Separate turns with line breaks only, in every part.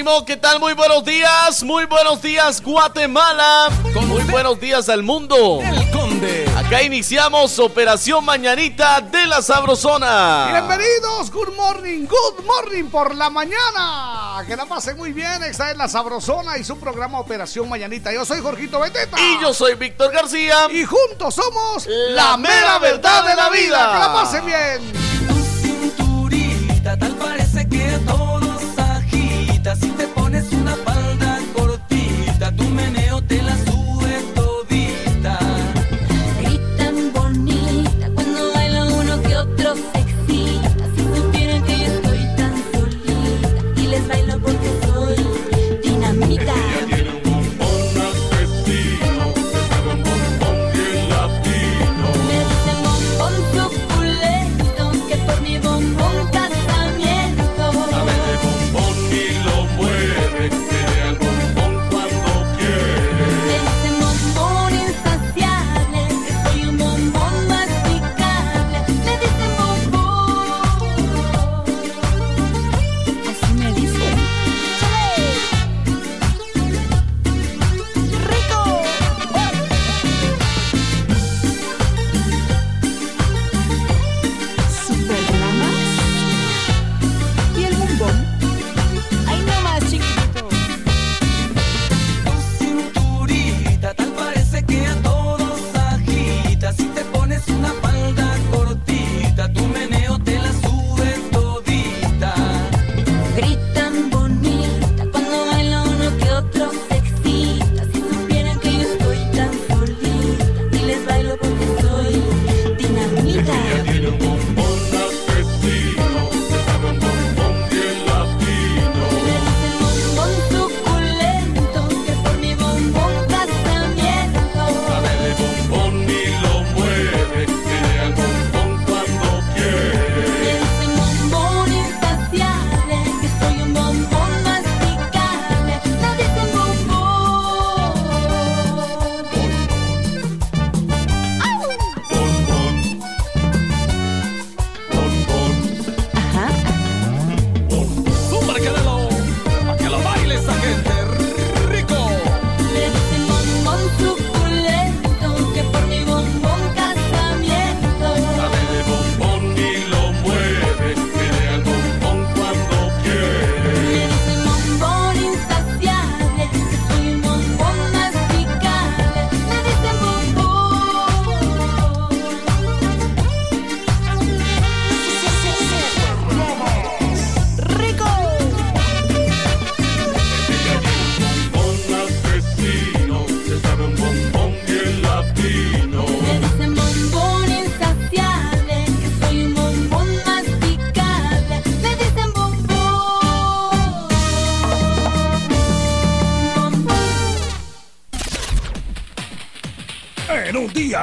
Ánimo, ¿qué tal? Muy buenos días, muy buenos días Guatemala, muy buenos días al mundo.
El Conde.
Acá iniciamos Operación Mañanita de la Sabrosona.
Bienvenidos, good morning, good morning por la mañana. Que la pasen muy bien. Esta es la Sabrosona y su programa Operación Mañanita. Yo soy Jorgito Beteta.
Y yo soy Víctor García.
Y juntos somos
La mera verdad de la vida.
Que la pasen bien.
Tu cinturita tal parece que todo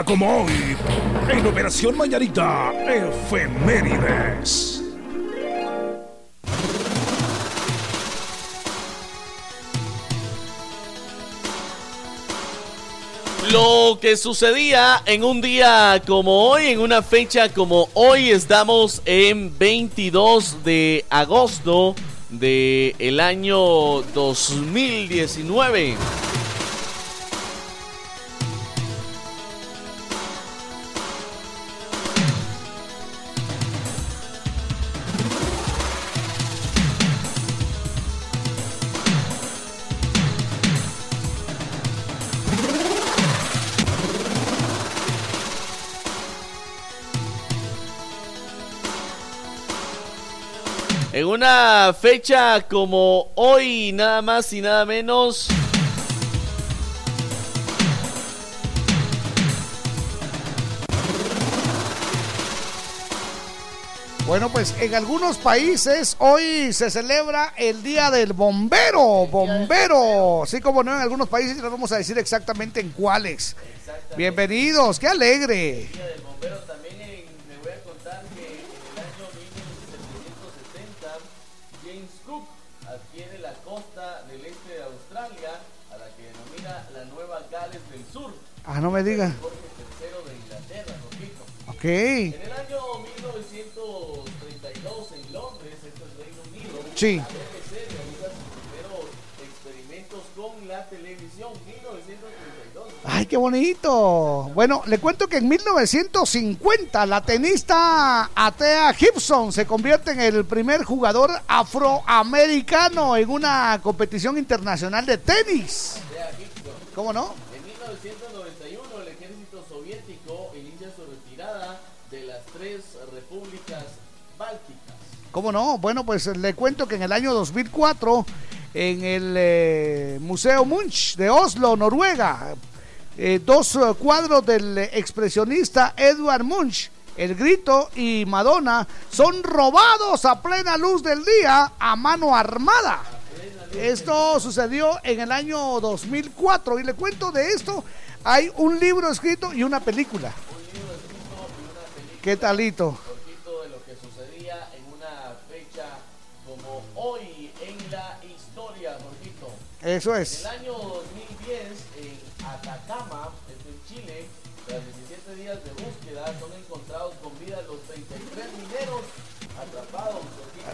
como hoy, en Operación Mañanita, efemérides.
Lo que sucedía en un día como hoy, en una fecha como hoy, estamos en 22 de agosto del el año 2019. Una fecha como hoy, nada más y nada menos.
Bueno, pues en algunos países hoy se celebra el Día del Bombero, bombero. Así como no en algunos países, no vamos a decir exactamente en cuáles. Bienvenidos, qué alegre.
Día del Bombero
Ah, no me diga.
Jorge de Inglaterra.
Ok.
En el año 1932 en Londres, esto es Reino Unido,
Sí.
la BBC realiza sus primeros experimentos con la televisión, 1932.
Ay, qué bonito. Bueno, le cuento que en 1950 la tenista Atea Gibson se convierte en el primer jugador afroamericano en una competición internacional de tenis. ¿Cómo no?
En 1991
¿Cómo no? Bueno, pues le cuento que en el año 2004 en el eh, Museo Munch de Oslo, Noruega, eh, dos eh, cuadros del expresionista Edward Munch, El Grito y Madonna, son robados a plena luz del día a mano armada. Esto sucedió en el año 2004 y le cuento de esto. Hay un libro escrito y una película. ¿Qué talito? Eso
En
es.
el año 2010 en Atacama, en Chile, tras 17 días de búsqueda son encontrados con vida los 33 mineros atrapados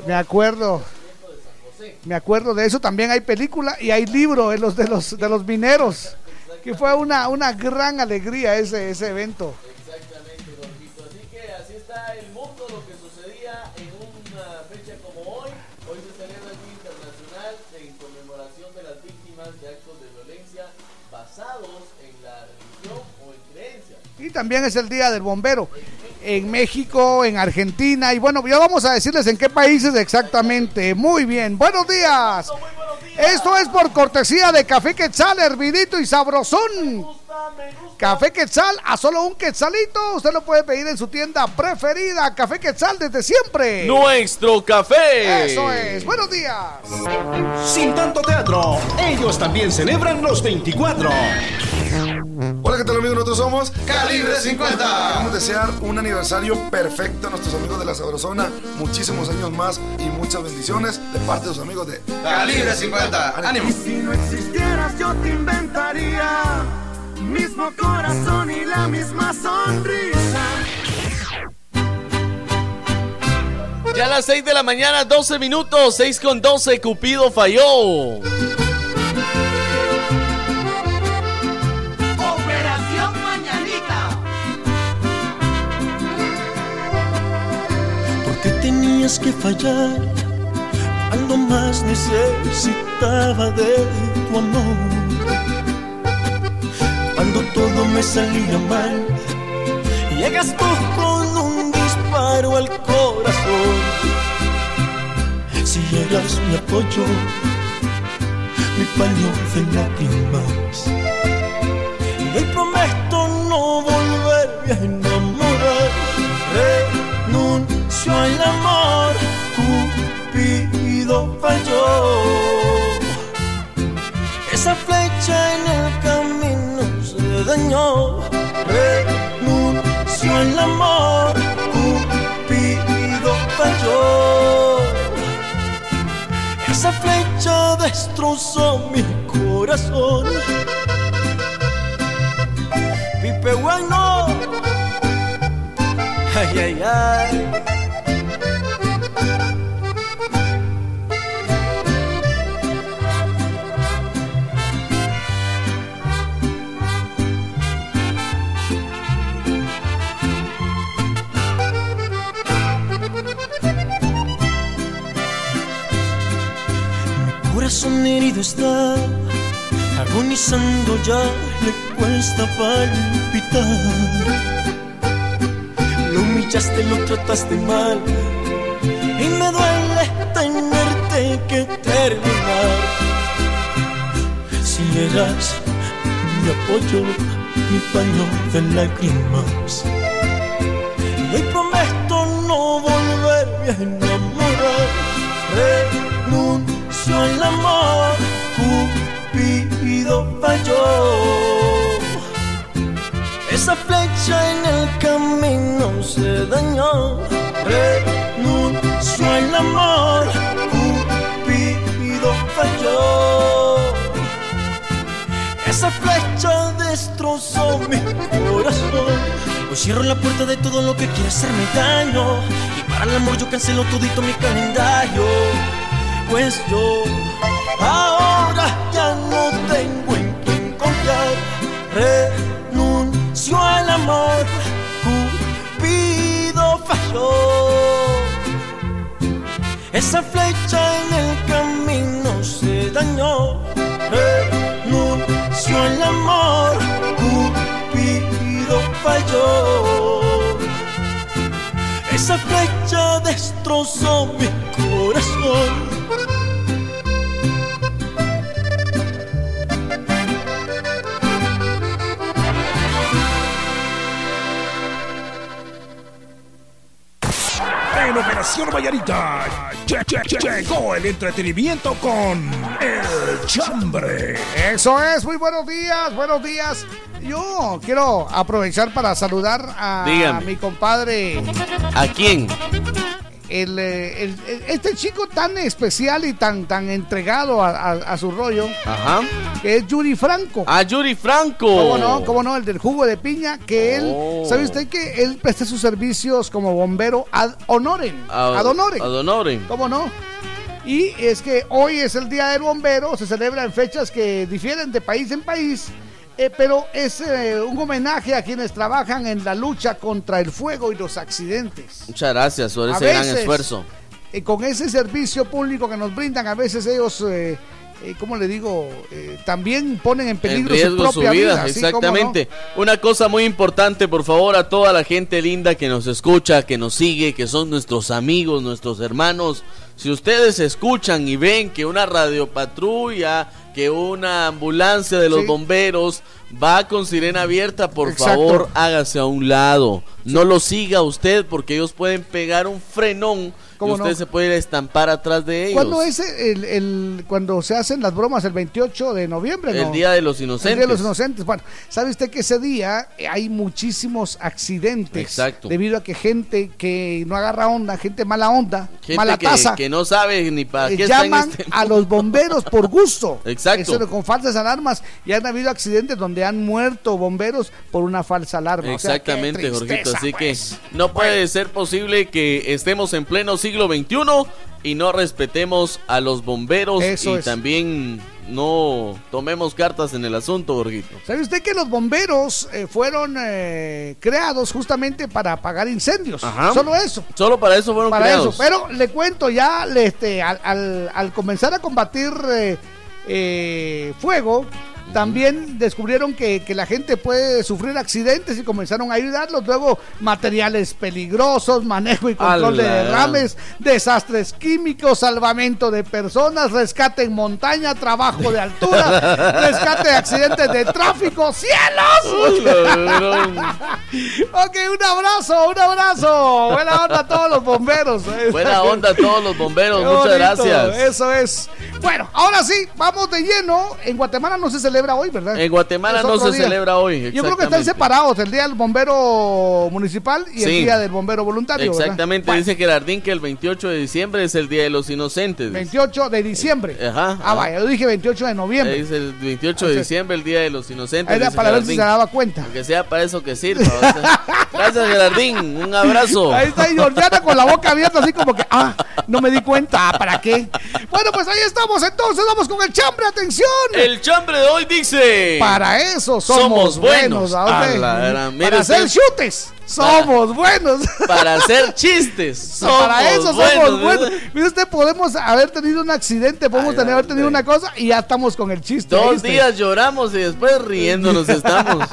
Me acuerdo.
en el desierto de San José.
Me acuerdo de eso, también hay película y hay libro de los de los de los mineros, que fue una, una gran alegría ese, ese evento. También es el Día del Bombero en México, en Argentina y bueno, ya vamos a decirles en qué países exactamente. Muy bien, buenos días.
Muy buenos días.
Esto es por cortesía de Café Quetzal, hervidito y sabrosón.
gusta, me gusta.
Café Quetzal a solo un quetzalito. Usted lo puede pedir en su tienda preferida. Café Quetzal desde siempre.
Nuestro café.
Eso es. Buenos días.
Sin tanto teatro, ellos también celebran los 24.
Hola, ¿qué tal amigos? Nosotros somos Calibre 50. Queremos desear un aniversario perfecto a nuestros amigos de la Sabrosona, muchísimos años más y muchas bendiciones de parte de los amigos de
Calibre 50. ¡Ánimo!
Si no existieras yo te inventaría mismo corazón y la misma sonrisa.
Ya a las 6 de la mañana, 12 minutos, 6 con 12, Cupido falló.
Tenías que fallar cuando más necesitaba de tu amor? Cuando todo me salía mal, llegas tú con un disparo al corazón. Si eras mi apoyo, mi paño de lágrimas. Y hoy prometo no volverme a enamorar. Renuncio al amor, se dañó. Renuncio al amor, Cupido falló. Esa flecha destrozó mi corazón. Pipe bueno. Ay, ay, ay. Corazón herido está, agonizando ya le cuesta palpitar. Lo humillaste, lo trataste mal y me duele tenerte que terminar. Si eras mi apoyo, mi paño de lágrimas. Y hoy prometo no volver volví a enamorar. Renuncio al amor, Cupido falló. Esa flecha en el camino se dañó. Renuncio al amor, Cupido falló. Esa flecha destrozó mi corazón. Hoy cierro la puerta de todo lo que quiere hacerme daño. Y para el amor yo cancelo todito mi calendario. Pues yo ahora ya no tengo en quién confiar. Renuncio al amor. Cupido falló. Esa flecha en el camino se dañó. Renuncio al amor. Cupido falló. Esa flecha destrozó mi corazón.
En Operación Vallarita lle- lle- lle- llegó el entretenimiento con El Chambre.
Eso es, muy buenos días, buenos días. Yo quiero aprovechar para saludar a
Dígame.
mi compadre,
¿A quién?
el, eh, el- el- este chico tan especial y tan, tan entregado a, a- a su rollo,
Ajá.
que es Yuri Franco.
A Yuri Franco.
¿Cómo no? ¿Cómo no? El del jugo de piña, que
Oh.
él, ¿sabe usted que él presta sus servicios como bombero ad honorem?
A-
ad honorem.
ad honorem.
¿Cómo no? Y es que hoy es el Día del Bombero, se celebra en fechas que difieren de país en país, eh, pero es eh, un homenaje a quienes trabajan en la lucha contra el fuego y los accidentes.
Muchas gracias por ese gran
veces,
esfuerzo.
eh, con ese servicio público que nos brindan, a veces ellos, eh, ¿cómo le digo? Eh, también ponen en
En
peligro
riesgo
su
su
propia
vida,
vida. ¿sí? ¿Cómo no?
exactamente. Una cosa muy importante, por favor, a toda la gente linda que nos escucha, que nos sigue, que son nuestros amigos, nuestros hermanos. Si ustedes escuchan y ven que una radiopatrulla, que una ambulancia de los
Sí.
bomberos va con sirena abierta, por
Exacto.
favor, hágase a un lado. No lo siga usted porque ellos pueden pegar un frenón y
¿Cómo
usted
no?
se puede ir a estampar atrás de ellos.
¿Cuándo es el, el- cuando se hacen las bromas? El 28 de noviembre,
El. Día de los
El
Inocentes.
Día de los Inocentes. Bueno, ¿sabe usted que ese día hay muchísimos accidentes?
Exacto.
Debido a que gente que no agarra onda, gente mala onda,
Gente
mala
que,
taza,
que no sabe ni para
eh,
qué está en
llaman
este
a los bomberos por gusto.
Exacto.
Eso, con falsas alarmas. Y han habido accidentes donde han muerto bomberos por una falsa alarma. O sea, qué
Exactamente, Jorgito. Así
pues.
que no puede ser posible que estemos en pleno siglo XXI y no respetemos a los bomberos
Eso
y
es.
también no tomemos cartas en el asunto, Jorgito.
¿Sabe usted que los bomberos eh, fueron eh, creados justamente para apagar incendios?
Ajá.
Solo eso.
Solo para eso fueron
para
creados.
eso. Pero le cuento ya, este, al, al- al comenzar a combatir eh, eh, fuego, también descubrieron que, que la gente puede sufrir accidentes y comenzaron a ayudarlos. Luego, materiales peligrosos, manejo y control de derrames, desastres químicos, salvamento de personas, rescate en montaña, trabajo de altura, rescate de accidentes de tráfico. ¡Cielos! ok, un abrazo, un abrazo. Buena onda a todos los bomberos.
Buena onda a todos los bomberos, muchas gracias.
Eso es. Bueno, ahora sí, vamos de lleno. En Guatemala no se celebra hoy, ¿verdad?
En Guatemala no se
día.
celebra hoy.
Yo creo que están separados, el día del bombero municipal y el día del bombero voluntario. ¿verdad?
Exactamente,
Bueno,
dice Gerardín que el 28 de diciembre es el Día de los Inocentes.
28 de diciembre.
Ajá,
Ah, vaya, yo dije 28 de noviembre.
Es el 28 de diciembre, el Día de los Inocentes.
Era para ver si se daba cuenta.
Que sea para eso que sirva. Gracias, Gerardín. Un abrazo.
Ahí está Georgiana con la boca abierta, así como que, ah, no me di cuenta, ah, ¿para qué? Bueno, pues ahí estamos, entonces vamos con el chambre, atención.
El chambre de hoy dice:
Para eso somos,
Somos
buenos.
buenos.
¿a dónde?
A la
Para hacer chutes, somos buenos.
Para hacer chistes. Somos
Para eso somos
buenos.
Mire usted, podemos haber tenido un accidente, podemos
Ay,
tener, haber tenido una cosa y ya estamos con el chiste.
Dos
¿viste?
días lloramos y después riéndonos estamos.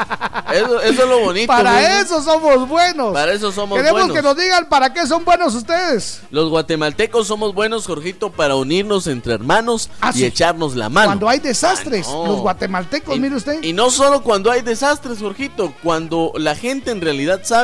Eso, eso es lo bonito.
Para eso somos buenos.
Para eso somos
Queremos
buenos.
que nos digan para qué son buenos ustedes.
Los guatemaltecos somos buenos, Jorgito, para unirnos entre hermanos
Ah,
y
sí.
echarnos la mano.
Cuando hay desastres,
Ah, no.
los guatemaltecos,
Y-
mire usted.
Y no solo cuando hay desastres, Jorgito, cuando la gente en realidad sabe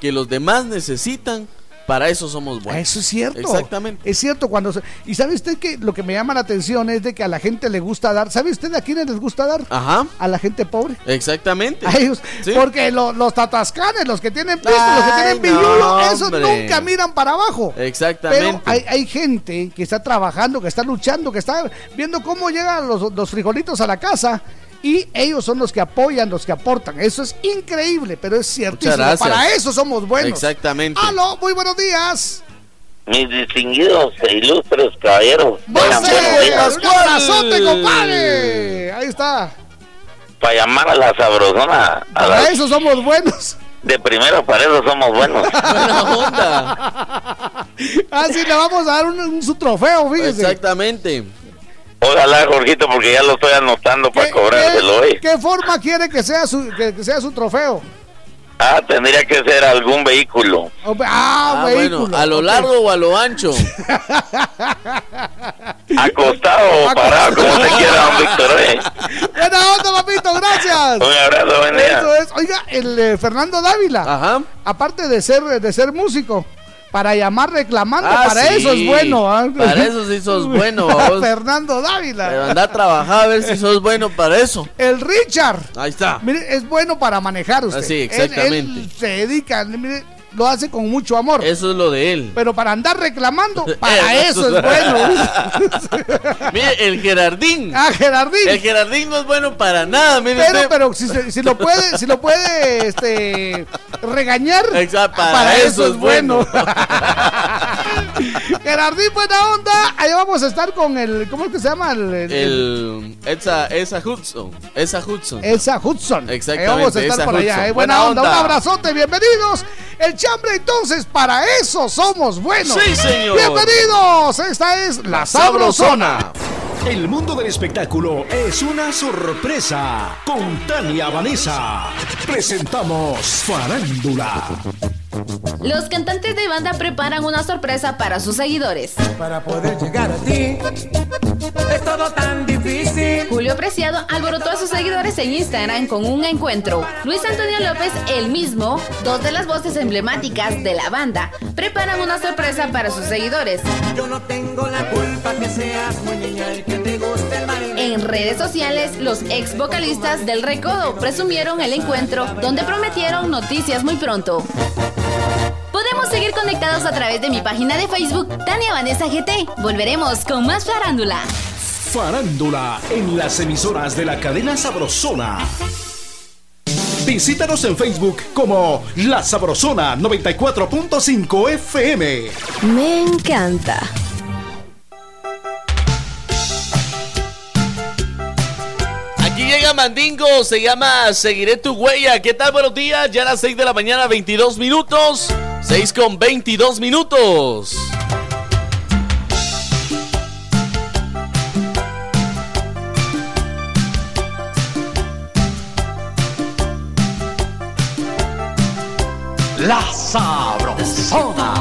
que los demás necesitan para eso somos buenos.
Eso es cierto.
Exactamente.
Es cierto cuando se- y sabe usted que lo que me llama la atención es de que a la gente le gusta dar. ¿Sabe usted a quiénes les gusta dar?
Ajá.
A la gente pobre.
Exactamente.
A ellos.
Sí.
Porque lo- los tatascanes, los que tienen pisto, los que tienen pillulo,
no,
esos nunca miran para abajo.
Exactamente.
Pero hay, hay gente que está trabajando, que está luchando, que está viendo cómo llegan los, los frijolitos a la casa. Y ellos son los que apoyan, los que aportan. Eso es increíble, pero es ciertísimo. Para eso somos buenos.
Exactamente.
Aló, muy buenos días.
Mis distinguidos e ilustres caballeros,
¡Vos,
tengan buenos
abrazote, compadre! Ahí está.
Para llamar a la sabrosona, a
Para
la-
eso somos buenos.
de primero para eso somos buenos.
Buena onda.
Así le vamos a dar un, un- su trofeo, fíjese.
Exactamente.
Ojalá, Jorgito, porque ya lo estoy anotando para
¿Qué,
cobrárselo hoy.
qué forma quiere que sea su, que, que sea su trofeo?
Ah, tendría que ser algún vehículo.
Oh, Ah,
Ah,
vehículo.
bueno, a lo largo o a lo ancho.
Acostado o parado, como se quiera, don Víctor. ¿eh?
Buena onda, papito, gracias.
Un abrazo, buen día.
Eso es. Oiga, el eh, Fernando Dávila,
Ajá.
aparte de ser, de ser músico, para llamar reclamando,
Ah,
para
sí.
eso es bueno. ¿ah?
Para eso sí sos bueno, vos.
Fernando Dávila.
Pero anda a trabajar a ver si sos bueno para eso.
El Richard.
Ahí está.
Mire, es bueno para manejar usted.
Ah, sí,
Él-
exactamente.
Él, se dedica, mire, lo hace con mucho amor.
Eso es lo de él.
Pero para andar reclamando, para
Eh,
eso es bueno.
Mire, el Gerardín.
ah, Gerardín.
El Gerardín no es bueno para nada. Mire
Pero,
usted.
pero si, se- si lo puede, si lo puede, este, regañar,
Exacto, para eso es bueno.
Gerardín, buena onda. Ahí vamos a estar con el, ¿cómo es que se llama? El, el-
El, esa, esa Hudson. Esa Hudson.
Elsa Hudson.
Exactamente,
Ahí vamos a estar por allá. Eh. Buena,
Buena
onda.
onda.
Un abrazote, bienvenidos. El chambre, entonces, para eso somos buenos.
Sí, señor.
Bienvenidos. Esta es La Sabrosona.
El mundo del espectáculo es una sorpresa. Con Tania Vanessa presentamos Farándula.
Los cantantes de banda preparan una sorpresa para sus seguidores.
Para poder llegar a ti es todo tan difícil.
Julio Preciado alborotó a sus seguidores en Instagram con un encuentro. Luis Antonio López, el mismo, dos de las voces emblemáticas de la banda, preparan una sorpresa para sus seguidores.
Yo no tengo la culpa que seas muy niña y que te guste el.
En redes sociales, los ex vocalistas del Recodo presumieron el encuentro donde prometieron noticias muy pronto. Podemos seguir conectados a través de mi página de Facebook, Tania Vanessa GT. Volveremos con más farándula.
Farándula en las emisoras de la cadena Sabrosona. Visítanos en Facebook como La Sabrosona 94.5 FM.
Me encanta.
Aquí llega Mandingo, se llama Seguiré tu huella. ¿Qué tal? Buenos días, ya a las 6 de la mañana, 22 minutos. 6 con 22 minutos.
La Sabrosona.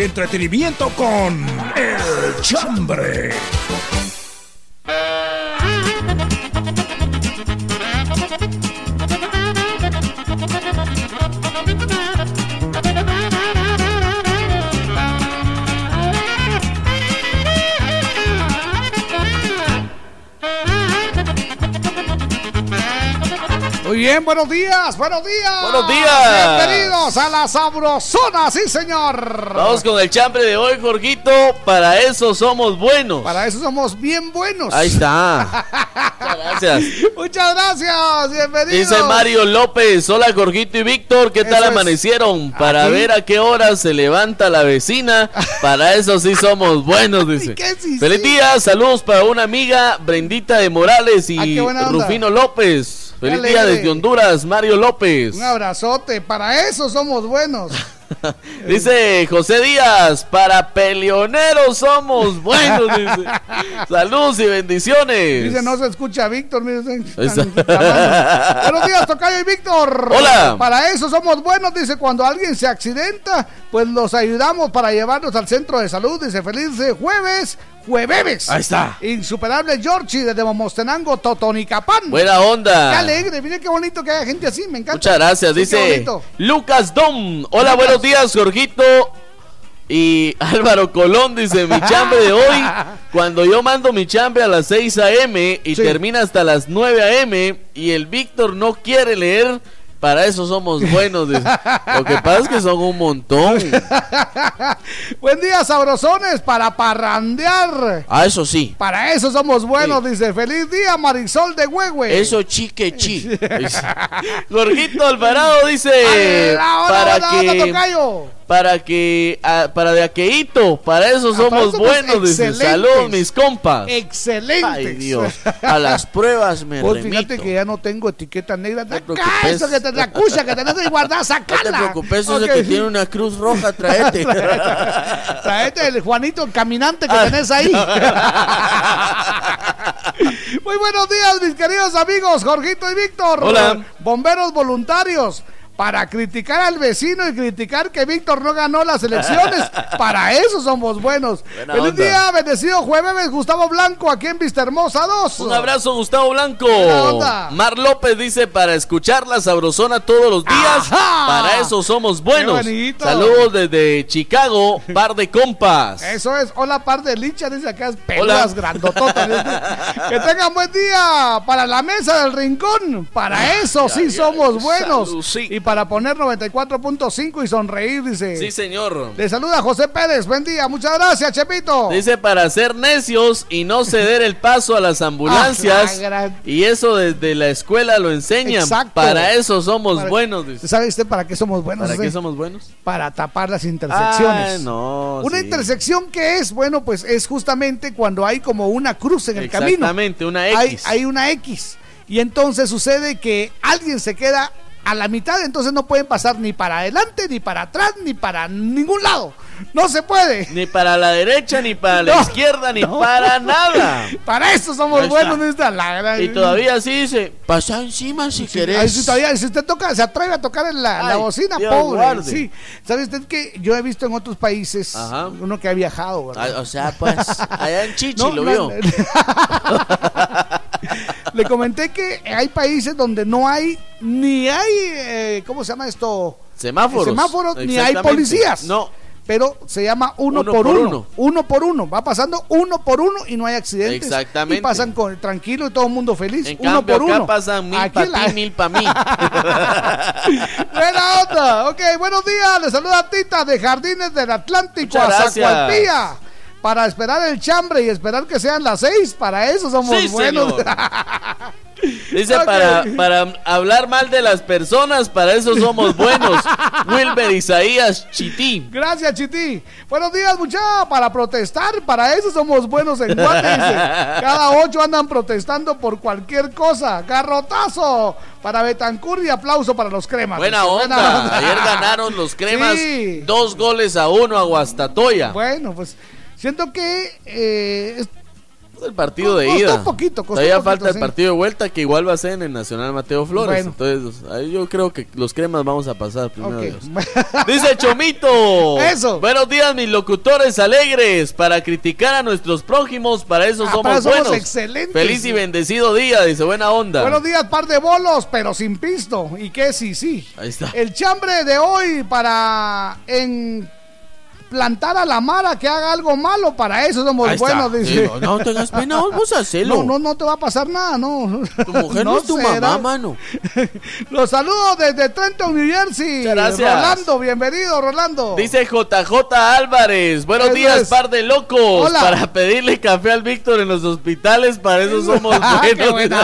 Entretenimiento con
buenos días, buenos días.
Buenos días.
Bienvenidos a la Sabrosona, sí, señor.
Vamos con el chambre de hoy, Jorgito. Para eso somos buenos.
Para eso somos bien buenos.
Ahí está. Muchas gracias.
Muchas gracias, bienvenidos.
Dice Mario López, hola Jorgito y Víctor, ¿qué tal
Eso
amanecieron? Para
Aquí.
ver a qué hora se levanta la vecina, para eso sí somos buenos, dice.
¿Qué sí,
Feliz
sí?
día, saludos para una amiga, Brendita de Morales
Ah,
y
onda.
Rufino López. Feliz día desde Honduras, Mario López.
Un abrazote, para eso somos buenos.
Dice José Díaz, para peleoneros somos buenos, dice. Saludos y bendiciones.
Dice, no se escucha Víctor. mire, están-
Ahí está.
están clamando. Buenos días, Tocayo y Víctor.
Hola.
Para eso somos buenos, dice, cuando alguien se accidenta, pues los ayudamos para llevarlos al centro de salud. Dice, feliz jueves, jueves.
Ahí está.
Insuperable Georgie desde Momostenango, Totonicapán.
Buena onda.
Qué alegre, mire qué bonito que haya gente así, me encanta.
Muchas gracias,
Sí,
dice. Lucas Dom. Hola, buenos días, Jorgito. Y Álvaro Colón dice, mi chambre de hoy, cuando yo mando mi chambre a las 6 a.m. y
Sí.
termina hasta las 9 a.m. y el Víctor no quiere leer, para eso somos buenos. dice. Lo que pasa es que son un montón.
Buen día, sabrosones, para parrandear.
Ah, eso sí.
Para eso somos buenos, dice. Feliz día, Marisol de Huehue.
Eso chique chi. Dice. Jorgito Alvarado dice,
Hola, hola,
para
hola,
que... para que ah, para de aqueíto, para eso somos
eso
buenos, dice. Saludos mis compas.
Excelentes.
Ay Dios, a las pruebas me
Vos
remito.
fíjate que ya no tengo etiqueta negra.
te
Acá, eso que te la cucha, que tenés ahí guardada, sacala.
No te preocupes, ese
Ok.
que tiene una cruz roja, traete.
Traete el Juanito el caminante que
Ah.
tenés ahí. Muy buenos días, mis queridos amigos, Jorgito y Víctor.
Hola.
Bomberos voluntarios. Para criticar al vecino y criticar que Víctor no ganó las elecciones. Para eso somos buenos.
Buena
Feliz
onda.
día, bendecido jueves, Gustavo Blanco, aquí en Vista Hermosa 2.
Un abrazo, Gustavo Blanco. Mar López dice para escuchar la sabrosona todos los días.
Ajá.
Para eso somos buenos. Saludos desde Chicago, par de compas.
Eso es, hola par de licha, dice acá, es peludas grandototas. que tengan buen día para la mesa del rincón. Para eso sí somos buenos.
saludcita.
Y para poner 94.5 y sonreír, dice.
Sí, señor.
Le saluda José Pérez, buen día, muchas gracias, Chepito.
Dice para ser necios y no ceder el paso a las ambulancias.
Ah, la gran-
Y eso desde la escuela lo enseñan.
Exacto.
Para eso somos
Para-
buenos. dice.
¿Sabe usted para qué somos buenos?
¿Para qué somos buenos?
Para tapar las intersecciones.
Ay, no.
Una
sí.
intersección que es, bueno, pues es justamente cuando hay como una cruz en el camino.
Exactamente, una
Hay,
X.
hay una X. Y entonces sucede que alguien se queda a la mitad, entonces no pueden pasar ni para adelante, ni para atrás, ni para ningún lado. No se puede.
Ni para la derecha, ni para la izquierda, ni
no.
para nada.
Para eso somos buenos. ¿no está? La gran-
Y todavía así dice, pasa encima si
Ahí
querés.
sí, todavía, si usted toca, se atreve a tocar en la, la bocina,
Dios
pobre.
guarde.
Sí. ¿Sabe usted que yo he visto en otros países,
Ajá.
uno que ha viajado, ¿verdad?
Ah, o sea, pues, allá en Chichi lo vio.
Le comenté que hay países donde no hay ni hay, eh, ¿cómo se llama esto?
Semáforos.
Semáforos, ni hay policías.
No.
Pero se llama uno,
Uno
por,
por
uno.
uno.
Uno por uno. Va pasando uno por uno y no hay accidentes.
Exactamente.
Y pasan con, tranquilo y todo el mundo feliz.
En
uno
cambio,
por
acá
uno.
pasan mil
Aquí
para
la-
mil para mí.
Buena onda. Ok, buenos días. Le saluda Tita de Jardines del Atlántico
Muchas
a
gracias.
Para esperar el chambre y esperar que sean las seis. Para eso somos
Sí,
buenos.
Dice para, para hablar mal de las personas, para eso somos buenos. Wilber Isaías Chití.
Gracias, Chiti. Buenos días, muchachos. Para protestar, para eso somos buenos en Guate. Cada ocho andan protestando por cualquier cosa. Garrotazo para Betancur y aplauso para los cremas.
Buena onda. Ayer ganaron los cremas
Sí.
dos goles a uno a Guastatoya.
Bueno, pues siento que eh, es-
El partido de ida.
un poquito,
Todavía
un poquito,
falta
sí.
el partido de vuelta que igual va a ser en el Nacional Mateo Flores.
Bueno.
Entonces, ahí yo creo que los cremas vamos a pasar primero.
Ok.
Dios. Dice Chomito.
Eso.
Buenos días, mis locutores alegres. Para criticar a nuestros prójimos, para eso
Ah,
somos
para eso somos
buenos.
excelentes.
Feliz y bendecido día, dice buena onda.
Buenos días, par de bolos, pero sin pisto. ¿Y qué? Sí, sí.
Ahí está.
El chambre de hoy para en plantar a la Mara que haga algo malo, para eso somos buenos, dice.
Sí, no, no tengas pena, vamos a hacerlo.
No, no, no te va a pasar nada, no.
Tu mujer no, es tu
será.
mamá, mano.
Los saludos desde Trenton, New Jersey.
Gracias.
Rolando, bienvenido, Rolando.
Dice JJ Álvarez, buenos
Eso
días,
es.
par de locos.
Hola.
Para pedirle café al Víctor en los hospitales, para eso somos
Ah, qué
buenos.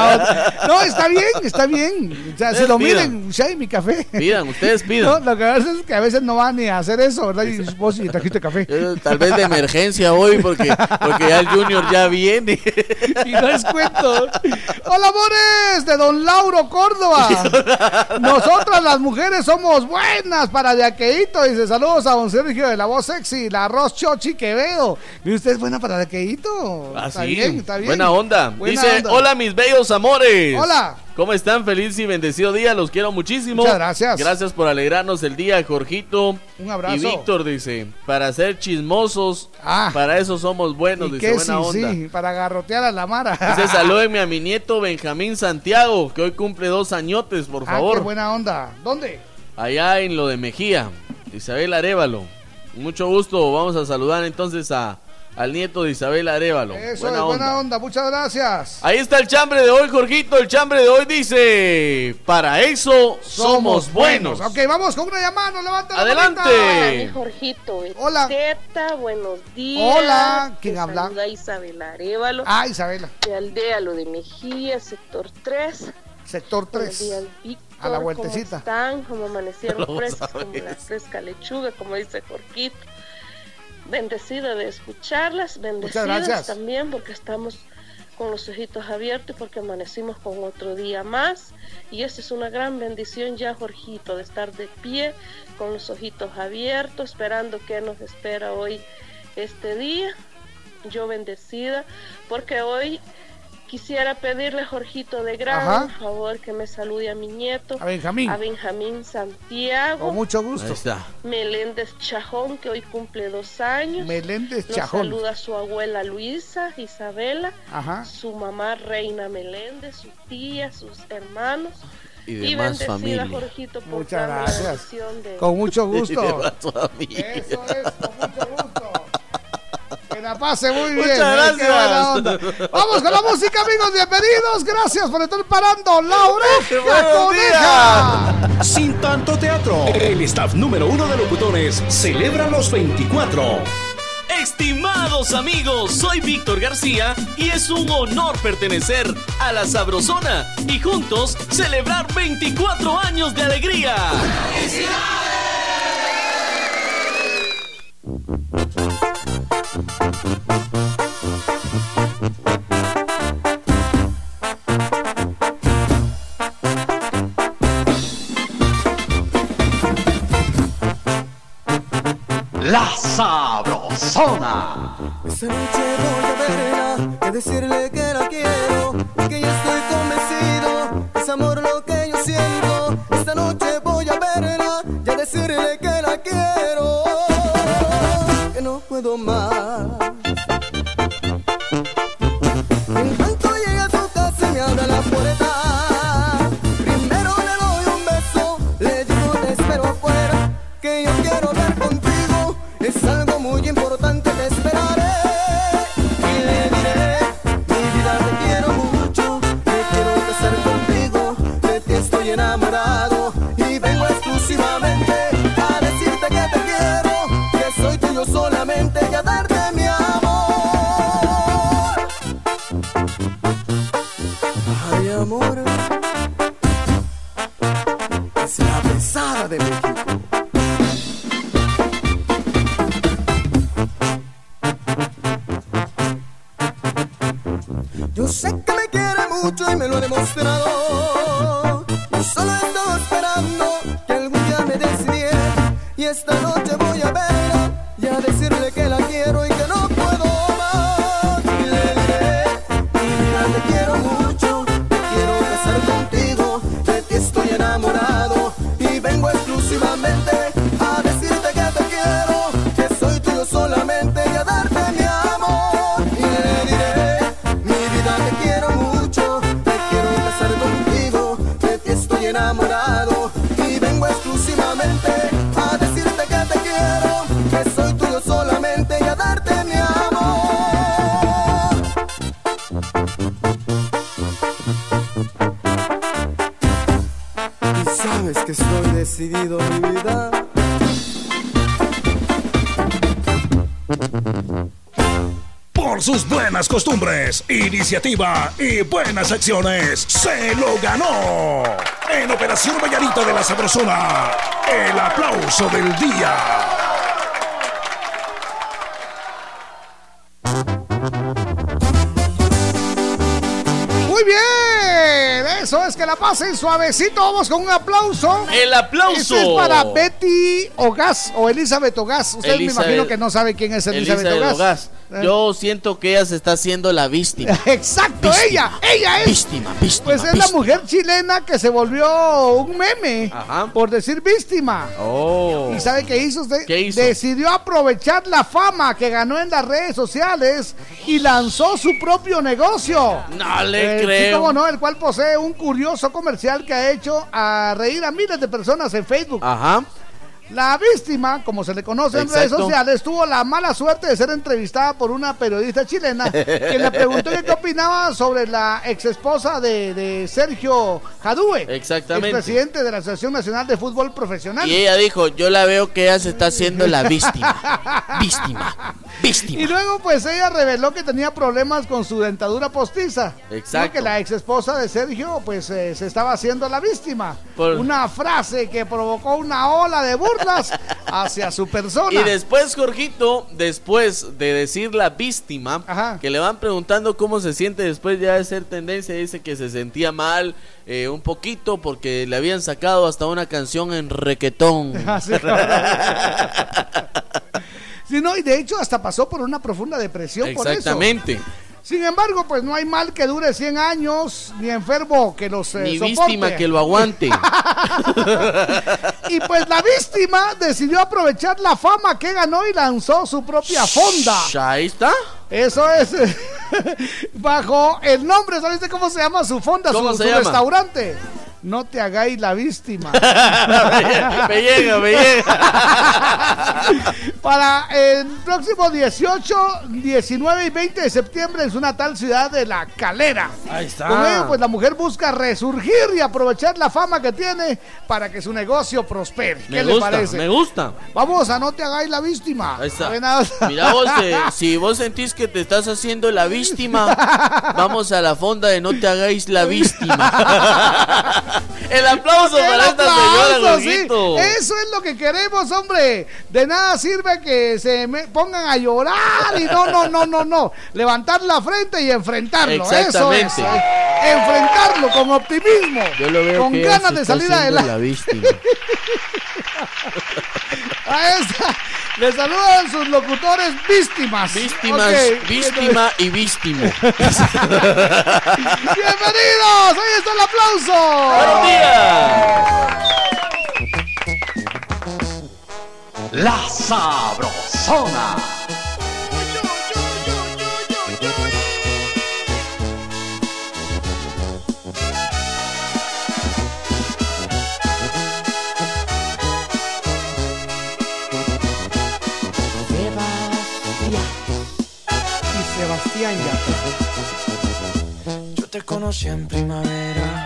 No, está bien, está bien. O sea, si lo
pidan.
miren, Shay, mi café.
Pidan, ustedes
No,
pidan.
lo que pasa es que a veces no van ni a hacer eso, ¿verdad? Y vos sí trajiste café.
Yo, Tal vez de emergencia hoy, porque, porque ya el Junior ya viene.
Y no es cuento. Hola, amores, de Don Lauro Córdoba. Nosotras las mujeres somos buenas para de aqueíto. Dice, saludos a Don Sergio de la voz sexy, la arroz chochi Quevedo. ¿Y usted es buena para de aqueíto?
Ah,
está bien, está bien.
Buena onda.
Buena
Dice,
onda.
hola mis bellos amores.
Hola.
¿Cómo están? Feliz y bendecido día. Los quiero muchísimo.
Muchas gracias.
Gracias por alegrarnos el día, Jorgito.
Un abrazo.
Y Víctor dice, para ser chismosos, para eso somos buenos,
¿Y
dice buena
Sí,
onda.
sí, para garrotear a la Mara.
Dice, salúdenme a mi nieto Benjamín Santiago, que hoy cumple dos añotes, por
Ah,
favor.
qué buena onda. ¿Dónde?
Allá en lo de Mejía, Isabel Arevalo. Mucho gusto, vamos a saludar entonces a, al nieto de Isabel Arevalo.
Eso
buena
es,
onda.
buena onda. Muchas gracias.
Ahí está el chambre de hoy, Jorgito. El chambre de hoy dice: Para eso somos, buenos.
Ok, vamos con una llamada. No levanta la
Adelante.
Hola, mi Jorgito.
Hola.
Teta, buenos días.
Hola, ¿quién
Te
habla?
Isabel Arevalo.
Ah, Isabela.
De Aldea Lo de Mejía, sector 3.
Sector
Buenos
3.
días, Víctor.
A la
¿Cómo
vueltecita.
están? ¿Cómo amanecieron frescos como la fresca lechuga, como dice Jorgito? Bendecida de escucharlas, bendecidas también porque estamos con los ojitos abiertos porque amanecimos con otro día más. Y esa es una gran bendición ya Jorgito de estar de pie con los ojitos abiertos esperando que nos espera hoy este día. Yo bendecida porque hoy quisiera pedirle Jorgito de gran
Ajá.
favor que me salude a mi nieto
A Benjamín.
a Benjamín Santiago
Con mucho gusto.
Ahí está.
Meléndez Chajón, que hoy cumple dos años.
Meléndez
Nos
Chajón.
saluda su abuela Luisa, Isabela,
Ajá.
su mamá Reina Meléndez, su tía, sus hermanos.
Y demás
bendecida,
familia.
Jorgito, por
Muchas gracias.
de-
Con mucho
Y
gusto.
demás familia.
Eso es, con mucho gusto. La pase muy bien.
Muchas
¿eh? Qué
gracias.
buena onda. Vamos con la música, amigos. Bienvenidos. Gracias por estar parando la oreja coneja.
Sin tanto teatro, el staff número uno de locutores celebra los 24.
Estimados amigos, soy Víctor García y es un honor pertenecer a la Sabrosona y juntos celebrar 24 años de alegría.
La Sabrosona.
Esta noche voy a verla y decirle que la quiero,
costumbres, iniciativa y buenas acciones, se lo ganó. En Operación Vallarita de la Sabrosona, el aplauso del día.
Muy bien, eso es que la pasen suavecito. Vamos con un aplauso.
El aplauso.
Este es para Betty Ogas o Elizabeth Ogas. Usted me imagino que no sabe quién es Elizabeth,
Elizabeth
Ogas.
Ogas. Yo siento que ella se está haciendo la víctima.
Exacto, ella, ella es.
Víctima, víctima.
Pues es la mujer chilena que se volvió un meme por decir víctima.
Oh.
¿Y sabe qué hizo usted?
¿Qué hizo?
Decidió aprovechar la fama que ganó en las redes sociales y lanzó su propio negocio.
No le
Eh, sí,
creo.
cómo no, el cual posee un curioso comercial que ha hecho a reír a miles de personas en Facebook.
Ajá.
La víctima, como se le conoce en redes sociales, tuvo la mala suerte de ser entrevistada por una periodista chilena que le preguntó qué opinaba sobre la ex esposa de, de Sergio Jadue,
Exactamente.
presidente de la Asociación Nacional de Fútbol Profesional.
Y ella dijo, yo la veo que ella se está haciendo la víctima. Víctima. Víctima.
Y luego pues ella reveló que tenía problemas con su dentadura postiza.
Exacto.
Que la ex esposa de Sergio pues eh, se estaba haciendo la víctima.
Por-
Una frase que provocó una ola de burlas hacia su persona.
Y después, Jorgito, después de decir la víctima, que le van preguntando cómo se siente después ya de ser tendencia, dice que se sentía mal eh, un poquito porque le habían sacado hasta una canción en requetón.
Así. Sí, no, y de hecho hasta pasó por una profunda depresión por eso. Sin embargo, pues no hay mal que dure 100 años, ni enfermo que los eh,
Ni
soporte.
víctima que lo aguante.
Y pues la víctima decidió aprovechar la fama que ganó y lanzó su propia fonda.
Ahí está.
Eso es. Bajo el nombre, ¿sabes cómo se llama su fonda?
¿Cómo
su
se
su
llama?
restaurante. No te hagáis la víctima.
me llega, me llega.
Para el próximo 18, 19 y 20 de septiembre en su natal ciudad de La Calera.
Ahí está.
Con ello, pues la mujer busca resurgir y aprovechar la fama que tiene para que su negocio prospere. ¿Qué
Me
le
gusta,
parece?
me gusta.
Vamos a no te hagáis la víctima.
Ahí está. Mira vos, eh, si vos sentís que te estás haciendo la víctima, vamos a la fonda de no te hagáis la víctima. El aplauso
El
para esta
aplauso,
señora,
sí.
Jorgito.
Eso es lo que queremos, hombre. De nada sirve que se me pongan a llorar y no, no, no, no, no. Levantar la frente y enfrentarlo. Eso es.
Exactamente.
eh. Enfrentarlo con optimismo.
Yo lo veo
con
que
ganas de salir adelante.
la víctima.
Ahí está. Le saludan sus locutores víctimas.
Víctimas, víctima y víctimo.
Bienvenidos. Ahí está el aplauso.
Buenos días.
La Sabrosona.
Y Sebastián ya.
Yo te conocí en primavera,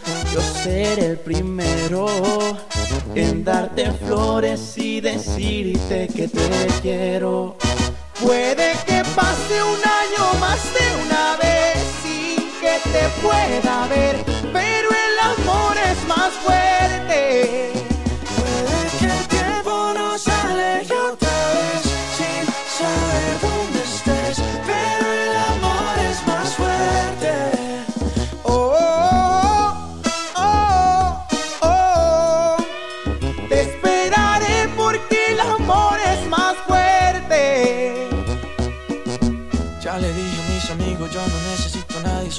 yo seré el primero en darte flores y decirte que te quiero. Puede que pase un año más de una vez sin que te pueda ver, pero el amor es más fuerte.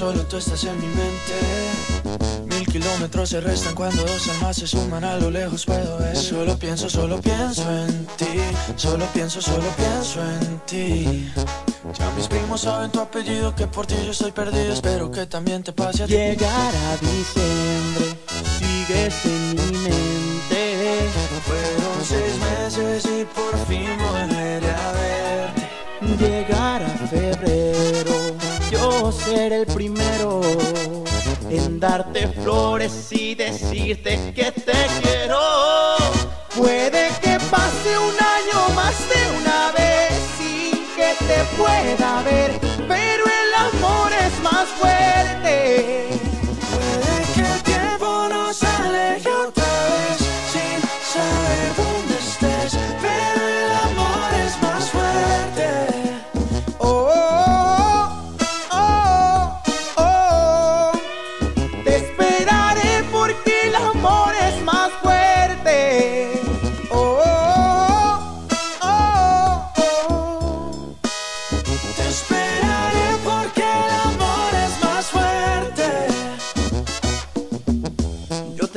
Solo tú estás en mi mente. Mil kilómetros se restan cuando dos almas se suman a lo lejos puedo ver. Solo pienso, solo pienso en ti, solo pienso, solo pienso en ti. Ya mis primos saben tu apellido, que por ti yo estoy perdido, espero que también te pase a ti.
Llegará diciembre, sigues en mi mente.
Fueron seis meses y por fin volveré a verte.
Llegará febrero, yo seré el primero en darte flores y decirte que te quiero. Puede que pase un año más de una vez sin que te pueda ver, pero el amor es más fuerte.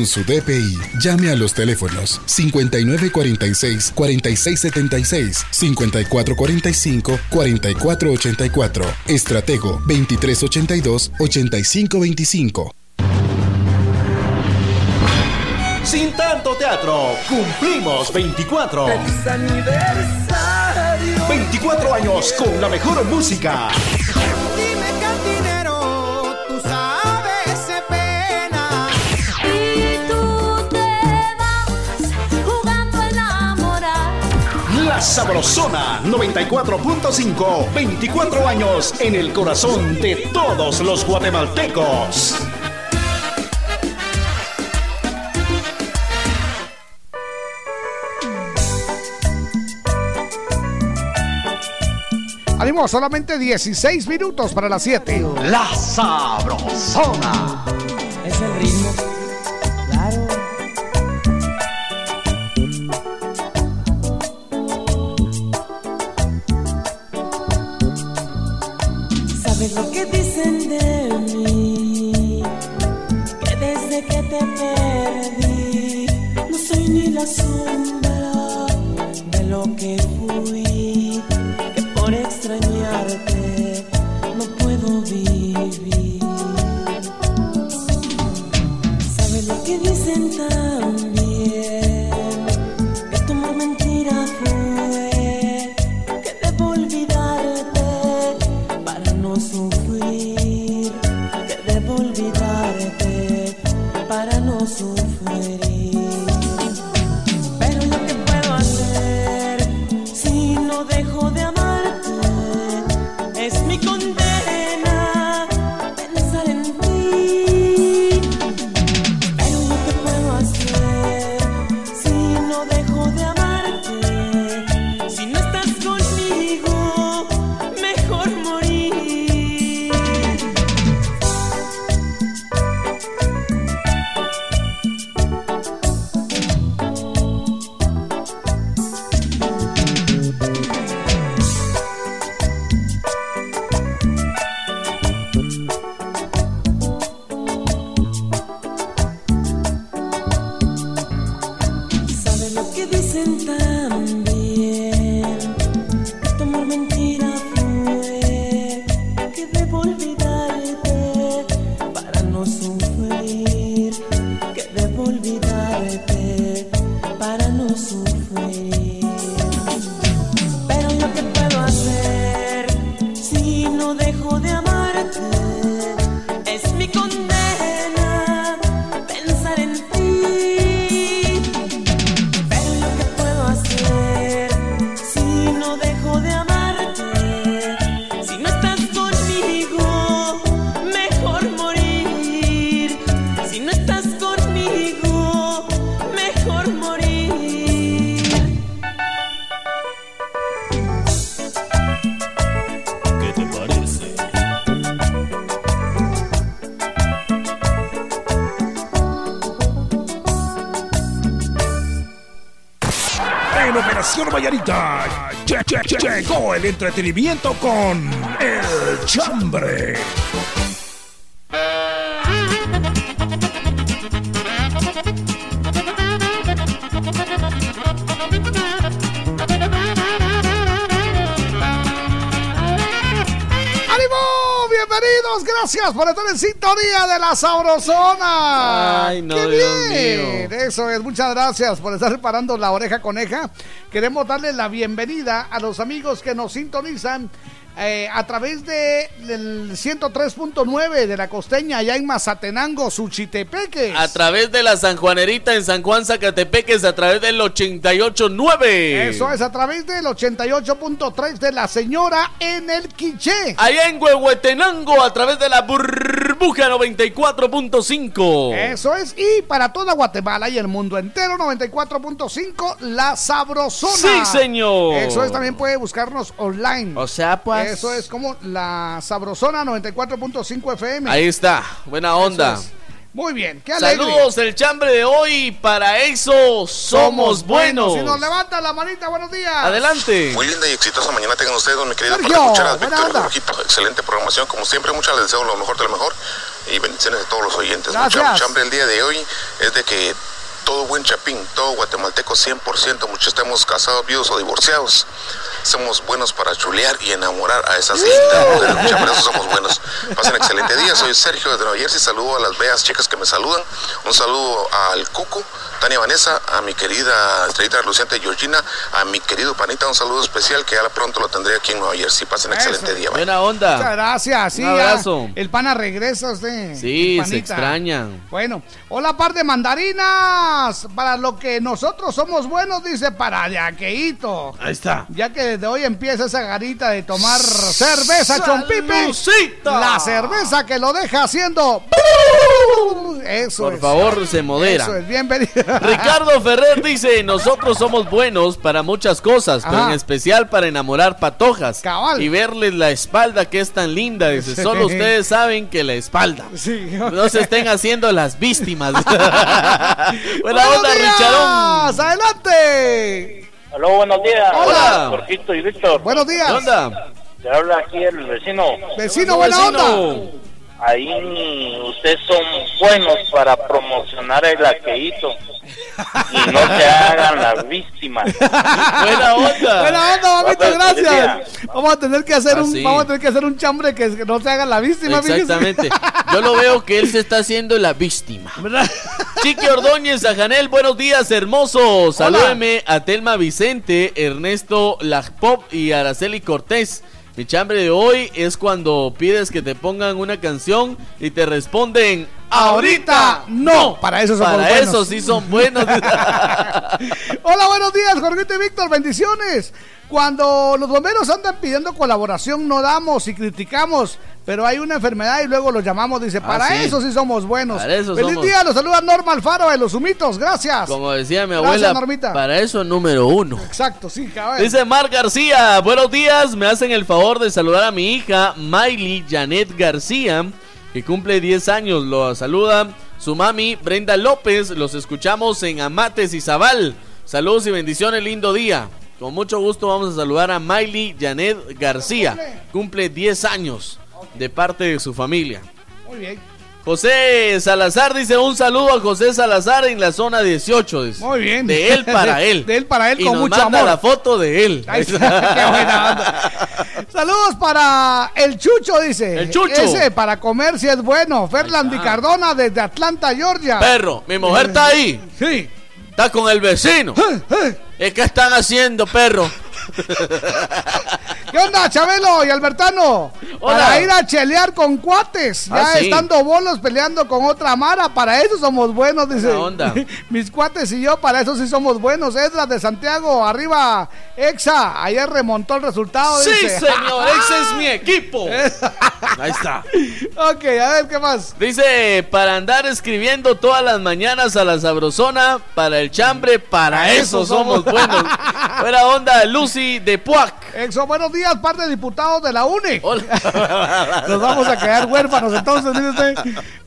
su DPI. Llame a los teléfonos 5946-4676, 5445-4484, Estratego 2382-8525.
Sin tanto teatro, cumplimos 24.
aniversario.
24 años con la mejor música. Sabrosona 94.5. 24 años en el corazón de todos los guatemaltecos.
Ánimo, solamente 16 minutos para las 7.
La Sabrosona.
Es el ritmo.
Entretenimiento con El Chambre.
Bienvenidos, gracias por estar en sintonía de la Sabrosona.
Ay, no,
¡Qué
Dios
bien!
mío.
Eso es, muchas gracias por estar reparando la oreja coneja. Queremos darle la bienvenida a los amigos que nos sintonizan eh, a través de, del 103.9 de la costeña, allá en Mazatenango, Suchitepeques.
A través de la San Juanerita en San Juan Zacatepeques, a través del 88.9.
Eso es, a través del 88.3 de la señora en el Quiché.
Allá en Huehuetenango, a través de la burbuja 94.5.
Eso es, y para toda Guatemala y el mundo entero, 94.5, La Sabrosona.
Sí, señor.
Eso es, también puede buscarnos online.
O sea, pues.
Eso es como La Sabrosona 94.5 FM.
Ahí está, buena onda.
Muy bien, qué alegre.
Saludos, el chambre de hoy. Para eso somos buenos.
Si nos levanta la manita, buenos días.
Adelante.
Muy linda y exitosa mañana tengan ustedes, mi querido
Sergio,
para escuchar a
buena
Víctor. Excelente programación, como siempre, muchas les deseo lo mejor de lo mejor y bendiciones a todos los oyentes.
Gracias.
Mucha chambre el día de hoy es de que todo buen chapín, todo guatemalteco 100%, muchos estemos casados, viudos o divorciados. Somos buenos para chulear y enamorar a esas lindas mujeres. Mucha por eso somos buenos. Pasen excelente día. Soy Sergio desde Nueva Jersey. Saludo a las bellas chicas que me saludan. Un saludo al Cucu, Tania Vanessa, a mi querida estrellita reluciente Georgina, a mi querido Panita. Un saludo especial que ya pronto lo tendré aquí en Nueva Jersey. Pasen excelente día. bye.
Buena onda.
Muchas gracias. Sí,
Un
ya.
abrazo.
El pana regresa usted.
Sí, se extrañan.
Bueno, hola par de mandarinas. Para lo que nosotros somos buenos, dice para Yaqueito.
Ahí está.
Ya que desde hoy empieza esa garita de tomar cerveza, chompipi. La cerveza que lo deja haciendo. Eso
Por
es.
favor, se modera.
Eso es, bienvenido.
Ricardo Ferrer dice, nosotros somos buenos para muchas cosas, pero
Ajá.
en especial para enamorar patojas
Cabal.
y verles la espalda que es tan linda. Dice, solo ustedes saben que la espalda.
Sí.
No se estén haciendo las víctimas. Buena
¡Buenos
onda,
días!
Richarón.
¡Adelante!
Aló, buenos días.
Hola.
Jorgito y Víctor.
Buenos días.
¿Qué onda?
Te habla aquí el vecino.
Vecino, buena
Vecino.
onda.
Ahí ustedes son buenos para promocionar el aqueíto. Y no se hagan las víctimas.
Buena onda.
Buena onda, mamito, gracias. Vamos a tener que hacer
Ah,
un,
sí.
vamos a tener que hacer un chambre que no se haga la víctima, fíjese.
Exactamente. Yo lo veo que él se está haciendo la víctima.
¿Verdad?
Chiqui Ordóñez, a Janel, buenos días, hermoso. Salúdeme a Telma Vicente, Ernesto Lajpop y Araceli Cortés. Mi chambre de hoy es cuando pides que te pongan una canción y te responden
Ahorita no. Para eso somos
Para
buenos.
eso sí son buenos.
Hola, buenos días, Jorgito y Víctor, bendiciones. Cuando los bomberos andan pidiendo colaboración, no damos y criticamos, pero hay una enfermedad y luego los llamamos, dice,
Ah,
para
sí.
eso sí somos buenos.
Para eso
Feliz
somos.
día, los saluda Norma Alfaro de Los Humitos, gracias.
Como decía mi
Gracias,
abuela,
Normita.
para eso número uno.
Exacto, sí, cabrón.
Dice Mar García, buenos días, me hacen el favor de saludar a mi hija Miley Janet García, que cumple 10 años, lo saluda su mami Brenda López, los escuchamos en Amates y Zabal. Saludos y bendiciones, lindo día. Con mucho gusto vamos a saludar a Miley Janet García, cumple 10 años de parte de su familia.
Muy bien.
José Salazar dice un saludo a José Salazar en la zona 18. dice.
Muy bien.
De él para él.
De él para él
y
con
nos
mucho
manda
amor.
la foto de él.
Qué buena onda. Saludos para el Chucho, dice.
El Chucho.
Ese para comer si es bueno. Ferland y Cardona desde Atlanta, Georgia.
Perro, mi mujer está ahí.
Sí.
Está con el vecino. ¿Es que están haciendo, perro?
¿Qué onda, Chabelo y Albertano?
Hola.
Para ir a chelear con cuates. Ya
Ah, sí.
estando bolos peleando con otra Mara. Para eso somos buenos, dice.
Buena onda.
Mis cuates y yo, para eso sí somos buenos. Edras de Santiago, arriba, Exa. Ayer remontó el resultado.
Sí,
dice.
señor, ese es mi equipo. Ahí está.
ok, a ver, ¿qué más?
Dice, para andar escribiendo todas las mañanas a la sabrosona, para el chambre, para
Para
eso
eso somos.
somos buenos. Buena onda, Lucy de Puac.
Exo, buenos días. días, par de diputados de la UNE. Nos vamos a quedar huérfanos entonces, usted.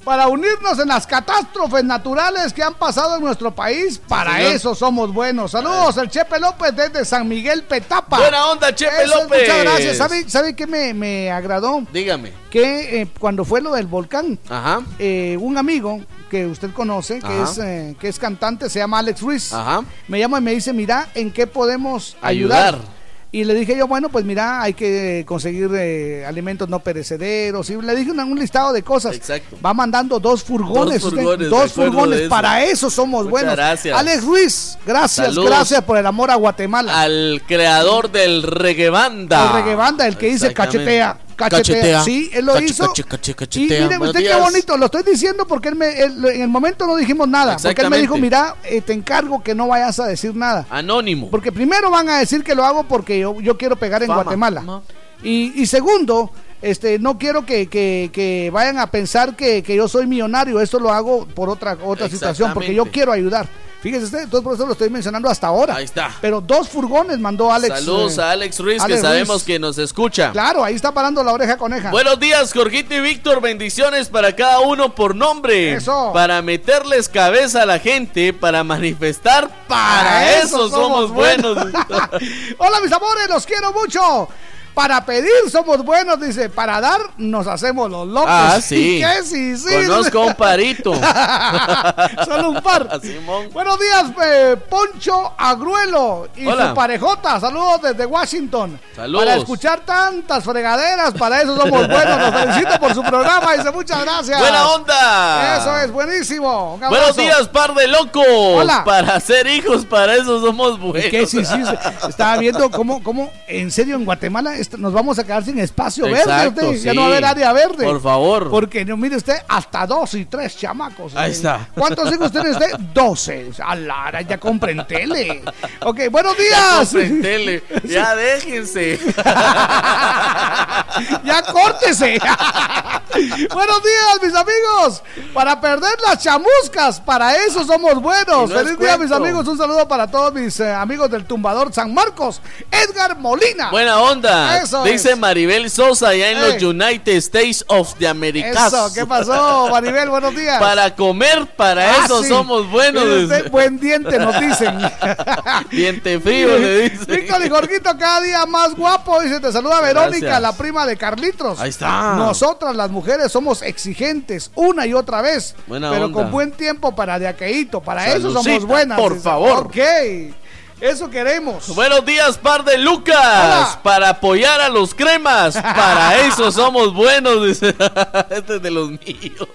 Para unirnos en las catástrofes naturales que han pasado en nuestro país, para eso somos buenos. Saludos, el Chepe López desde San Miguel Petapa.
Buena onda, Chepe
Eso
López.
Muchas gracias. ¿Sabe, sabe qué me, me agradó?
Dígame.
Que eh, cuando fue lo del volcán,
Ajá.
eh, un amigo que usted conoce, que es, eh, que es cantante, se llama Alex Ruiz.
Ajá.
Me llama y me dice, mira, ¿en qué podemos ayudar?
Ayudar.
Y le dije yo, bueno, pues mira, hay que conseguir eh, alimentos no perecederos. Y le dije un, un listado de cosas.
Exacto.
Va mandando dos furgones.
Dos
usted,
furgones,
dos
eso.
Para eso somos
Muchas
buenos.
gracias.
Alex Ruiz, gracias, gracias por el amor a Guatemala.
Al creador del reggae banda.
El reggae banda, el que dice
Exactamente.
Cachetea. Cachetea. Sí, él lo
Cache,
hizo.
cache, cache,
Y mire usted qué bonito, lo estoy diciendo porque él me, él- en el momento no dijimos nada. Porque él me dijo, mira, eh, te encargo que no vayas a decir nada.
Anónimo.
Porque primero van a decir que lo hago porque yo, yo quiero pegar en
Fama.
Guatemala.
No.
Y, y segundo, este, no quiero que, que- que vayan a pensar que, que yo soy millonario. Esto lo hago por otra, otra situación, porque yo quiero ayudar. Fíjese usted, entonces por eso lo estoy mencionando hasta ahora.
Ahí está.
Pero dos furgones mandó Alex.
Saludos
eh,
a Alex Ruiz,
Alex
que sabemos
Ruiz.
que nos escucha.
Claro, ahí está parando la oreja coneja.
Buenos días, Jorgito y Víctor. Bendiciones para cada uno por nombre.
Eso.
Para meterles cabeza a la gente, para manifestar. Para, eso, somos buenos.
Hola mis amores, los quiero mucho. Para pedir somos buenos, dice. Para dar nos hacemos los locos.
ah, sí.
¿Y qué? Sí, sí.
Conozco a un parito.
Solo un par.
Simón.
Buenos días, eh, Poncho Agruelo y
Hola.
su parejota. Saludos desde Washington.
Saludos.
Para escuchar tantas fregaderas, para eso somos buenos. Los felicito por su programa. Dice muchas gracias.
Buena onda.
Eso es buenísimo. Un
Buenos días, par de locos.
Hola.
Para ser hijos, para eso somos buenos.
¿Y qué? Sí, sí, sí. Estaba viendo cómo, cómo, en serio, en Guatemala nos vamos a quedar sin espacio
Exacto,
verde. usted. Ya no va a haber área verde.
Por favor.
Porque, no, mire usted, hasta dos y tres chamacos.
Ahí
Eh,
está.
¿Cuántos hijos tiene usted? Doce. A Lara, ya compren tele. Ok, buenos
Ya
días.
compren tele. Ya déjense.
ya córtese. Buenos días, mis amigos. Para perder las chamuscas, para eso somos buenos.
No
Feliz día, mis amigos. Un saludo para todos mis eh, amigos del tumbador San Marcos. Edgar Molina.
Buena onda.
Eso
Dice
es.
Maribel Sosa allá en
Ey.
los United States of the Americas.
Eso, ¿qué pasó, Maribel? Buenos días.
Para comer, para
Ah,
eso
sí.
somos buenos.
Usted, buen diente, nos dicen.
Diente frío, le dice.
Víctor y Jorgito, cada día más guapo. Dice, te saluda Verónica,
Gracias.
la prima de Carlitos.
Ahí está.
Nosotras, las mujeres, somos exigentes una y otra vez.
Buena
pero
onda.
con buen tiempo para de aqueíto. Para eso somos buenas.
por
Dice,
favor.
Ok. Eso queremos.
Buenos días, par de Lucas.
Hola.
Para apoyar a los cremas. Para eso somos buenos. Dice. Este es de los míos.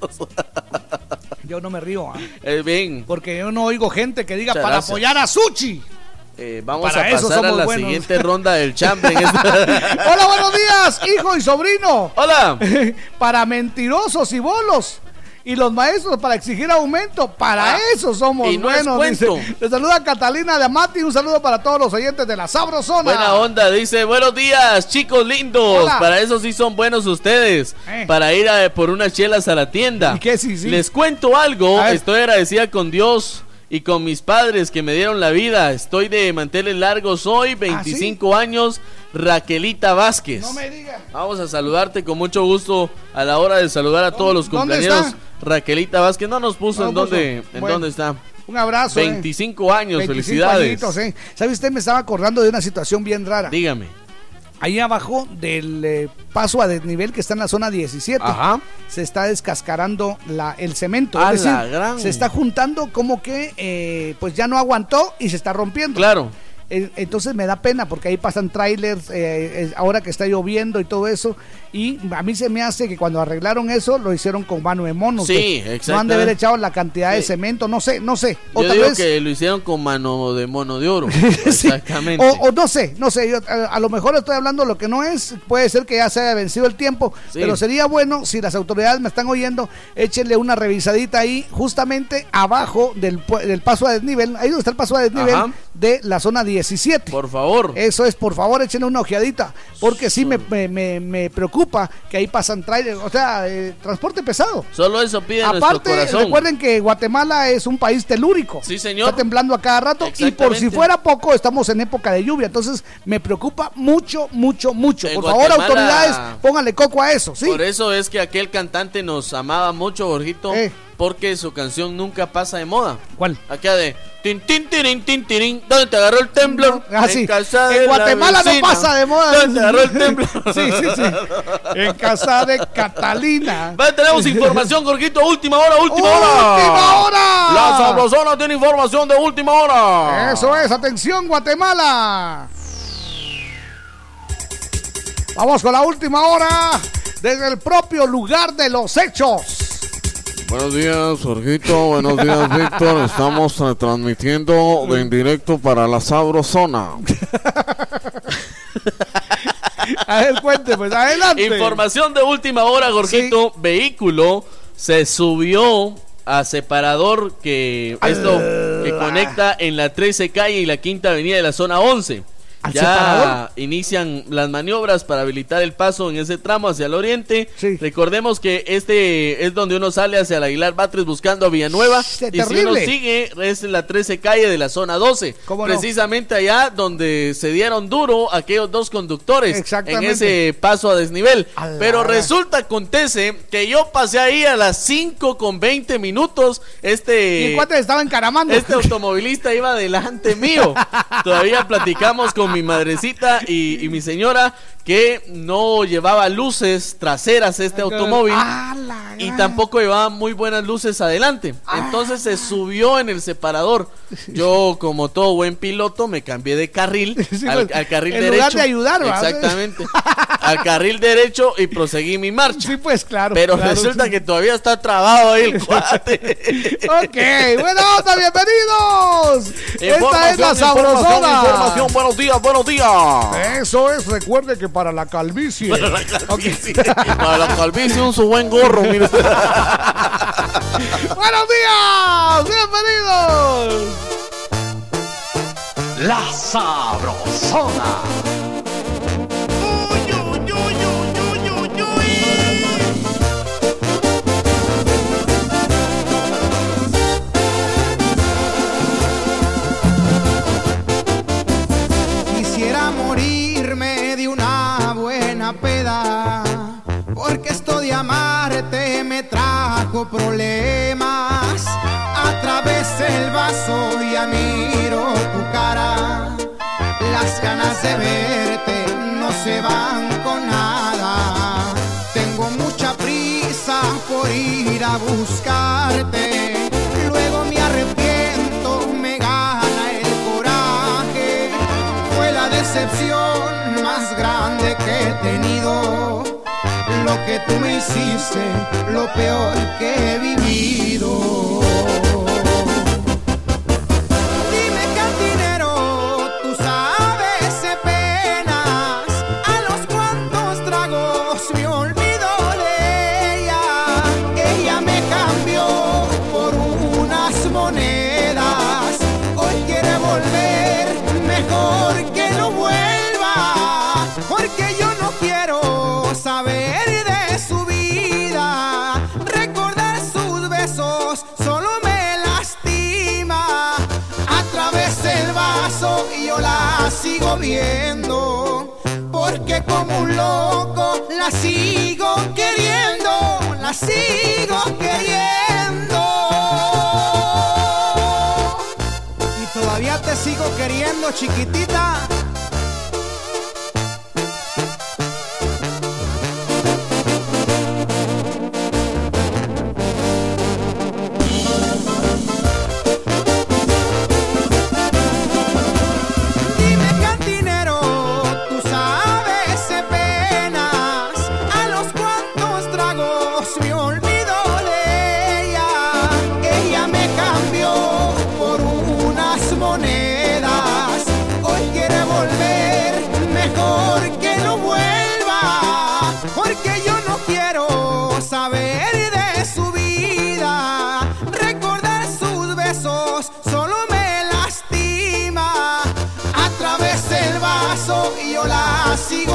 Yo no me río, ¿ah?
Eh, bien.
porque yo no oigo gente que diga
Muchas
para
gracias.
apoyar a Suchi.
Eh, vamos
Para
a
eso
pasar a la
buenos.
siguiente ronda del Champions.
Hola, buenos días, hijo y sobrino.
Hola.
para mentirosos y bolos. Y los maestros para exigir aumento. Para
Ah,
eso somos
y no es
buenos.
cuento.
dice. Le saluda Catalina de Amati. Un saludo para todos los oyentes de la Sabrosona.
Buena onda, dice, buenos días, chicos lindos.
Hola.
Para eso sí son buenos ustedes.
Eh.
Para ir a- por unas chelas a la tienda.
¿Y qué? Sí, sí.
Les cuento algo, estoy agradecida con Dios y con mis padres que me dieron la vida. Estoy de manteles largos hoy, 25 años, Raquelita Vázquez.
Ah, No me diga.
Vamos a saludarte con mucho gusto a la hora de saludar a todos los
¿Dónde
cumpleaños.
está?
Raquelita Vázquez no nos puso
No
en dónde, en dónde está.
Un abrazo. eh.
25 años,
25
felicidades.
añitos, eh. ¿Sabe usted? Me estaba acordando de una situación bien rara.
Dígame.
Ahí abajo del eh, paso a desnivel que está en la zona 17,
Ajá.
se está descascarando la, el cemento.
A
es decir,
la gran.
se está juntando como que eh, pues ya no aguantó y se está rompiendo.
Claro.
Entonces me da pena porque ahí pasan trailers, eh, eh, ahora que está lloviendo y todo eso. Y a mí se me hace que cuando arreglaron eso lo hicieron con mano de mono.
Sí,
que No han de haber echado la cantidad de
Sí.
cemento, no sé, no sé. O
Yo
tal
digo
vez-
que lo hicieron con mano de mono de oro.
Sí.
Exactamente.
O, o no sé, no sé, yo, a, a lo mejor estoy hablando lo que no es, puede ser que ya se haya vencido el tiempo,
Sí.
pero sería bueno si las autoridades me están oyendo, échenle una revisadita ahí, justamente abajo del, del paso a desnivel, ahí donde está el paso a desnivel,
Ajá.
De la zona 17.
Por favor.
Eso es, por favor, échenle una ojeadita, porque sí me, me- me- me preocupa que ahí pasan trailers, o sea, eh, transporte pesado.
Solo eso pide nuestro
Aparte,
corazón.
recuerden que Guatemala es un país telúrico.
Sí, señor.
Está temblando a cada rato y por si fuera poco, estamos en época de lluvia. Entonces, me preocupa mucho, mucho, mucho.
En
Por favor, autoridades, pónganle coco a eso, ¿sí?
Por eso es que aquel cantante nos amaba mucho, Jorgito, porque su canción nunca pasa de moda.
¿Cuál?
Aquella de tin tin tirin tin tirin, ¿dónde te agarró el temblor?
Ah, sí.
casa de
En
la
Guatemala no pasa de moda.
¿Dónde te agarró el temblor?
Sí, sí, sí. En casa de Catalina.
Va, tenemos información, Jorgito, última hora, última hora.
¡Última hora!
La Sabrosona tiene información de última hora.
Eso es, atención Guatemala. Vamos con la última hora desde el propio lugar de los hechos.
Buenos días, Jorgito. Buenos días, Víctor. Estamos eh, transmitiendo en directo para la Sabrosona.
A ver, cuente, pues adelante.
Información de última hora, Jorgito. Vehículo se subió a separador que esto que conecta en la 13 calle y la quinta avenida de la zona 11.
¿Al
Ya
separador?
inician las maniobras para habilitar el paso en ese tramo hacia el oriente. Recordemos que este es donde uno sale hacia el Aguilar Batres buscando a Villanueva. y si uno sigue, es la 13 calle de la zona 12.
¿Cómo no?
Precisamente allá donde se dieron duro aquellos dos conductores en ese paso a desnivel. Pero resulta, acontece que yo pasé ahí a las 5 con 20 minutos. Este.
Y el cuate estaba encaramando.
Este automovilista iba delante mío. Todavía platicamos con mi madrecita y, mi señora que no llevaba luces traseras este automóvil
Ah,
y tampoco llevaba muy buenas luces adelante. Entonces se subió en el separador. Yo, como todo buen piloto, me cambié de carril
Sí,
al,
pues,
al carril
en
derecho.
lugar de ayudar.
Exactamente. al carril derecho y proseguí mi marcha.
Sí, pues claro.
Pero
claro,
resulta
sí.
que todavía está trabado ahí el cuate.
Ok, buena onda, bienvenidos. Esta es la sabrosona.
información, información. Buenos días, buenos días.
Eso es, recuerde que para la calvicie.
Para la calvicie. Para la calvicie un su buen gorro, mire.
¡Buenos días! ¡Bienvenidos!
La Sabrosona.
Porque esto de amarte me trajo problemas. A través del vaso ya miro tu cara, las ganas de verte no se van con nada. Tengo mucha prisa por ir a buscarte, Lo que tú me hiciste, lo peor que he vivido. Porque como un loco la sigo queriendo, la sigo queriendo. Y todavía te sigo queriendo, chiquitita.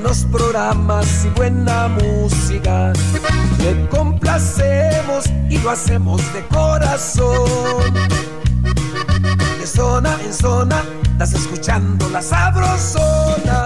Buenos programas y buena música. Le complacemos y lo hacemos de corazón. De zona en zona, estás escuchando la sabrosona.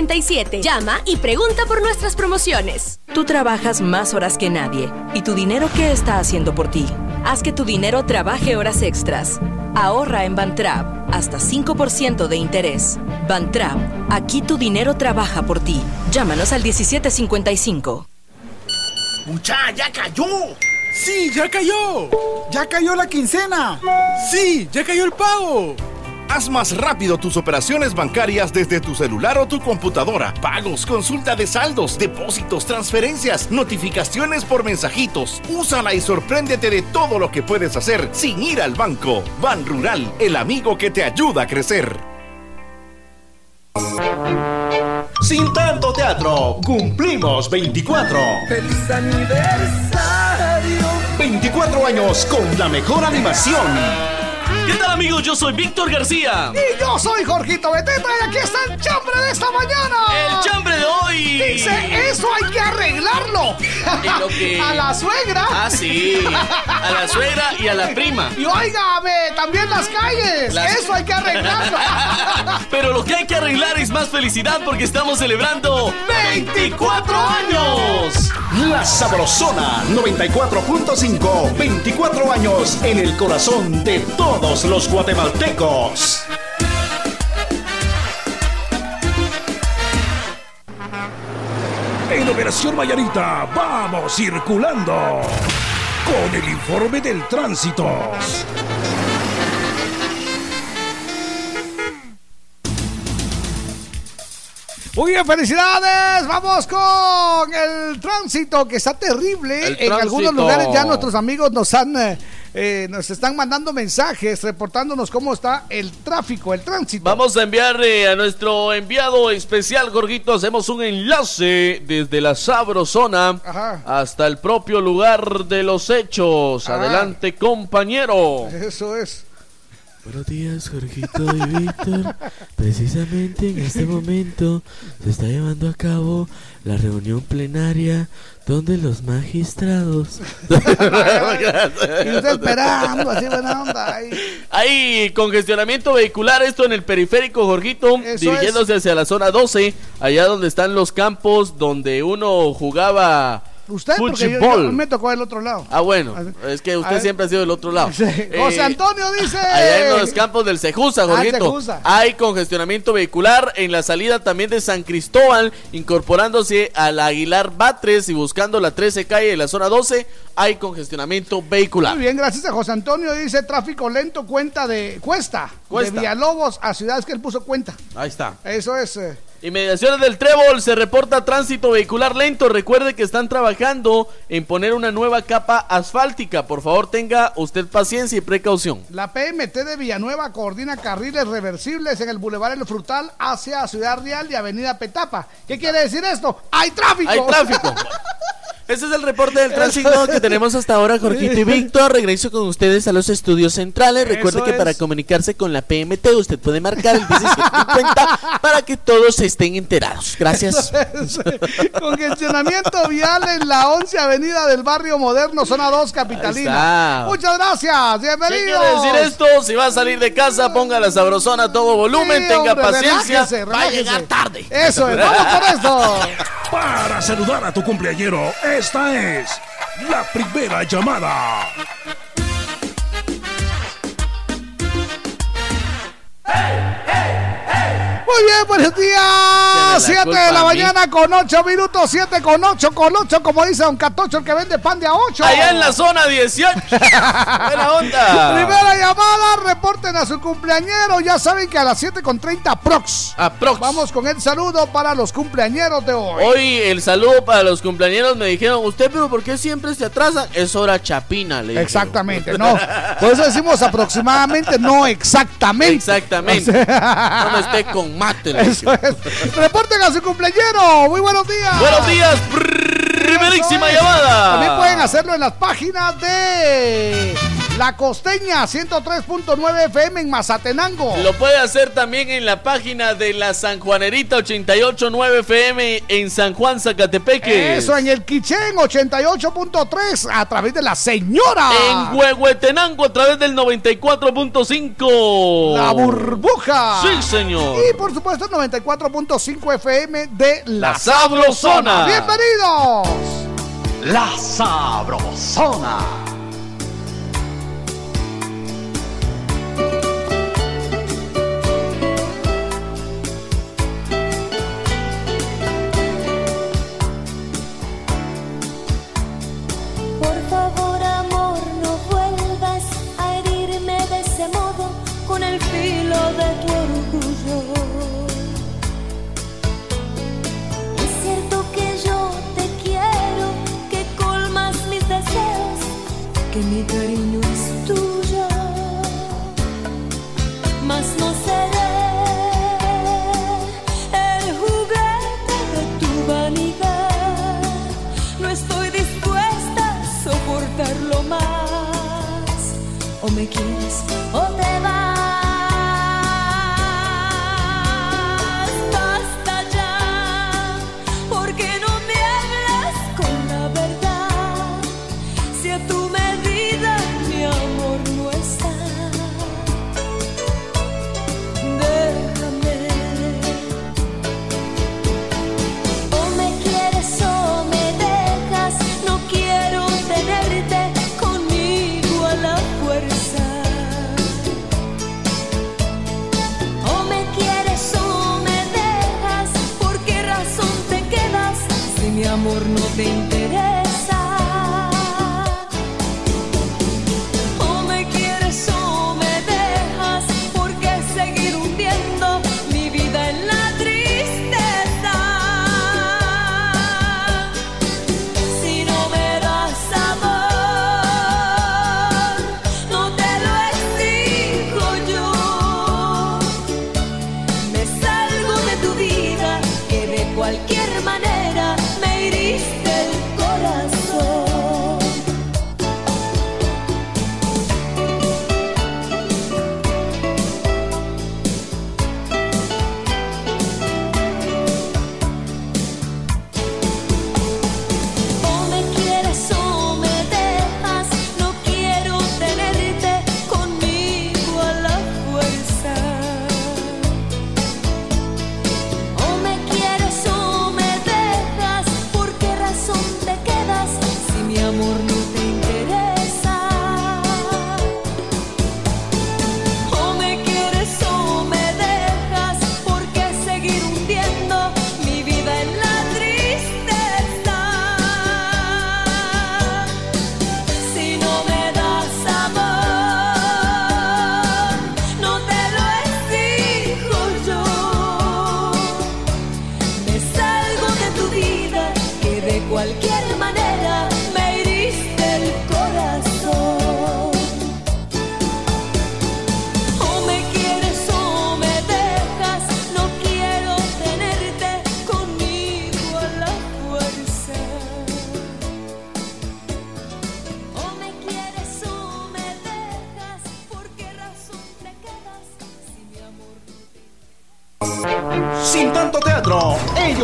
Llama y pregunta por nuestras promociones.
Tú trabajas más horas que nadie. ¿Y tu dinero qué está haciendo por ti? Haz que tu dinero trabaje horas extras. Ahorra en Bantrap hasta 5% de interés. Bantrap, aquí tu dinero trabaja por ti. Llámanos al 1755.
¡Mucha, ya cayó! ¡Sí, ya cayó! ¡Ya cayó la quincena! ¡Sí, ya cayó el pago!
Haz más rápido tus operaciones bancarias desde tu celular o tu computadora. Pagos, consulta de saldos, depósitos, transferencias, notificaciones por mensajitos. Úsala y sorpréndete de todo lo que puedes hacer sin ir al banco. Ban Rural, el amigo que te ayuda a crecer.
Sin tanto teatro, cumplimos 24.
¡Feliz aniversario!
24 años con la mejor animación.
¿Qué tal amigos? Yo soy Víctor García.
Y yo soy Jorgito Beteta y aquí está el chambre de esta mañana.
El chambre de hoy.
Dice, eso hay que arreglarlo.
En lo que-
A la suegra.
Ah, sí. A la suegra y a la prima.
Y óigame, también las calles.
Las-
Eso hay que arreglarlo.
Pero lo que hay que arreglar es más felicidad porque estamos celebrando 24 años.
La Sabrosona 94.5. 24 años en el corazón de todos los guatemaltecos. En Operación Mayanita vamos circulando con el informe del tránsito.
Muy bien, felicidades. Vamos con el tránsito que está terrible.
El
en
tránsito.
algunos lugares ya nuestros amigos nos han eh, eh, nos están mandando mensajes reportándonos cómo está el tráfico, el tránsito.
Vamos a enviarle a nuestro enviado especial, Jorgito. Hacemos un enlace desde la Sabrosona
Ajá.
hasta el propio lugar de los hechos. Adelante, compañero.
Eso es.
Buenos días, Jorgito y Víctor. Precisamente en este momento se está llevando a cabo la reunión plenaria donde los magistrados.
y usted esperando, así buena onda. ahí.
Hay congestionamiento vehicular, esto en el periférico, Jorgito, dirigiéndose hacia la zona 12, allá donde están los campos donde uno jugaba
Usted, porque yo, me tocó del otro lado.
Ah, bueno, es que usted siempre ha sido del otro lado.
José
Eh,
Antonio dice.
Allá en los campos del Cejusa,
Ah,
Jorgito. Hay congestionamiento vehicular en la salida también de San Cristóbal, incorporándose al Aguilar Batres y buscando la 13 calle de la zona 12. Hay congestionamiento vehicular.
Muy bien, gracias a José Antonio. Dice tráfico lento, cuenta de cuesta.
Cuesta.
De Villalobos a ciudades que él puso cuenta.
Ahí está.
Eso es. eh,
Inmediaciones del Trébol se reporta tránsito vehicular lento. Recuerde que están trabajando en poner una nueva capa asfáltica. Por favor, tenga usted paciencia y precaución.
La PMT de Villanueva coordina carriles reversibles en el Boulevard El Frutal hacia Ciudad Real y Avenida Petapa. ¿Qué quiere decir esto? ¡Hay tráfico!
Hay tráfico. Ese es el reporte del tránsito que tenemos hasta ahora, Jorgito y Víctor. Regreso con ustedes a los estudios centrales. Recuerde
Eso
que
es.
para comunicarse con la PMT usted puede marcar el 1750 para que todos estén enterados. Gracias.
Congestionamiento vial en la 11 Avenida del Barrio Moderno, zona 2, Capitalina. Muchas gracias,
¿Qué
bienvenidos.
quiere decir esto? Si va a salir de casa, ponga la sabrosona a todo volumen,
Sí,
tenga
hombre,
paciencia.
relájese,
Va a llegar tarde.
Eso es, vamos con esto.
Para saludar a tu cumpleañero, esta es la primera llamada.
Muy bien, buenos días.
la
7
culpa
de la
a
mañana con 8 minutos, 7 con 8 con 8, como dice Don Catocho, el que vende pan de a 8.
Allá en la zona 18. Buena onda.
Primera llamada, reporten a su cumpleañero. Ya saben que a las 7 con 30 prox. Vamos con el saludo para los cumpleañeros de hoy.
Hoy el saludo para los cumpleañeros me dijeron, usted pero ¿por qué siempre se atrasa? Es hora chapina, le dije.
Exactamente, no. Por eso decimos aproximadamente, no exactamente.
Exactamente. No me esté con mate. le
Eso
dije.
es. Reporten a su cumpleañero. Muy buenos días.
Buenos días, primerísima llamada.
También pueden hacerlo en las páginas de La Costeña 103.9 FM en Mazatenango.
Lo puede hacer también en la página de la San Juanerita 889 FM en San Juan, Zacatepeque.
Eso en el Quichén 88.3 a través de la señora.
En Huehuetenango a través del 94.5.
La burbuja.
Sí, señor.
Y por supuesto el 94.5 FM de La,
La Sabrosona.
Bienvenidos.
La Sabrosona.
De tu orgullo. Es cierto que yo te quiero, que colmas mis deseos, que mi cariño amor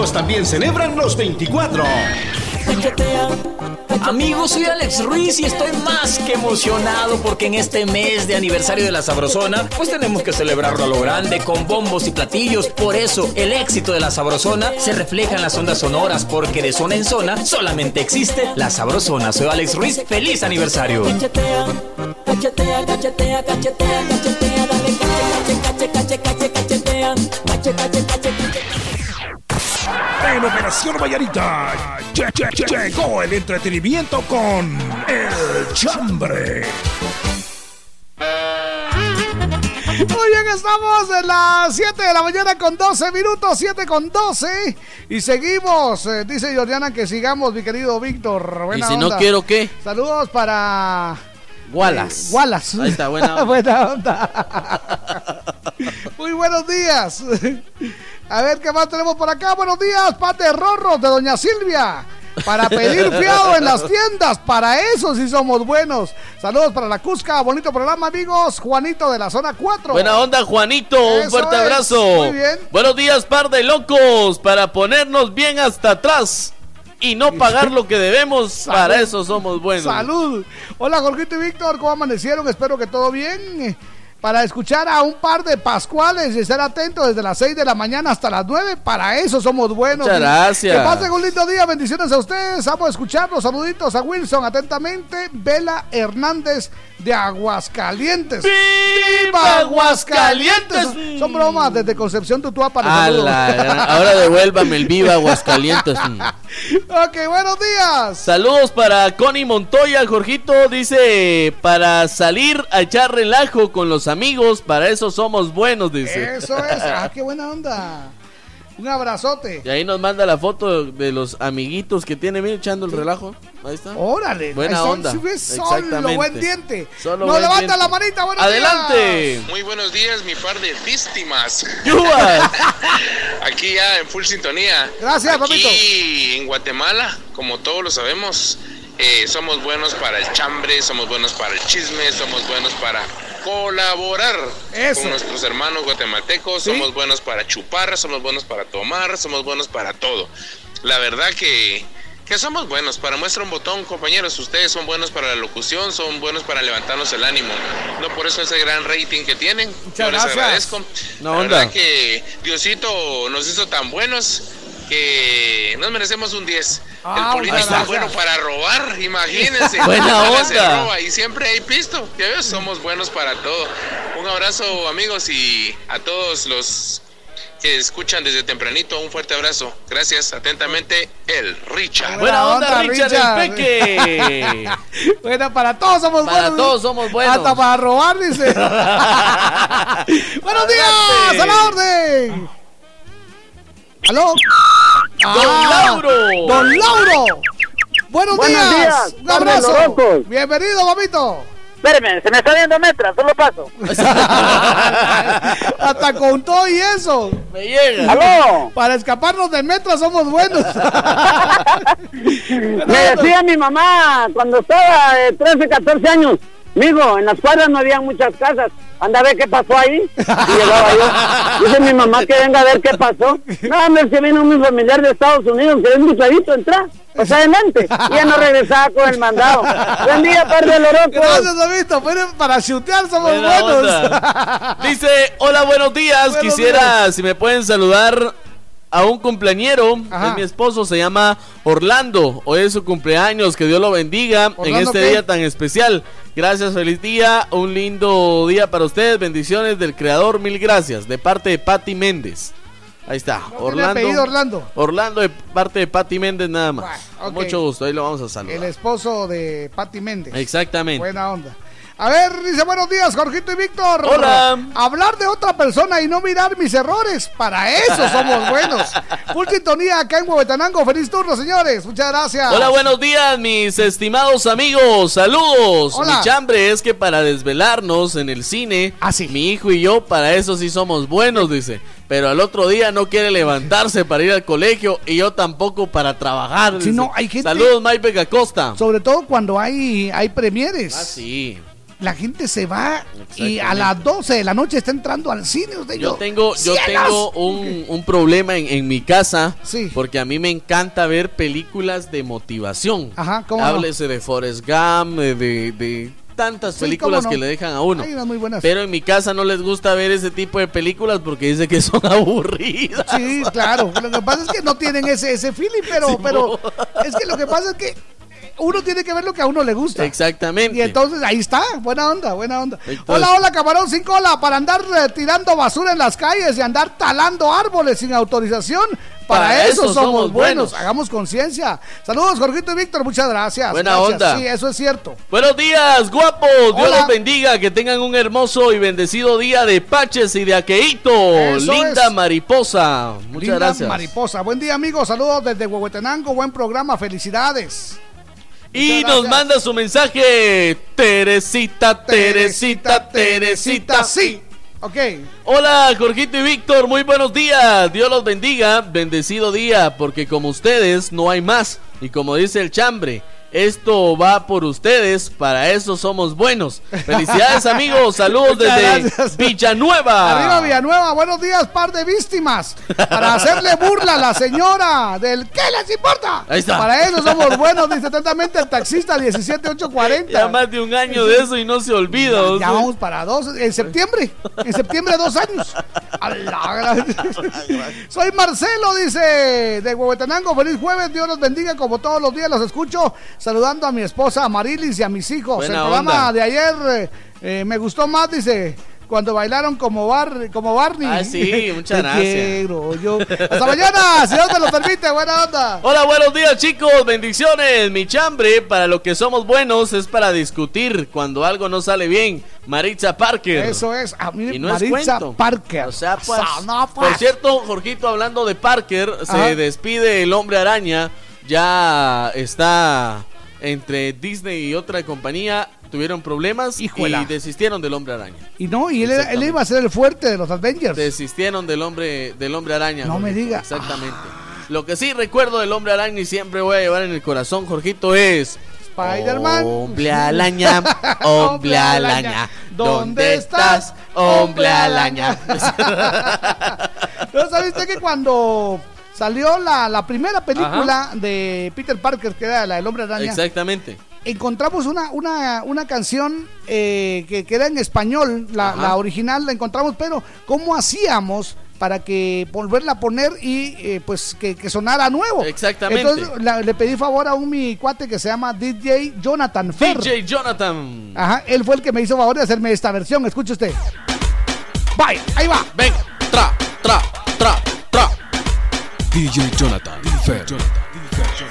ellos también celebran los 24.
Amigos, soy Alex Ruiz y estoy más que emocionado porque en este mes de aniversario de la Sabrosona, pues tenemos que celebrarlo a lo grande con bombos y platillos. Por eso, el éxito de la Sabrosona se refleja en las ondas sonoras porque de zona en zona solamente existe la Sabrosona. Soy Alex Ruiz, feliz aniversario.
En Operación Vallarita lle- lle- lle- llegó el entretenimiento con El Chambre.
Muy bien, estamos en las 7 de la mañana con 12 minutos, 7 con 12. Y seguimos. eh, dice Georgiana que sigamos, mi querido Víctor.
Y si no quiero, ¿qué?
Saludos para.
Wallace.
eh, Wallace.
Ahí está, buena onda.
Buena onda. Muy buenos días. A ver qué más tenemos por acá. Buenos días, Pate Rorros de Doña Silvia. Para pedir fiado en las tiendas. Para eso sí somos buenos. Saludos para la Cusca. Bonito programa, amigos. Juanito de la zona 4.
Buena onda, Juanito. Un fuerte
es.
abrazo.
Muy bien.
Buenos días, par de locos. Para ponernos bien hasta atrás y no pagar lo que debemos.
Salud.
Para eso somos buenos.
Salud. Hola, Jorgito y Víctor, ¿cómo amanecieron? Espero que todo bien. Para escuchar a un par de pascuales y estar atentos desde las 6 de la mañana hasta las 9. Para eso somos buenos.
Muchas gracias.
Que pasen un lindo día. Bendiciones a ustedes. Vamos a escucharlos. Saluditos a Wilson. Atentamente, Vela Hernández de Aguascalientes.
¡Viva Aguascalientes!
Son, son bromas desde Concepción Tutuapa. les
A
saludo.
la gran- Ahora devuélvame el viva Aguascalientes. Mm.
ok, buenos días.
Saludos para Connie Montoya, Jorgito dice, para salir a echar relajo con los amigos, para eso somos buenos, dice.
Eso es. Ah, qué buena onda. Un abrazote.
Y ahí nos manda la foto de los amiguitos que tiene, mira, echando el relajo. Ahí está.
Órale.
Buena
ahí son-
onda.
Solo
Exactamente.
buen diente.
Solo
Nos
buen
levanta
diente.
la manita, buenos
Adelante.
Muy buenos días, mi par de víctimas.
¡Yuba!
Aquí ya en full sintonía.
Gracias,
Aquí
papito.
en Guatemala, como todos lo sabemos, eh, somos buenos para el chambre, somos buenos para el chisme, somos buenos para colaborar
Eso.
con nuestros hermanos guatemaltecos,
Sí.
somos buenos para chupar, somos buenos para tomar, somos buenos para todo. La verdad que que somos buenos. Para muestra un botón, compañeros, ustedes son buenos para la locución, son buenos para levantarnos el ánimo. No por eso ese gran rating que tienen. Yo les
gracias.
agradezco.
No,
la
onda.
verdad que Diosito nos hizo tan buenos que nos merecemos un 10.
Ah,
el político
muchas
es bueno para robar, imagínense.
Buena
se
onda.
roba y siempre hay pisto. Ya ves, somos buenos para todo. Un abrazo, amigos, y a todos los que escuchan desde tempranito, un fuerte abrazo. Gracias, atentamente, el Richard.
Buena onda, Richard,
Richard.
el Peque.
Bueno, para todos somos
Para
buenos.
todos somos buenos.
Hasta para robar, dice. ¡Buenos días! ¡A la orden! ¿Aló?
¡Don Lauro!
¡Don Lauro! ¡Buenos,
Buenos días,
¡Un abrazo! ¡Bienvenido, papito!
Espérame, se me está viendo metra, solo paso.
Hasta con todo y eso.
Me llega.
¡Aló!
Para escaparnos de Metra somos buenos.
Me decía mi mamá cuando estaba de 13, 14 años, mijo, en las cuadras no había muchas casas, anda a ver qué pasó ahí. Y llegaba yo. Dice mi mamá que venga a ver qué pasó. No, hombre, que vino mi familiar de Estados Unidos, que es muy clarito, entra. Pues adelante. Y ya no regresaba con el mandado. Buen día, par de lorocos.
Gracias. Pero para chutear somos
Buena
buenos.
onda. Dice, hola, buenos días.
Buenos
Quisiera, si me pueden saludar a un cumpleañero.
Ajá.
Es mi esposo, se llama Orlando. Hoy es su cumpleaños. Que Dios lo bendiga en
¿Orlando
este
qué?
día tan especial. Gracias, feliz día. Un lindo día para ustedes. Bendiciones del creador. Mil gracias. De parte de Patti Méndez. Ahí está, Orlando.
apellido Orlando.
Orlando de parte de Patti Méndez nada más.
Bueno,
mucho gusto, ahí lo vamos a saludar.
El esposo de Patti Méndez.
Exactamente.
Buena onda. A ver, dice buenos días, Jorgito y Víctor.
Hola.
Hablar de otra persona y no mirar mis errores. Para eso somos buenos. Full sintonía acá en Huehuetenango. Feliz turno, señores. Muchas gracias.
Hola, buenos días, mis estimados amigos. Saludos.
Hola.
Mi chambre es que para desvelarnos en el cine,
Ah,
mi hijo y yo, para eso sí somos buenos, dice. Pero al otro día no quiere levantarse para ir al colegio y yo tampoco para trabajar.
No, hay gente-
Saludos, Mike Acosta.
Sobre todo cuando hay, hay premieres.
Ah, sí.
La gente se va y a las 12 de la noche está entrando al cine. Usted,
Yo tengo, yo tengo un, un problema en, en mi casa porque a mí me encanta ver películas de motivación.
Ajá, ¿cómo no?
Háblese de Forrest Gump, de, de- de tantas
Sí,
películas
no.
que le dejan a uno.
Hay unas muy buenas.
Pero en mi casa no les gusta ver ese tipo de películas porque dice que son aburridas.
Sí, claro. Lo que pasa es que no tienen ese, ese feeling, pero, pero es que lo que pasa es que uno tiene que ver lo que a uno le gusta.
Exactamente.
Y entonces ahí está, buena onda, buena onda.
Entonces-
hola, hola, camarón sin cola, para andar eh, tirando basura en las calles y andar talando árboles sin autorización. Para,
Para
eso,
eso
somos,
somos
buenos.
buenos.
Hagamos conciencia. Saludos, Jorgito y Víctor, muchas gracias.
Buena
Gracias.
onda.
Sí, eso es cierto.
Buenos días, guapos. Dios los bendiga. Que tengan un hermoso y bendecido día de Paches y de Aqueito.
Eso
Linda
es.
mariposa. Muchas
Linda
gracias.
Mariposa. Buen día, amigos. Saludos desde Huehuetenango. Buen programa. Felicidades.
Y
Muchas
nos
gracias.
manda su mensaje. Teresita, Teresita, Teresita.
Sí. Ok.
Hola, Jorgito y Víctor. Muy buenos días. Dios los bendiga. Bendecido día. Porque como ustedes no hay más. Y como dice el chambre. Esto va por ustedes, para eso somos buenos. Felicidades amigos, saludos desde
gracias.
Villanueva.
Arriba Villanueva, buenos días, par de víctimas. Para hacerle burla a la señora del ¿qué les importa?
Ahí está.
Para eso somos buenos, dice atentamente el taxista 17840.
Ya más de un año de eso y no se olvida.
Ya vamos para dos, en septiembre, en septiembre dos años. A la gran- Soy Marcelo, dice, de Huehuetenango, feliz jueves, Dios los bendiga, como todos los días los escucho, saludando a mi esposa Amarilis y a mis hijos.
Buena
el programa
onda.
de ayer eh, eh, me gustó más, dice, cuando bailaron como, Bar, como Barney.
Ah, sí, muchas
Te
gracias.
quiero, yo. Hasta mañana, si Dios me lo permite, buena onda.
Hola, buenos días chicos, bendiciones. Mi chambre, para lo que somos buenos, es para discutir cuando algo no sale bien. Maritza Parker.
Eso es, a mí,
Y no es
Maritza
cuento.
Parker.
O sea, pues,
pues.
por cierto, Jorgito, hablando de Parker,
Ajá.
se despide el hombre araña. Ya está entre Disney y otra compañía. Tuvieron problemas y desistieron del hombre araña.
Y no, y él, era- él iba a ser el fuerte de los Avengers.
Desistieron del hombre, del hombre araña.
No me diga.
Exactamente. Lo que sí recuerdo del hombre araña y siempre voy a llevar en el corazón, Jorgito, es.
Spider-Man.
Hombre araña, hombre araña. ¿Dónde estás, hombre araña?
¿No sabiste que cuando salió la, la primera película de Peter Parker, que era la del hombre araña,
Exactamente.
encontramos una, una, una canción eh, que, que era en español, la, la original la encontramos, pero ¿cómo hacíamos para que volverla a poner y eh, pues que, que sonara nuevo?
Exactamente.
Entonces la- le pedí favor a un mi cuate que se llama DJ Jonathan Fer.
DJ Jonathan.
Ajá, él fue el que me hizo favor de hacerme esta versión. Escuche usted. Vaya, ahí va.
Ven, tra, tra.
DJ Jonathan Fer.
Víctima,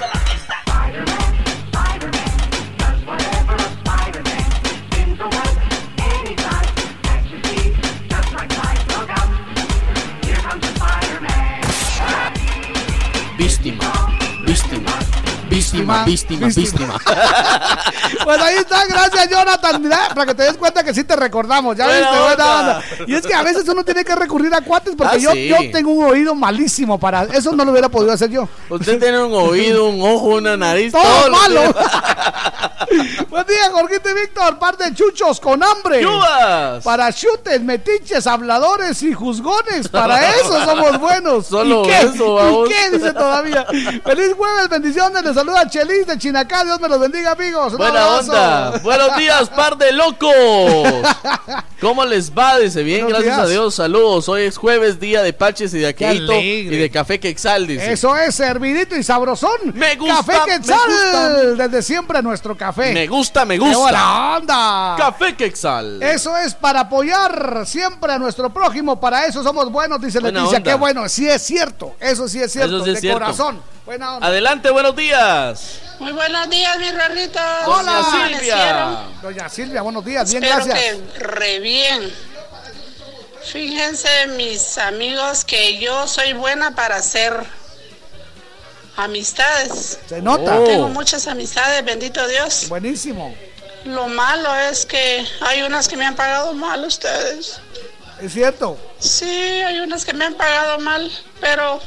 víctima, víctima, víctima.
Pues ahí está, gracias Jonathan. Mira, para que te des cuenta que sí te recordamos, ya
Buena
viste, buena
onda.
Y es que a veces uno tiene que recurrir a cuates porque
Ah,
yo,
sí.
yo tengo un oído malísimo para eso no lo hubiera podido hacer yo.
Usted tiene un oído, un ojo, una nariz,
Todo
todo, lo
malo. Buen día, Jorgito y Víctor, par de chuchos con hambre.
¡Yubas!
Para chutes, metiches, habladores y juzgones. Para eso somos buenos.
Solo
¿Y qué?
eso, vamos.
¿Y qué? Dice todavía. Feliz jueves, bendiciones. Les saluda Chelis de Chinacá. Dios me los bendiga, amigos. Un
Buena
abrazo.
onda. Buenos días, par de locos. ¿Cómo les va? Dice bien,
Buenos
gracias
días.
a Dios. Saludos. Hoy es jueves, día de Paches y de Aqueito y de Café Quexal, dice.
Eso es, servidito y sabrosón.
Me gusta,
Café
me gusta.
Desde siempre nuestro café.
Me gusta, me
¡Qué
gusta.
buena onda!
Café Quexal.
Eso es para apoyar siempre a nuestro prójimo. Para eso somos buenos, dice
Buena
Leticia.
onda.
Qué bueno. Sí es cierto. Eso sí es cierto.
Eso sí es
de
cierto.
corazón. Buena onda.
Adelante, buenos días.
Muy buenos días, mis raritos.
Hola,
¿Cómo
Silvia.
Doña Silvia, buenos días. Bien,
Espero
gracias.
que re bien. Fíjense, mis amigos, que yo soy buena para hacer amistades.
Se nota.
Tengo muchas amistades, bendito Dios.
Buenísimo.
Lo malo es que hay unas que me han pagado mal ustedes.
Es cierto.
Sí, hay unas que me han pagado mal, pero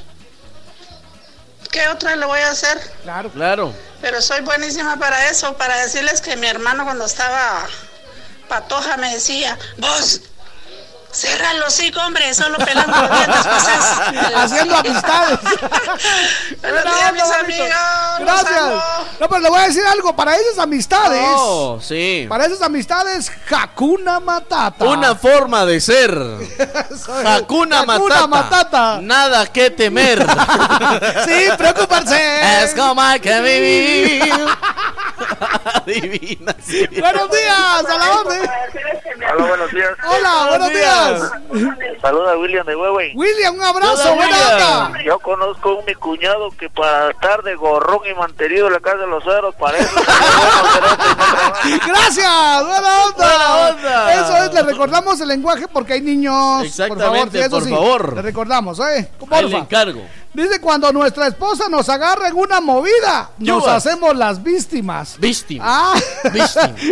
¿qué otra le voy a hacer?
Claro.
Claro.
Pero soy buenísima para eso, para decirles que mi hermano cuando estaba patoja me decía, vos, cerra los hocico, hombre, solo pelando los dientes pasás.
Haciendo amistades.
Buenos días, mis
bonito.
amigos.
Gracias.
amo.
No, pero le voy a decir algo. Para esas amistades.
Oh, sí.
Para esas amistades, Hakuna Matata.
Una forma de ser. Hakuna
Hakuna
Matata.
Matata.
Nada que temer.
Sin preocuparse.
Es como hay que vivir. Divina. sí.
Buenos días, a la orden.
Hola, buenos días.
Hola, buenos días.
Saluda a William de Huehue.
William, un abrazo, buena onda.
Yo conozco un mi cuñado que para estar de gorrón y mantenido en la casa de los ceros parece.
Gracias, buena onda.
Buena onda.
Eso es, le recordamos el lenguaje porque hay niños.
Exactamente,
por favor, sí, eso
por
sí,
favor.
Le recordamos, ¿eh?
Ahí le
Porfa.
encargo.
Dice cuando nuestra esposa nos agarra en una movida, nos hacemos las víctimas.
Víctima.
Ah,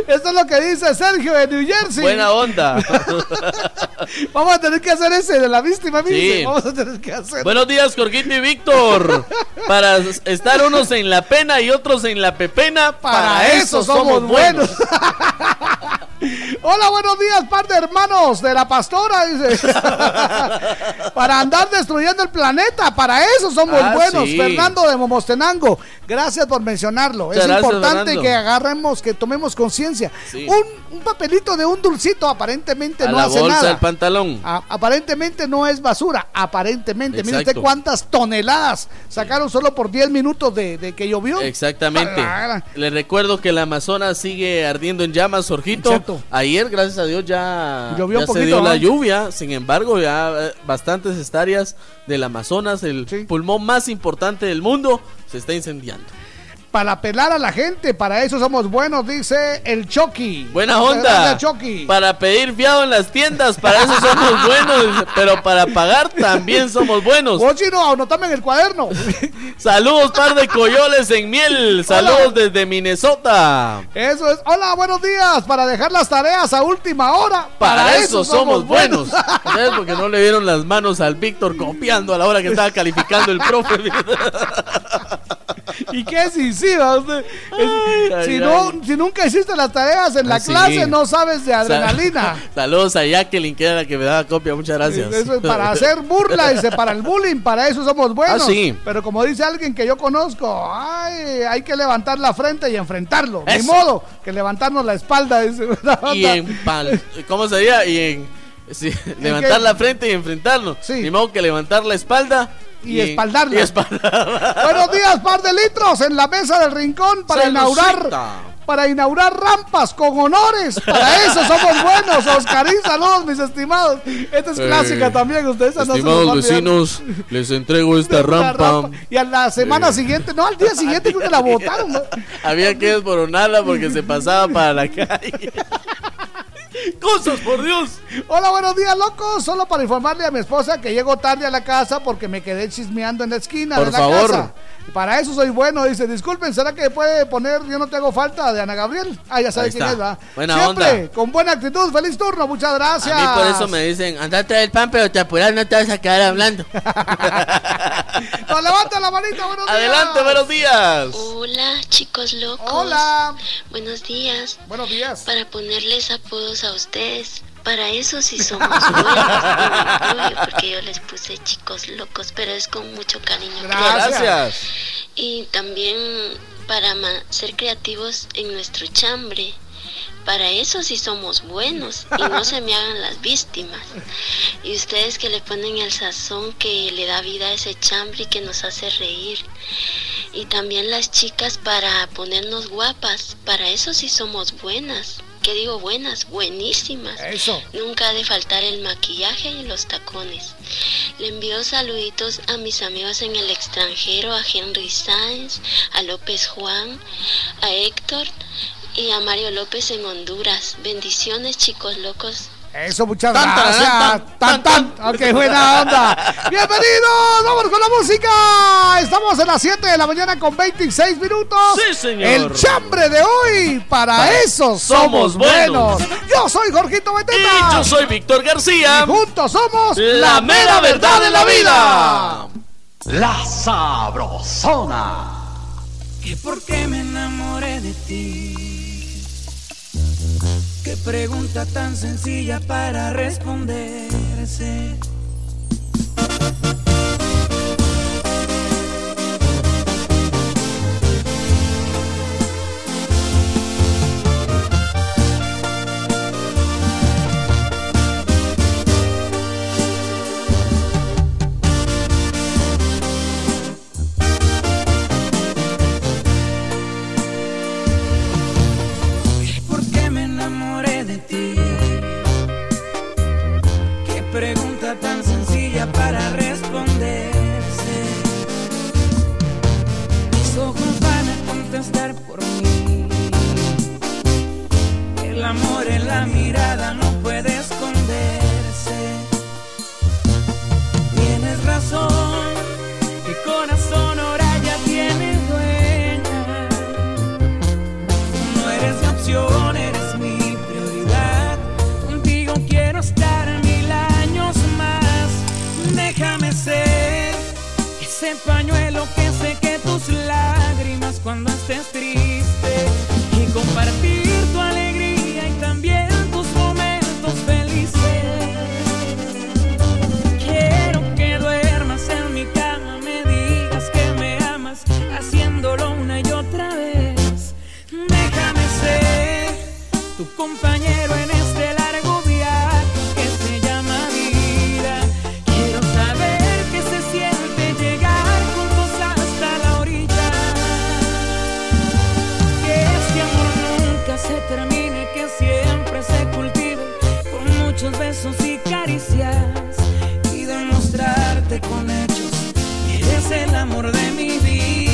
esto es lo que dice Sergio de New Jersey.
Buena onda.
Vamos a tener que hacer ese de la víctima,
Sí.
Vamos a tener que hacer.
Buenos días, Jorgito y Víctor. Para estar unos en la pena y otros en la pepena, para, eso somos buenos.
Hola, buenos días, par de hermanos de la pastora. Dice. Para andar destruyendo el planeta, para eso somos
Ah,
buenos.
sí.
Fernando de Momostenango, gracias por mencionarlo.
Muchas
es
gracias,
importante
Fernando.
que agarremos, que tomemos conciencia.
Sí.
Un, un papelito de un dulcito aparentemente
A
no
la
hace
bolsa
nada.
del pantalón.
A- aparentemente no es basura, aparentemente. Mire usted cuántas toneladas sacaron solo por 10 minutos de, de que llovió.
Exactamente. Les recuerdo que el Amazonas sigue ardiendo en llamas, Jorgito.
Exacto.
Ayer, gracias a Dios, ya,
Llovió
ya
un poquito,
se dio la lluvia. Sin embargo, ya eh, bastantes hectáreas del Amazonas, el pulmón más importante del mundo, se está incendiando.
Para pelar a la gente, para eso somos buenos, dice el Chucky.
Buena onda.
Chucky.
Para pedir fiado en las tiendas, para eso somos buenos. Pero para pagar también somos buenos.
Vos, chino, anotame en el cuaderno.
Saludos, par de coyoles en miel. Saludos desde Minnesota.
Eso es. Hola, buenos días. Para dejar las tareas a última hora.
Para, eso somos buenos. ¿Sabes? Porque no le dieron las manos al Víctor copiando a la hora que estaba calificando el profe.
¿Y qué si sí, va usted? Es-
Ay,
si,
ay,
no,
ay.
si nunca hiciste las tareas en la
Ah, sí.
clase, no sabes de adrenalina.
Saludos a Jacqueline, que era la que me daba copia. Muchas gracias.
Eso es para hacer burla, dice, para el bullying, para eso somos buenos.
Ah, sí.
Pero como dice alguien que yo conozco, ay, hay que levantar la frente y enfrentarlo.
Eso.
modo que levantarnos la espalda, dice.
Y en pal- ¿Cómo sería? Y en. sí, levantar la frente y enfrentarlo. Ni modo que levantar la espalda.
Y espaldarla.
y espaldarla.
Buenos días, par de litros en la mesa del rincón para inaugurar. Para inaugurar rampas con honores. Para eso somos buenos. Oscarín, saludos, mis estimados. Esta es
Eh,
clásica también. Ustedes no
Estimados
olvidar.
vecinos, les entrego esta rampa.
Y a la semana siguiente, no, al día siguiente creo que la botaron. ¿no?
Había que desmoronarla porque se pasaba para la calle. Cosas, por Dios.
Hola, buenos días, locos. Solo para informarle a mi esposa que llego tarde a la casa porque me quedé chismeando en la esquina
Por
de la
favor.
casa. Para eso soy bueno, dice. Disculpen, ¿será que puede poner Yo no te hago falta de Ana Gabriel? Ah, ya sabe
Ahí
quién
está.
es, ¿va?
Buena
Siempre
onda.
con buena actitud. Feliz turno, muchas gracias.
A mí por eso me dicen, anda a traer el pan, pero te apuras, no te vas a quedar hablando.
No, levanta la manita, buenos días.
Adelante, buenos días.
Hola, chicos locos.
Hola.
Buenos días.
Buenos días.
Para ponerles apodos a ustedes. Para eso sí somos buenos. Porque yo les puse chicos locos, pero es con mucho cariño.
Gracias.
Y también para ser creativos en nuestro chambre. Para eso sí somos buenos y no se me hagan las víctimas. Y ustedes que le ponen el sazón que le da vida a ese chambre y que nos hace reír. Y también las chicas para ponernos guapas. Para eso sí somos buenas. ¿Qué digo buenas? Buenísimas.
Eso.
Nunca ha de faltar el maquillaje y los tacones. Le envío saluditos a mis amigos en el extranjero, a Henry Sáenz, a López Juan, a Héctor y a Mario López en Honduras. Bendiciones, chicos locos.
Eso, muchas
Tan, tan,
gracias. Tan, tan. Ok, buena onda. Bienvenidos. Vamos con la música. Estamos en las 7 de la mañana con 26 minutos.
Sí, señor.
El chambre de hoy. Para
Para-
eso somos,
somos
buenos.
buenos.
Yo soy Jorgito Beteta.
Y yo soy Víctor García.
Y juntos somos
La mera verdad de la vida.
La Sabrosona.
que por qué me enamoré de ti.
Qué pregunta tan sencilla para responderse. Contestar por mí. El amor en la mirada no puede Y compartir tu alegría y también tus momentos felices. Quiero que duermas en mi cama, me digas que me amas, haciéndolo una y otra vez. Déjame ser tu compañero en este amor de mi vida.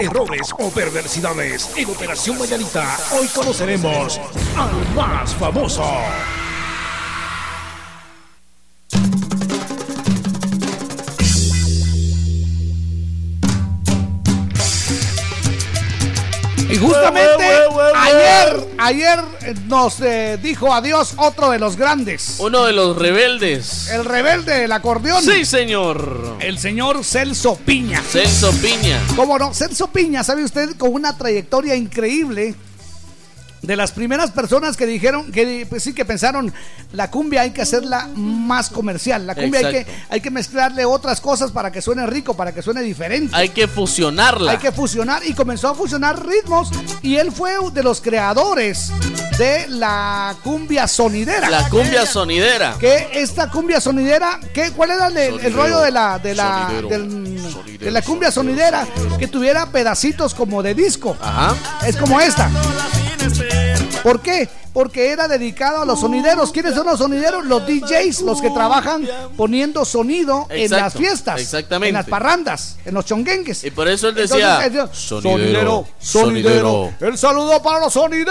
Errores o perversidades en Operación Mañanita, hoy conoceremos al más famoso.
Y justamente ayer, ayer eh, nos eh, dijo adiós otro de los grandes.
Uno de los rebeldes.
El rebelde del acordeón.
Sí, señor.
El señor Celso Piña.
Celso Piña.
¿Cómo no? Celso Piña, ¿sabe usted? Con una trayectoria increíble. De las primeras personas que dijeron, que pues sí, que pensaron, la cumbia hay que hacerla más comercial. La cumbia hay que, hay que mezclarle otras cosas para que suene rico, para que suene diferente.
Hay que fusionarla.
Hay que fusionar y comenzó a fusionar ritmos y él fue de los creadores de la cumbia sonidera.
La cumbia sonidera.
Que esta cumbia sonidera, ¿qué, ¿cuál era el, rollo de la de la
sonidero,
del- de la cumbia sonidera? Que tuviera pedacitos como de disco.
Ajá.
Es como esta. ¿Por qué? Porque era dedicado a los sonideros. ¿Quiénes son los sonideros? Los DJs, los que trabajan poniendo sonido en las fiestas,
exactamente.
en las parrandas, en los chonguenques.
Y por eso él decía,
Entonces,
sonidero, sonidero.
El saludo para los sonideros.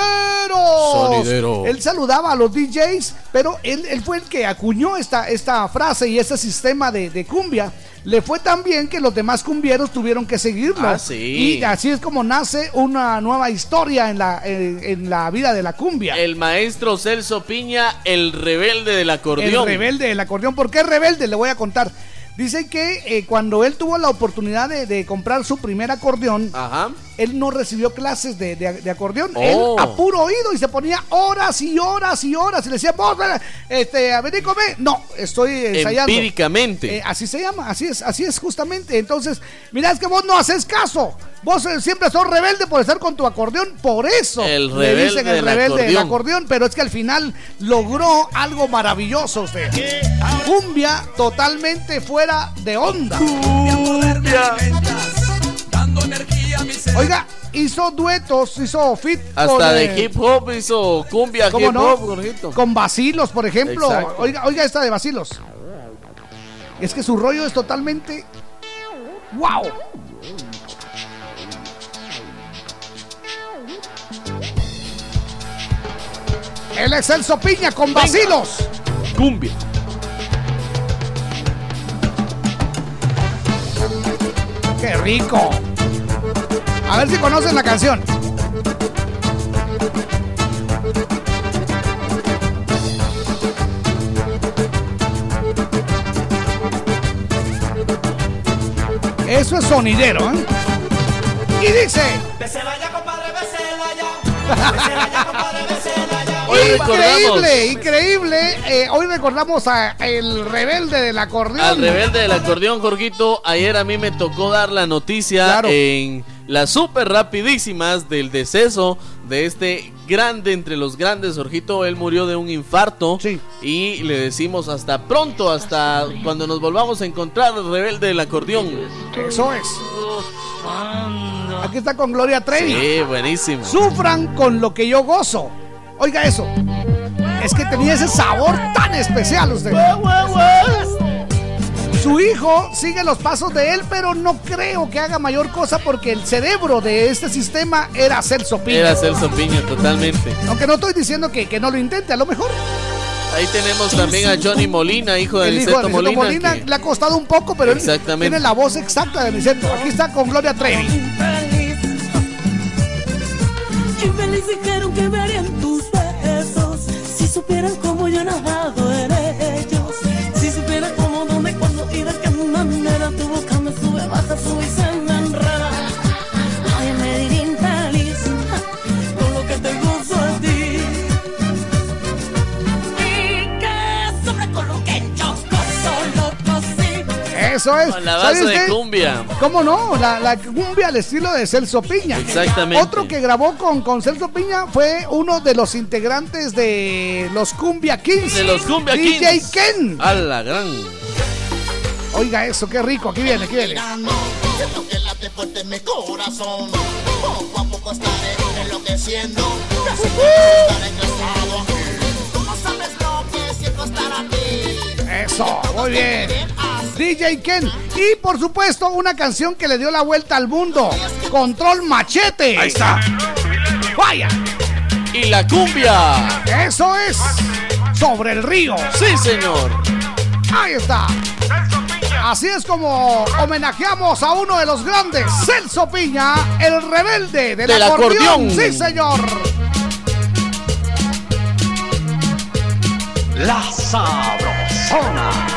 Sonidero.
Él saludaba a los DJs, pero él, él fue el que acuñó esta, esta frase y este sistema de, de cumbia le fue tan bien que los demás cumbieros tuvieron que seguirlo.
Ah, sí.
Y así es como nace una nueva historia en la, en, en la vida de la cumbia.
El maestro Celso Piña, el rebelde del acordeón.
El rebelde del acordeón. ¿Por qué rebelde? Le voy a contar. Dice que eh, cuando él tuvo la oportunidad de, de comprar su primer acordeón,
Ajá.
Él no recibió clases de, de- de acordeón.
Oh.
Él a puro oído y se ponía horas y horas y horas. Y le decía, vos, ven, este, a venir a comer. No, estoy ensayando.
Empíricamente.
Eh, así se llama, así es, así es justamente. Entonces, mira, es que vos no haces caso. Vos eh, siempre sos rebelde por estar con tu acordeón, por eso
El
le
rebelde
dicen el rebelde del
acordeón.
acordeón, pero es que al final logró algo maravilloso usted. Cumbia totalmente fuera de onda. Oiga, hizo duetos, hizo fit
Hasta
con,
de
eh,
hip hop hizo cumbia,
¿Cómo
hip
no?
hop, Jorgito.
Con Basilos, por ejemplo.
Exacto.
Oiga, oiga esta de Basilos. Es que su rollo es totalmente. ¡Wow! El excelso piña con Basilos.
Cumbia.
¡Qué rico! A ver si conocen la canción. Eso es sonidero, ¿eh? Y dice.
Hoy
increíble,
recordamos-
increíble. Eh, hoy recordamos a el rebelde del acordeón.
Al rebelde del acordeón, Jorgito, ayer a mí me tocó dar la noticia
Claro.
en las super rapidísimas del deceso de este grande entre los grandes, Jorgito. Él murió de un infarto. Y le decimos hasta pronto, hasta cuando nos volvamos a encontrar, el rebelde del acordeón.
Eso es. Aquí está con Gloria Trevi.
Sí, buenísimo.
Sufran con lo que yo gozo. Oiga eso. Es que tenía ese sabor tan especial usted. Su hijo sigue los pasos de él, pero no creo que haga mayor cosa porque el cerebro de este sistema era Celso Piña.
Era Celso Piña, totalmente.
Aunque no estoy diciendo que, que no lo intente, a lo mejor.
Ahí tenemos también a Johnny Molina, hijo de Aniceto Molina.
Molina le ha costado un poco, pero él
Exactamente.
tiene la voz exacta de Aniceto. Aquí está con Gloria Trevi.
Infeliz dijeron que me
Eso es.
Con la
¿Sabe
base de cumbia.
¿Cómo no? La, la cumbia al estilo de Celso Piña.
Exactamente.
Otro que grabó con, con Celso Piña fue uno de los integrantes de los Cumbia Kings.
De los Cumbia
DJ
Kings.
Ken.
A la gran.
Oiga eso, qué rico. Aquí viene, aquí viene.
Siento que late fuerte en mi corazón. Poco a poco estaré enloqueciendo. Casi
Uh-huh.
puedo
Eso, muy bien. DJ Ken. Y por supuesto, una canción que le dio la vuelta al mundo. Control Machete. Ahí está. Vaya.
Y la cumbia.
Eso es. Sobre el río.
Sí, señor.
Ahí está. Así es como homenajeamos a uno de los grandes, Celso Piña, el rebelde del,
Del
acordeón.
acordeón.
Sí, señor.
La Sabrosona.
Y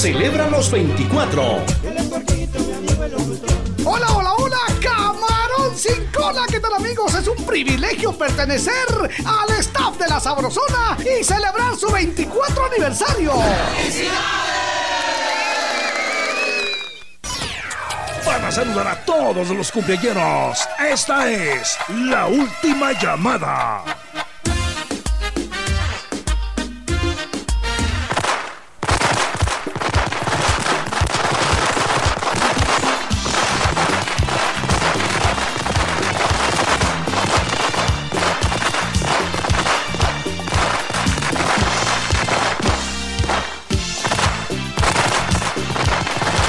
locutores celebra los 24.
Hola, hola, hola, camarón sin cola, ¿qué tal amigos? Es un privilegio pertenecer al staff de la Sabrosona y celebrar su 24 aniversario.
Van a saludar a todos los cumpleaños. Esta es la última llamada.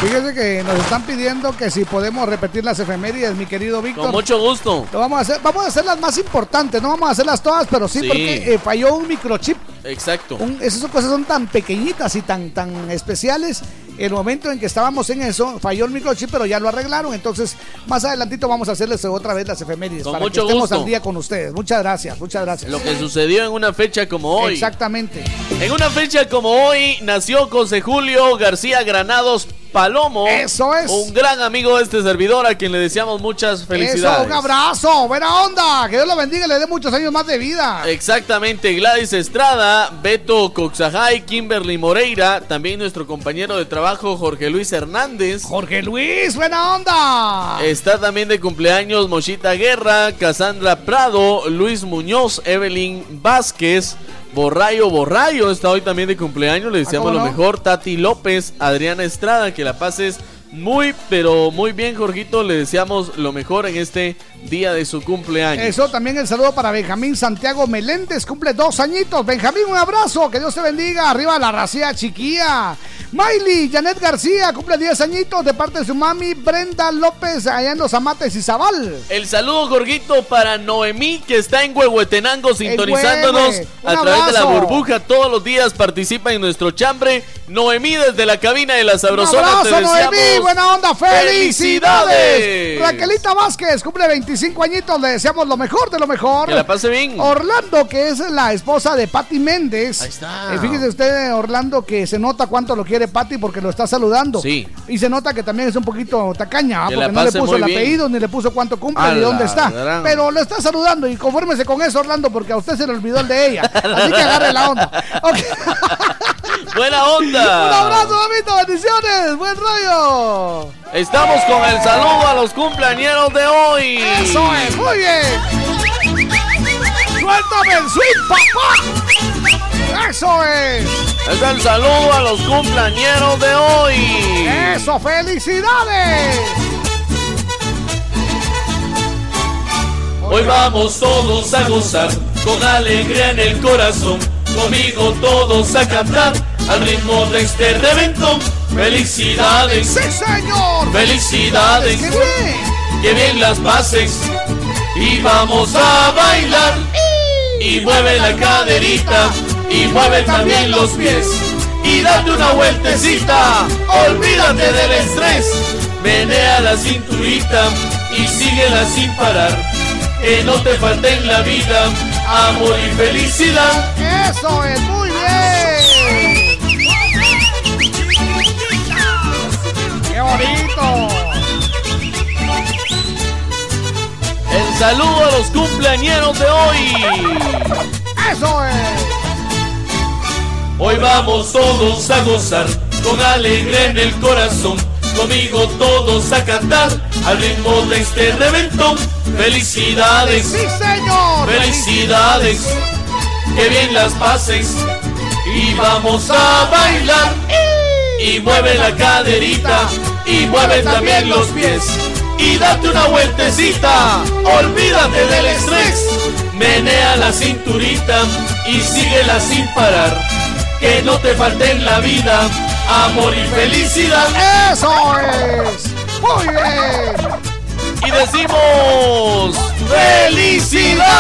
Fíjese que nos están pidiendo que si podemos repetir las efemérides, mi querido Víctor.
Con mucho gusto.
Lo vamos a hacer, vamos a hacer las más importantes, no vamos a hacerlas todas, pero sí,
Sí.
porque eh, falló un microchip.
Exacto.
Un- esas cosas son tan pequeñitas y tan, tan especiales. El momento en que estábamos en eso, falló el microchip, pero ya lo arreglaron. Entonces, más adelantito vamos a hacerles otra vez las efemérides
Con
para
mucho
que estemos
gusto.
al día con ustedes. Muchas gracias, muchas gracias.
Lo que sucedió en una fecha como hoy.
Exactamente.
En una fecha como hoy nació José Julio García Granados Palomo.
Eso es.
Un gran amigo de este servidor a quien le deseamos muchas felicidades.
Eso, un abrazo, buena onda. Que Dios lo bendiga y le dé muchos años más de vida.
Exactamente, Gladys Estrada, Beto Coxajay, Kimberly Moreira, también nuestro compañero de trabajo Jorge Luis Hernández.
Jorge Luis, buena onda.
Está también de cumpleaños Mochita Guerra, Cassandra Prado, Luis Muñoz, Evelyn Vázquez, Borrayo Borrayo está hoy también de cumpleaños, le deseamos
¿cómo
lo
no?
mejor, Tati López, Adriana Estrada, que la pases muy, pero muy bien, Jorgito, le deseamos lo mejor en este día de su cumpleaños.
Eso también el saludo para Benjamín Santiago Meléndez, cumple dos añitos. Benjamín, un abrazo, que Dios te bendiga. Arriba la racía chiquilla. Miley, Janet García, cumple 10 añitos de parte de su mami Brenda López, allá en los Amates y Zabal.
El saludo, Jorgito, para Noemí, que está en Huehuetenango sintonizándonos.
Un
a través de la
abrazo.
burbuja. Todos los días participa en nuestro chambre. Noemí, desde la cabina de la
Un
Sabrosona,
abrazo,
te deseamos
Noemí, buena onda, felicidades.
¡Felicidades!
Raquelita Vázquez, cumple 25 añitos, le deseamos lo mejor de lo mejor.
Que la pase bien.
Orlando, que es la esposa de Patti Méndez.
Ahí está.
Eh, fíjese usted, Orlando, que se nota cuánto lo quiere Patti porque lo está saludando.
Sí.
Y se nota que también es un poquito tacaña, ¿ah?
Que
porque no le puso el
bien.
apellido ni le puso cuánto cumple ni dónde está.
gran.
Pero lo está saludando y confórmese con eso, Orlando, porque a usted se le olvidó el de ella. Así que agarre la onda. Ok.
¡Buena onda!
Un abrazo, mamito, bendiciones, buen rollo.
Estamos con el saludo a los cumpleañeros de hoy.
Eso es, muy bien. Suéltame el swing, papá. Eso es.
Es el saludo a los cumpleañeros de hoy.
Eso, felicidades.
Hoy vamos todos a gozar con alegría en el corazón. Conmigo todos a cantar. Al ritmo de este reventón. Felicidades,
¡Sí, señor!
felicidades,
¡Qué bien!
que bien las pases y vamos a bailar. Y mueve la caderita y mueve también los pies y date una vueltecita. Olvídate del estrés, menea la cinturita y síguela sin parar. Que no te falte en la vida amor y felicidad.
Eso es muy bien.
El saludo a los cumpleañeros de hoy.
¡Eso es!
Hoy vamos todos a gozar con alegría en el corazón. Conmigo todos a cantar al ritmo de este reventón. Felicidades,
¡Sí, señor!
felicidades, que bien las pases y vamos a bailar. Y mueve la caderita y mueve también los pies y date una vueltecita. Olvídate del estrés, menea la cinturita y síguela sin parar. Que no te falte en la vida amor y felicidad.
¡Eso es! ¡Muy bien!
Y decimos felicidades.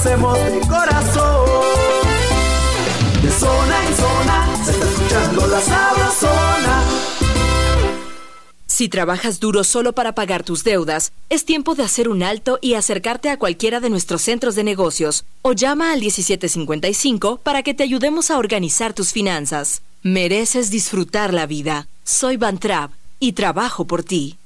Hacemos de corazón. De zona en zona se está escuchando la sabrosona.
Si trabajas duro solo para pagar tus deudas, es tiempo de hacer un alto y acercarte a cualquiera de nuestros centros de negocios o llama al 1755 para que te ayudemos a organizar tus finanzas. Mereces disfrutar la vida. Soy Van Trapp y trabajo por ti.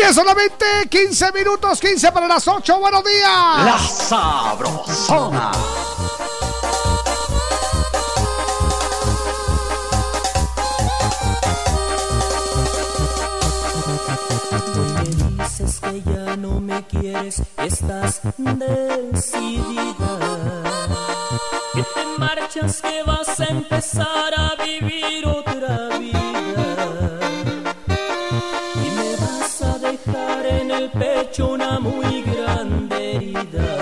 Muy solamente 15 minutos, 15 para las 8. Buenos días.
La Sabrosona.
dices que ya no me quieres, estás decidida. Que te marchas, que vas a empezar a vivir otra vida. Pecho una muy grande herida.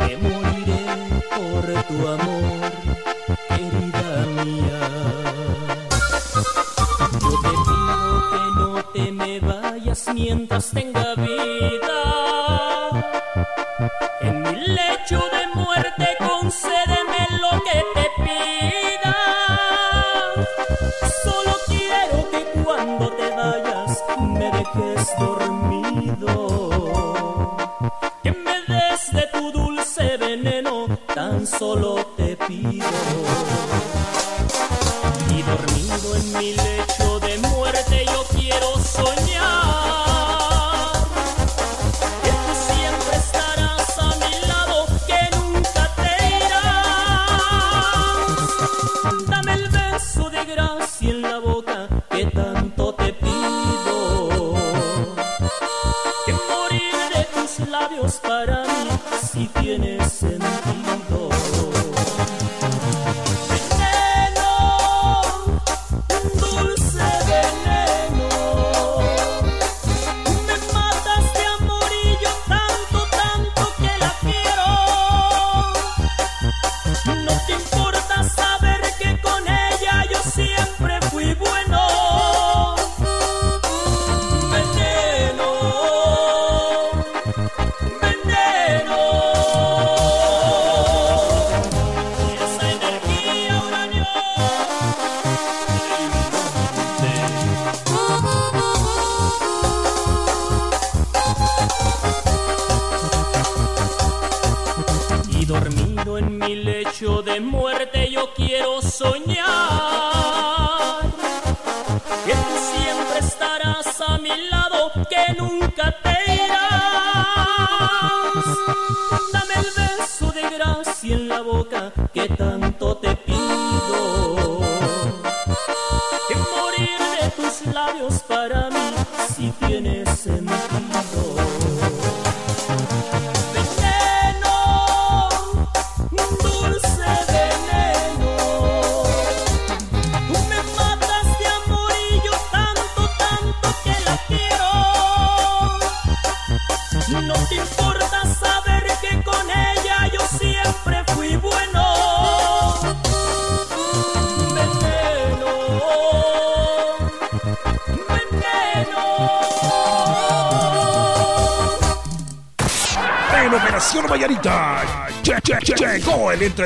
Me moriré por tu amor,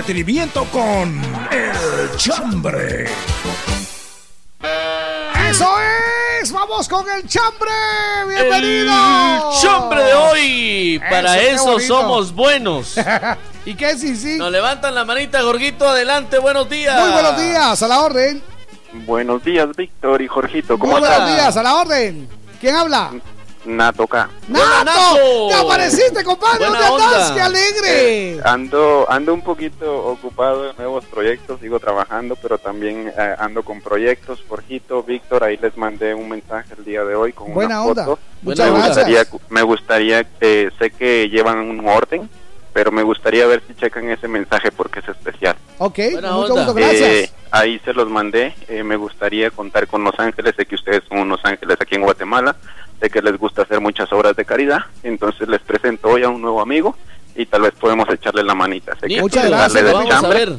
entretenimiento con El Chambre.
¡Eso es! ¡Vamos con el chambre! ¡Bienvenido!
El chambre de hoy. Para
Eso,
somos buenos.
¿Y qué sí, sí?
Nos levantan la manita, Gorguito. Adelante, buenos días.
Muy buenos días, a la orden.
Buenos días, Víctor y Jorgito. ¿Cómo
Muy buenos días, a la orden. ¿Quién habla?
Nato acá.
¡Nato! ¡Te apareciste, compadre! ¿Dónde
onda.
¡Qué alegre!
Eh, ando, ando un poquito ocupado en nuevos proyectos, sigo trabajando, pero también eh, ando con proyectos. Jorgito, Víctor, ahí les mandé un mensaje el día de hoy con
Buena
una
onda.
foto.
Muchas
me
gracias.
gustaría, me gustaría, eh, sé que llevan un orden, pero me gustaría ver si checan ese mensaje porque es especial.
Ok,
Buena
mucho
onda.
gusto, gracias.
Eh, ahí se los mandé. eh, me gustaría contar con Los Ángeles. Sé que ustedes son unos ángeles aquí en Guatemala. Sé que les gusta hacer muchas obras de caridad. Entonces les presento hoy a un nuevo amigo y tal vez podemos echarle la manita. Sé que
Muchas gracias,
darle
lo
vamos a ver.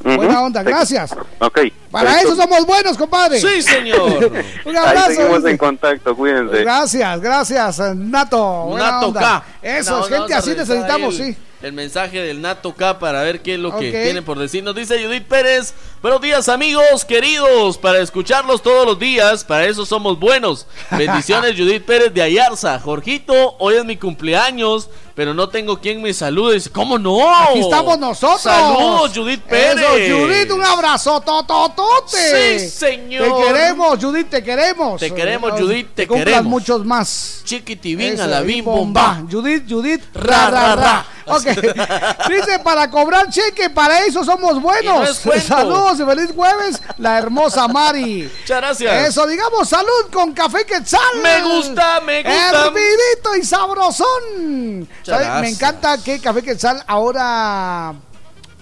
Buena onda, gracias.
Ok.
Para eso somos buenos, compadre.
Sí, señor.
Un
Ahí
abrazo.
seguimos
dice.
en contacto. Cuídense.
Gracias, gracias, eh, Nato. Buena
Nato
onda.
K.
Eso,
No,
gente así necesitamos,
ahí el,
sí.
El mensaje del Nato K para ver qué es lo que tiene por decir. Nos dice Judith Pérez. Buenos días, amigos queridos. Para escucharlos todos los días. Para eso somos buenos. Bendiciones, Judith Pérez de Ayarza. Jorgito, hoy es mi cumpleaños. Pero no tengo quien me salude. ¿Cómo no?
Aquí estamos nosotros.
Saludos, Judith Pérez.
Eso, Judith, un abrazo tototote.
Sí, señor.
Te queremos, Judith, te queremos.
Te queremos, Judith, te
cumplas
queremos.
muchos más.
Chiquitibín
Eso,
a la bim bomba.
Judith, Judith, ra, ra, ra. Ok. Dice, para cobrar cheque, para eso somos
Y no
buenos. y feliz jueves, la hermosa Mari.
Muchas gracias.
Eso, digamos, salud con café quetzal.
Me gusta, me gusta.
Hervidito y sabrosón. Me encanta que café quetzal ahora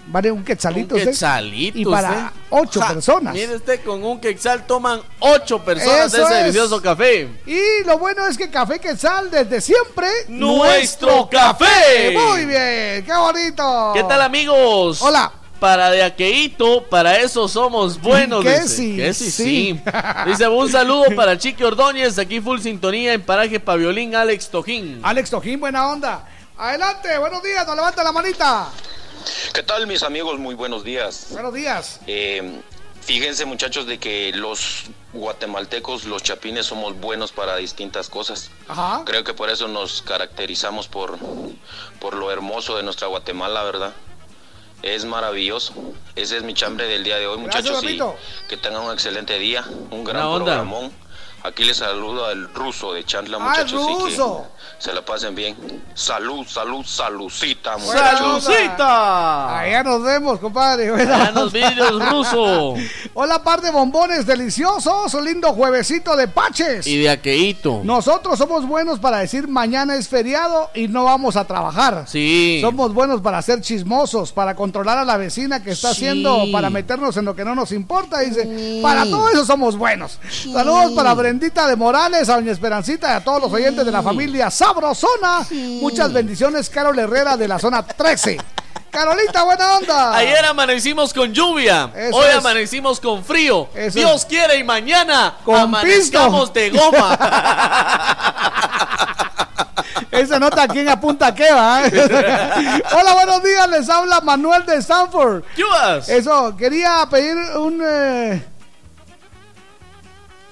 vale un quetzalito.
Un
usted.
quetzalito,
Y para
usted.
ocho
Ja,
personas.
Mire usted, con un quetzal toman ocho personas de ese
es.
delicioso café.
Y lo bueno es que Café Quetzal desde siempre
Nuestro café.
Muy bien, qué bonito.
¿Qué tal, amigos?
Hola.
Para de aqueíto, para eso somos buenos.
Que
dice.
sí,
Que sí,
sí.
sí. Dice, un saludo para Chiqui Ordóñez, aquí full sintonía en Paraje Paviolín, Alex Tojín.
Alex Tojín, buena onda. Adelante, buenos días, nos levanta la manita.
¿Qué tal mis amigos? Muy buenos días.
Buenos días.
Eh, fíjense muchachos de que los guatemaltecos, los chapines, somos buenos para distintas cosas.
Ajá.
Creo que por eso nos caracterizamos por, por lo hermoso de nuestra Guatemala, ¿verdad? Es maravilloso. Ese es mi chambre del día de hoy,
Gracias,
muchachos. y que tengan un excelente día, un gran programón. Aquí les saludo al ruso de Chandla,
Ah,
muchachos. que
ruso.
se la pasen bien. Salud, salud, saludcita, muchachos.
¡Salucita!
Allá nos vemos, compadre.
Allá nos vidrios ruso.
Hola, par de bombones deliciosos. Un lindo juevesito de paches.
Y de aqueíto.
Nosotros somos buenos para decir mañana es feriado y no vamos a trabajar.
Sí.
Somos buenos para ser chismosos, para controlar a la vecina que está
Sí.
haciendo, para meternos en lo que no nos importa. Dice, para todo eso somos buenos. Saludos para Brendita de Morales, a Doña Esperancita y a todos los oyentes de la familia Sabrosona. Muchas bendiciones, Carol Herrera de la zona 13. Carolita, buena onda.
Ayer amanecimos con lluvia,
Eso
hoy
es.
amanecimos con frío.
Eso
Dios
es.
quiere y mañana
Con
amanezcamos
pisto.
de goma.
Esa nota quién apunta qué va. Hola, buenos días. Les habla Manuel de Stanford.
¿Qué vas?
Eso, quería pedir un. eh,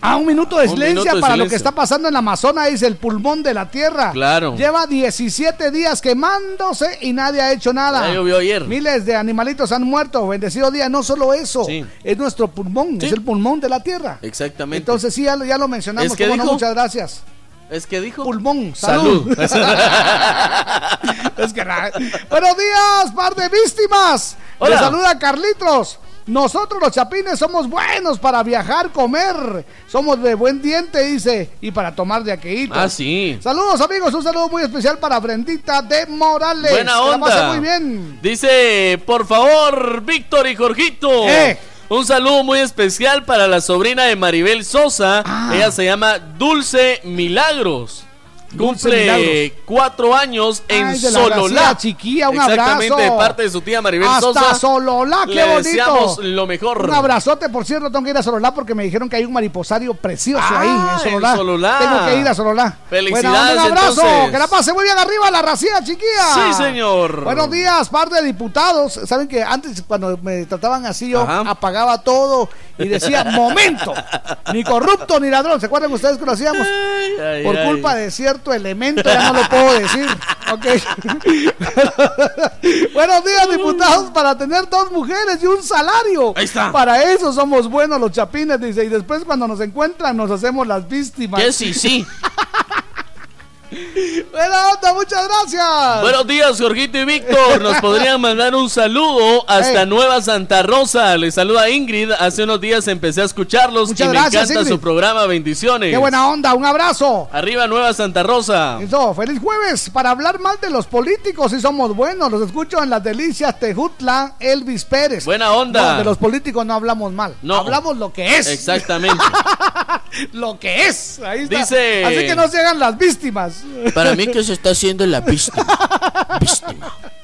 A un minuto de silencio
de
para lo que está pasando en la Amazonas, dice el pulmón de la tierra.
Claro.
Lleva 17 días quemándose y nadie ha hecho nada.
Ya llovió ayer.
Miles de animalitos han muerto. Bendecido día. No solo eso,
Sí.
es nuestro pulmón, es el pulmón de la tierra.
Exactamente.
Entonces sí, ya, lo- ya lo mencionamos.
Es que
¿cómo no?
dijo-
muchas gracias.
¿Es que dijo?
Pulmón, salud.
Salud.
Es que Buenos días, par de víctimas.
Hola.
Les saluda Carlitos. Nosotros los chapines somos buenos para viajar, comer. Somos de buen diente, dice, y para tomar de aqueíto.
Ah, sí.
Saludos amigos, un saludo muy especial para Brendita de Morales.
Buena
Que la pase
onda.
muy bien.
Dice, por favor, Víctor y Jorgito.
Eh.
Un saludo muy especial para la sobrina de Maribel Sosa.
Ah.
Ella se llama Dulce Milagros. Cumple cuatro años en
Ay, de la
Sololá.
Chiquilla, un
Exactamente,
abrazo.
de parte de su tía Maribel
Hasta
Sosa.
Sololá, qué
Le
bonito.
deseamos lo mejor.
Un abrazote, por cierto, tengo que ir a Sololá porque me dijeron que hay un mariposario precioso
Ah,
ahí en
en
Sololá. Tengo que ir a Sololá.
Felicidades,
Buena onda, un abrazo,
entonces.
que la pase muy bien arriba la racía, chiquilla.
Sí, señor.
Buenos días, par de diputados. Saben que antes cuando me trataban así yo
Ajá.
apagaba todo y decía, momento, ni corrupto ni ladrón. ¿Se acuerdan ustedes que lo hacíamos?
ay,
Por
ay.
culpa de cierto elemento, ya no lo puedo decir. Ok. Buenos días, diputados, para tener dos mujeres y un salario.
Ahí está.
Para eso somos buenos los chapines, dice. Y después cuando nos encuentran nos hacemos las víctimas.
Que sí, sí.
Buena onda, muchas gracias.
Buenos días, Jorgito y Víctor. Nos podrían mandar un saludo hasta
Hey.
Nueva Santa Rosa. Les saluda Ingrid. Hace unos días empecé a escucharlos
Muchas
y me encanta
Ingrid.
su programa. Bendiciones.
Qué buena onda, un abrazo.
Arriba Nueva Santa Rosa.
Eso, feliz jueves para hablar mal de los políticos y somos buenos. Los escucho en las delicias Tejutla, Elvis Pérez.
Buena onda.
No, de los políticos no hablamos mal.
No.
Hablamos lo que es.
Exactamente.
lo que es. Ahí está.
Dice-
Así que no se hagan las víctimas.
Para mí que se está haciendo la víctima.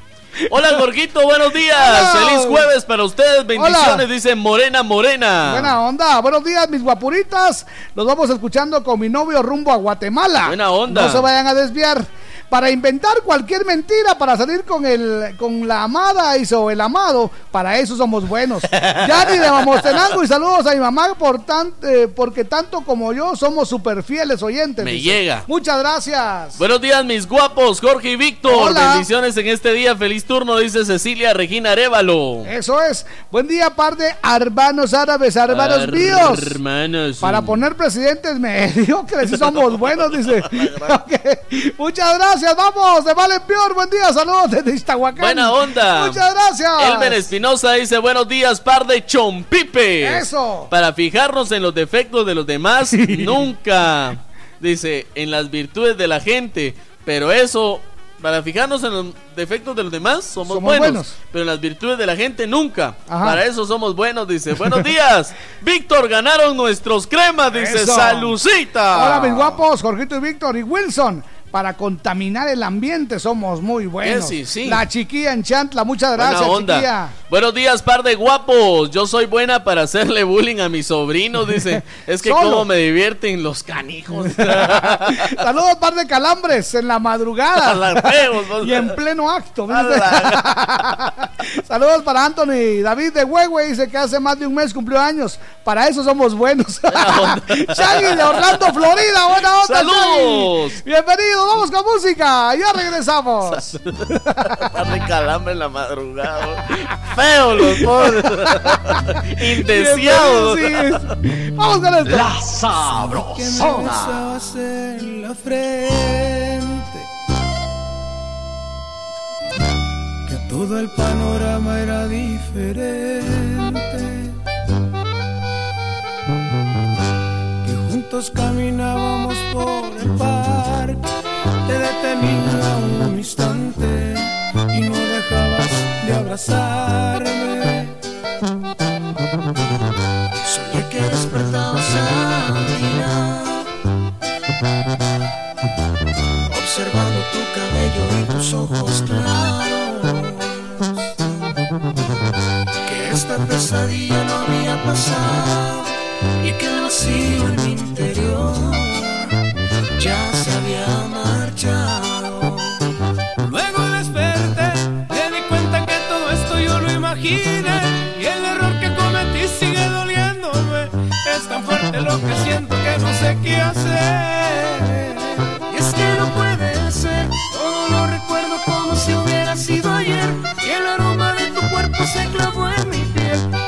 Hola, Jorgito. Buenos días.
Hola.
Feliz jueves para ustedes. Bendiciones.
Hola.
Dice Morena Morena.
Buena onda. Buenos días, mis guapuritas. Los vamos escuchando con mi novio rumbo a Guatemala.
Buena onda.
No se vayan a desviar. Para inventar cualquier mentira para salir con el con la amada y o el amado, para eso somos buenos. Yani de Mamostenango y saludos a mi mamá por tan, eh, porque tanto como yo somos súper fieles oyentes.
Me
dice.
llega.
Muchas gracias.
Buenos días, mis guapos, Jorge y Víctor. Bendiciones en este día. Feliz turno, dice Cecilia Regina Arevalo.
Eso es. Buen día, par de hermanos árabes, hermanos míos.
Hermanos.
Para poner presidentes mediocres, si somos buenos, dice. Muchas gracias, vamos, de Vale Peor, buen día, saludos desde Iztahuacán.
Buena onda.
Muchas gracias.
Elmer Espinosa dice buenos días, par de chompipes.
Eso.
Para fijarnos en los defectos de los demás, nunca. Dice, en las virtudes de la gente. Pero eso, para fijarnos en los defectos de los demás, somos,
Somos
buenos,
buenos.
Pero en las virtudes de la gente, nunca.
Ajá.
Para eso somos buenos, dice. Buenos días. Víctor, ganaron nuestros cremas, dice
Eso.
Salucita.
Hola, mis guapos, Jorgito y Víctor y Wilson. Para contaminar el ambiente somos muy buenos.
sí, sí.
La chiquilla en Chantla, muchas gracias,
onda.
chiquilla.
Buenos días, par de guapos. Yo soy buena para hacerle bullying a mis sobrinos, dice. Es que cómo me divierten los canijos.
Saludos, par de calambres en la madrugada. Y en pleno acto. Saludos para Anthony David de Huehue, dice que hace más de un mes cumplió años. Para eso somos buenos. Shaggy de Orlando, Florida, buena onda.
Saludos.
Shaggy. Bienvenido, vamos con música. Ya regresamos.
Calambre en la madrugada. Feo los pobres. Indeseados.
Sí. Vamos con esto.
La
que me
sabrosona.
en la frente todo el panorama era diferente que juntos caminábamos por el parque te detenía un instante y no dejabas de abrazarme soñé que despertabas a mirar observando tu cabello y tus ojos claros. Pesadilla no había pasado y que el vacío en mi interior ya se había marchado. Luego desperté, me di cuenta que todo esto yo lo imaginé y el error que cometí sigue doliéndome. Es tan fuerte lo que siento
sé qué hacer.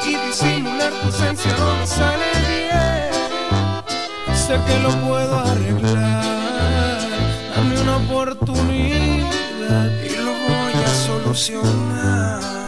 Y disimular tu ausencia no me sale bien. Sé que lo puedo arreglar. Dame una oportunidad y lo voy a solucionar.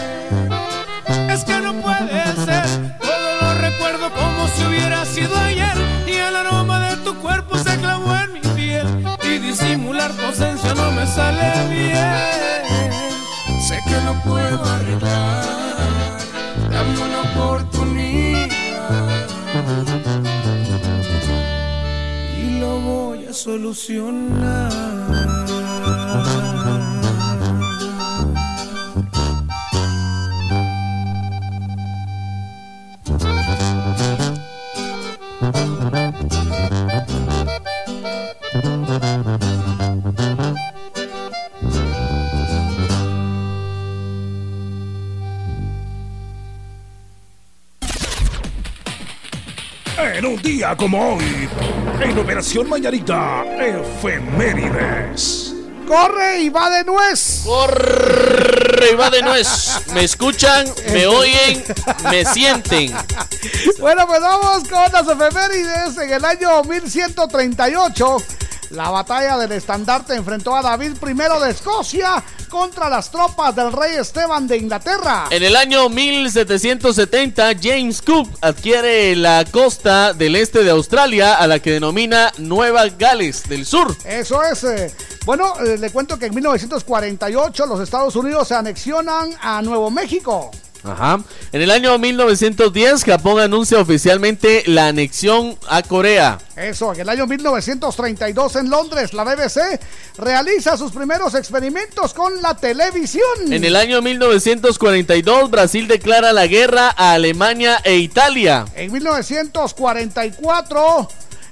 Que no puede ser, todo lo recuerdo como si hubiera sido ayer. Y el aroma de tu cuerpo se clavó en mi piel. Y disimular tu ausencia no me sale bien. Sé que no puedo arreglar, dame una oportunidad. Y lo voy a solucionar.
Día como hoy, en Operación Mañanita, efemérides.
¡Corre y va de nuez!
¡Corre y va de nuez! ¿Me escuchan? ¿Me oyen? ¿Me sienten?
Bueno, pues vamos con las efemérides. En el año 1138, la batalla del estandarte enfrentó a David I de Escocia contra las tropas del rey Esteban de Inglaterra.
En el año 1770, James Cook adquiere la costa del este de Australia, a la que denomina Nueva Gales del Sur.
Eso es. eh, Bueno, eh, le cuento que en 1948 los Estados Unidos se anexionan a Nuevo México.
Ajá. En el año 1910, Japón anuncia oficialmente la anexión a Corea.
Eso, en el año 1932 en Londres, la BBC realiza sus primeros experimentos con la televisión.
En el año 1942, Brasil declara la guerra a Alemania e Italia.
En 1944,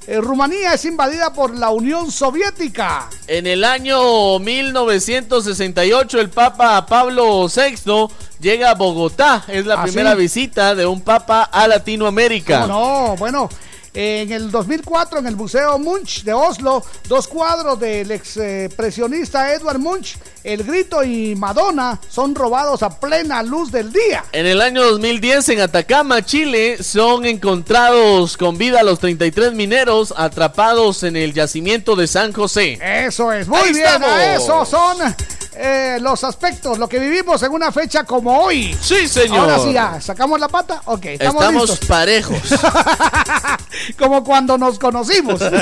eh, Rumanía es invadida por la Unión Soviética.
En el año 1968, el Papa Pablo VI llega a Bogotá. Es la
¿Ah,
primera
sí?
visita de un Papa a Latinoamérica.
No, bueno. En el 2004, en el Museo Munch de Oslo, dos cuadros del expresionista Edward Munch, El Grito y Madonna, son robados a plena luz del día.
En el año 2010, en Atacama, Chile, son encontrados con vida los 33 mineros atrapados en el yacimiento de San José.
Eso es, muy
Ahí
bien, esos son eh, los aspectos, lo que vivimos en una fecha como hoy.
Sí, señor.
Ahora sí, ya, ¿sacamos la pata? Ok, estamos,
Estamos
listos.
parejos.
Como cuando nos conocimos. Vámonos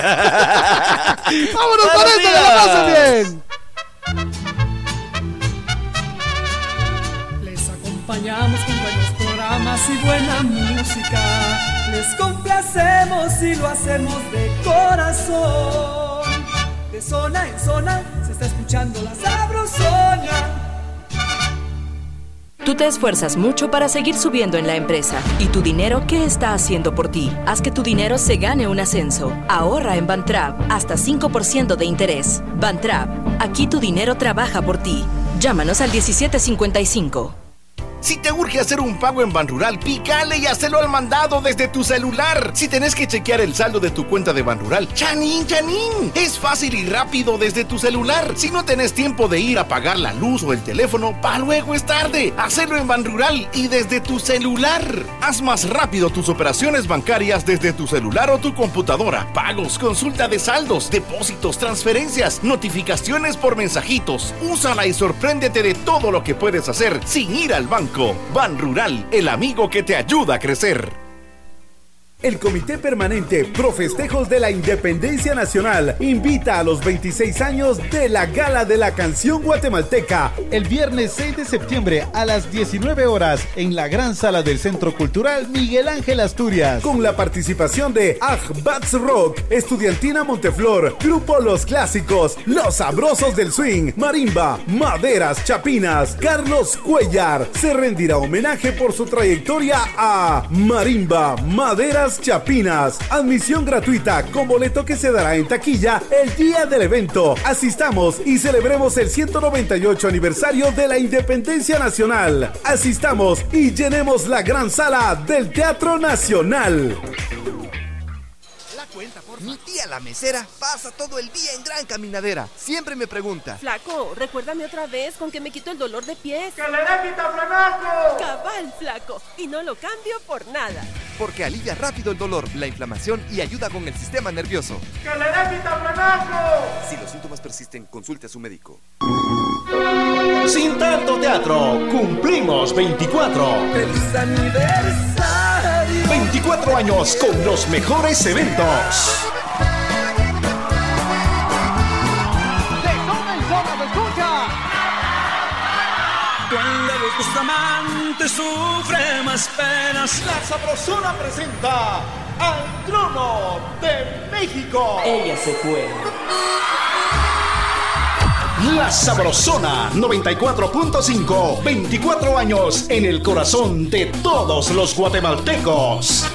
con esto, que la pasen bien.
Les acompañamos con buenos programas y buena música. Les complacemos y lo hacemos de corazón. De zona en zona se está escuchando la sabrosona.
Tú te esfuerzas mucho para seguir subiendo en la empresa. ¿Y tu dinero qué está haciendo por ti? Haz que tu dinero se gane un ascenso. Ahorra en Bantrap hasta 5% de interés. Bantrap, aquí tu dinero trabaja por ti. Llámanos al 1755.
Si te urge hacer un pago en Banrural, pícale y hazlo al mandado desde tu celular. Si tenés que chequear el saldo de tu cuenta de Banrural, chanín, chanín. Es fácil y rápido desde tu celular. Si no tenés tiempo de ir a pagar la luz o el teléfono, pa' luego es tarde. Hacelo en Banrural y desde tu celular. Haz más rápido tus operaciones bancarias desde tu celular o tu computadora. Pagos, consulta de saldos, depósitos, transferencias, notificaciones por mensajitos. Úsala y sorpréndete de todo lo que puedes hacer sin ir al banco. Ban Rural, el amigo que te ayuda a crecer.
El Comité Permanente Pro Festejos de la Independencia Nacional invita a los 26 años de la Gala de la Canción Guatemalteca el viernes 6 de septiembre a las 19 horas en la gran sala del Centro Cultural Miguel Ángel Asturias con la participación de Bats Rock, Estudiantina Monteflor, Grupo Los Clásicos, Los Sabrosos del Swing, Marimba, Maderas Chapinas, Carlos Cuellar. Se rendirá homenaje por su trayectoria a Marimba, Maderas Chapinas. Admisión gratuita con boleto que se dará en taquilla el día del evento. Asistamos y celebremos el 198 aniversario de la Independencia Nacional. Asistamos y llenemos la gran sala del Teatro Nacional.
Mi tía la mesera pasa todo el día en gran caminadera. Siempre me pregunta.
Flaco, recuérdame otra vez con que me quito el dolor de pies.
¡Que le dé vitaflenaco!
Cabal, flaco. Y no lo cambio por nada.
Porque alivia rápido el dolor, la inflamación y ayuda con el sistema nervioso.
¡Que le dé!
Si los síntomas persisten, consulte a su médico.
Sin tanto teatro, cumplimos 24.
¡Feliz aniversario!
24 años con los mejores eventos.
Cuando los amantes sufren más penas.
La Sabrosona presenta al trono de México.
Ella se fue.
La Sabrosona 94.5. 24 años en el corazón de todos los guatemaltecos.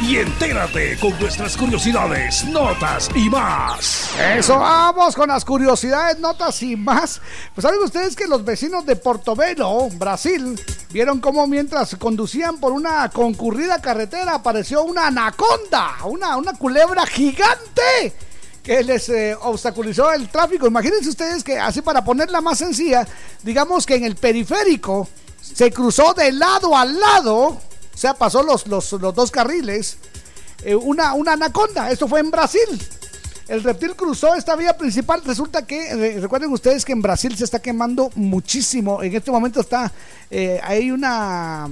Y
entérate con nuestras curiosidades, notas y más.
Eso, vamos con las curiosidades, notas y más. Pues saben ustedes que los vecinos de Portobelo, Brasil, vieron cómo mientras conducían por una concurrida carretera apareció una anaconda, una, una culebra gigante que les eh, obstaculizó el tráfico. Imagínense ustedes que así para ponerla más sencilla, digamos que en el periférico se cruzó de lado a lado, sea, pasó los, los, los dos carriles, eh, una, una anaconda. Esto fue en Brasil. El reptil cruzó esta vía principal. Resulta que, recuerden ustedes que en Brasil se está quemando muchísimo. En este momento está, eh, hay una,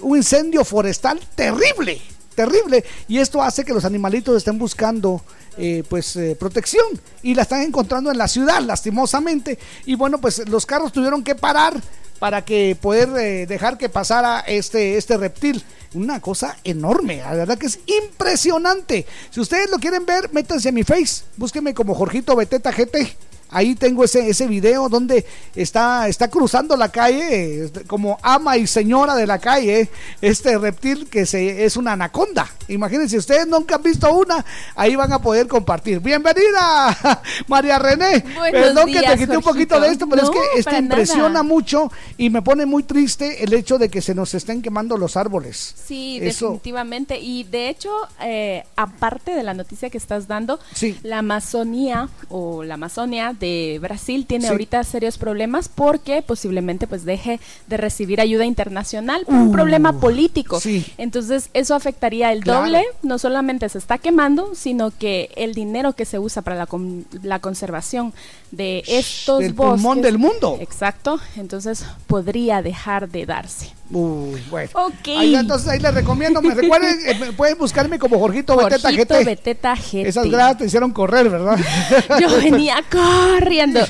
un incendio forestal terrible, terrible. Y esto hace que los animalitos estén buscando eh, pues eh, protección y la están encontrando en la ciudad lastimosamente y bueno pues los carros tuvieron que parar para que poder eh, dejar que pasara este, este reptil una cosa enorme, la verdad que es impresionante. Si ustedes lo quieren ver, métanse a mi face, búsquenme como Jorgito Beteta GT. Ahí tengo ese, ese video donde está, está cruzando la calle eh, como ama y señora de la calle este reptil que se, es una anaconda. Imagínense, ustedes nunca han visto una, ahí van a poder compartir. Bienvenida, María René.
Buenos
Perdón que te quité un poquito de esto, pero
No,
es que esto impresiona
nada.
mucho y me pone muy triste el hecho de que se nos estén quemando los árboles.
Sí,
Eso.
definitivamente. Y de hecho, eh, aparte de la noticia que estás dando,
Sí.
la Amazonía o la Amazonia de Brasil tiene
Sí.
ahorita serios problemas porque posiblemente pues deje de recibir ayuda internacional por un
Uh,
problema político.
sí.
Entonces eso afectaría el
Claro.
doble. No solamente se está quemando, sino que el dinero que se usa para la, con- la conservación de estos
del
bosques.
pulmón del mundo.
Exacto. Entonces podría dejar de darse.
Uy, bueno.
Ok.
Ahí, entonces ahí les recomiendo, me recuerden, eh, pueden buscarme como Jorgito Beteta
Jorgito. Beteta GT.
Esas gradas te hicieron correr, ¿verdad?
Yo venía corriendo.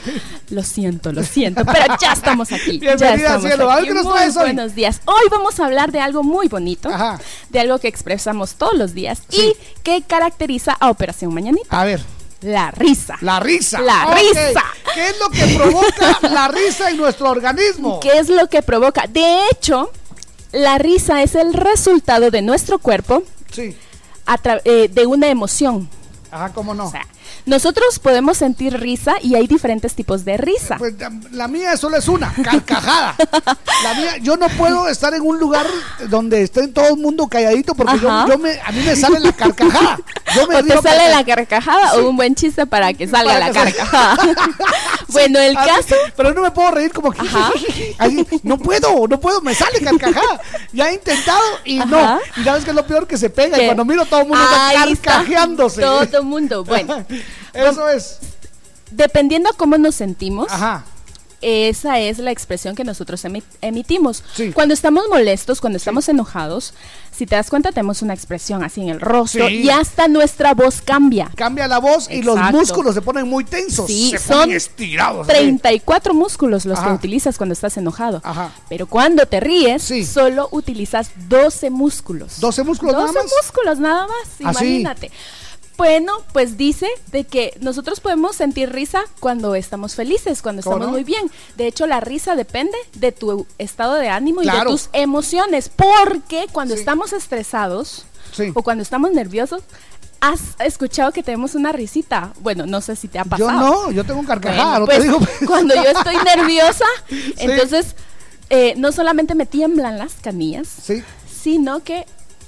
Lo siento, lo siento, pero ya estamos aquí.
Bienvenida,
estamos
cielo.
Aquí.
¿qué nos traes hoy?
Buenos días. Hoy vamos a hablar de algo muy bonito, de algo que expresamos todos los días y que caracteriza a Operación Mañanita.
A ver.
La risa.
La risa.
La risa.
¿Qué es lo que provoca la risa en nuestro organismo?
¿Qué es lo que provoca? De hecho, la risa es el resultado de nuestro cuerpo
Sí.
a eh, de una emoción.
Ajá, cómo no.
Nosotros podemos sentir risa y hay diferentes tipos de risa.
Pues la, mía solo es una, carcajada. La mía, yo no puedo estar en un lugar donde esté todo el mundo calladito porque yo, yo me, a mí me sale la carcajada. Yo me
o te sale la carcajada
Sí.
o un buen chiste para que salga
Para
la
que
carcajada. bueno, el
Así,
caso.
Pero no me puedo reír como que. así, no puedo, no puedo, me sale carcajada. Ya he intentado y no. Y sabes que es lo peor que se pega. Y cuando miro todo el mundo está carcajeándose.
Todo mundo. Bueno,
Eso es.
dependiendo a cómo nos sentimos. Esa es la expresión que nosotros emi- emitimos. Cuando estamos molestos, cuando estamos enojados, si te das cuenta, tenemos una expresión así en el rostro
Sí.
y hasta nuestra voz cambia.
Cambia la voz y los músculos se ponen muy tensos.
Sí,
se
son
ponen estirados. así.
34 músculos los que
Ajá.
utilizas cuando estás enojado. Pero cuando te ríes, solo utilizas 12 músculos.
12 músculos nada
12
más.
músculos nada más,
¿Ah, sí?
Bueno, pues dice de que nosotros podemos sentir risa cuando estamos felices, cuando
¿Cómo
estamos
no?
muy bien. De hecho, la risa depende de tu estado de ánimo y de tus emociones, porque cuando estamos estresados
Sí.
o cuando estamos nerviosos, has escuchado que tenemos una risita. Bueno, no sé si te ha
Yo
pasado.
no, yo tengo un carcajada,
Bueno,
no
pues,
te digo.
cuando yo estoy nerviosa, entonces eh, no solamente me tiemblan las canillas, sino que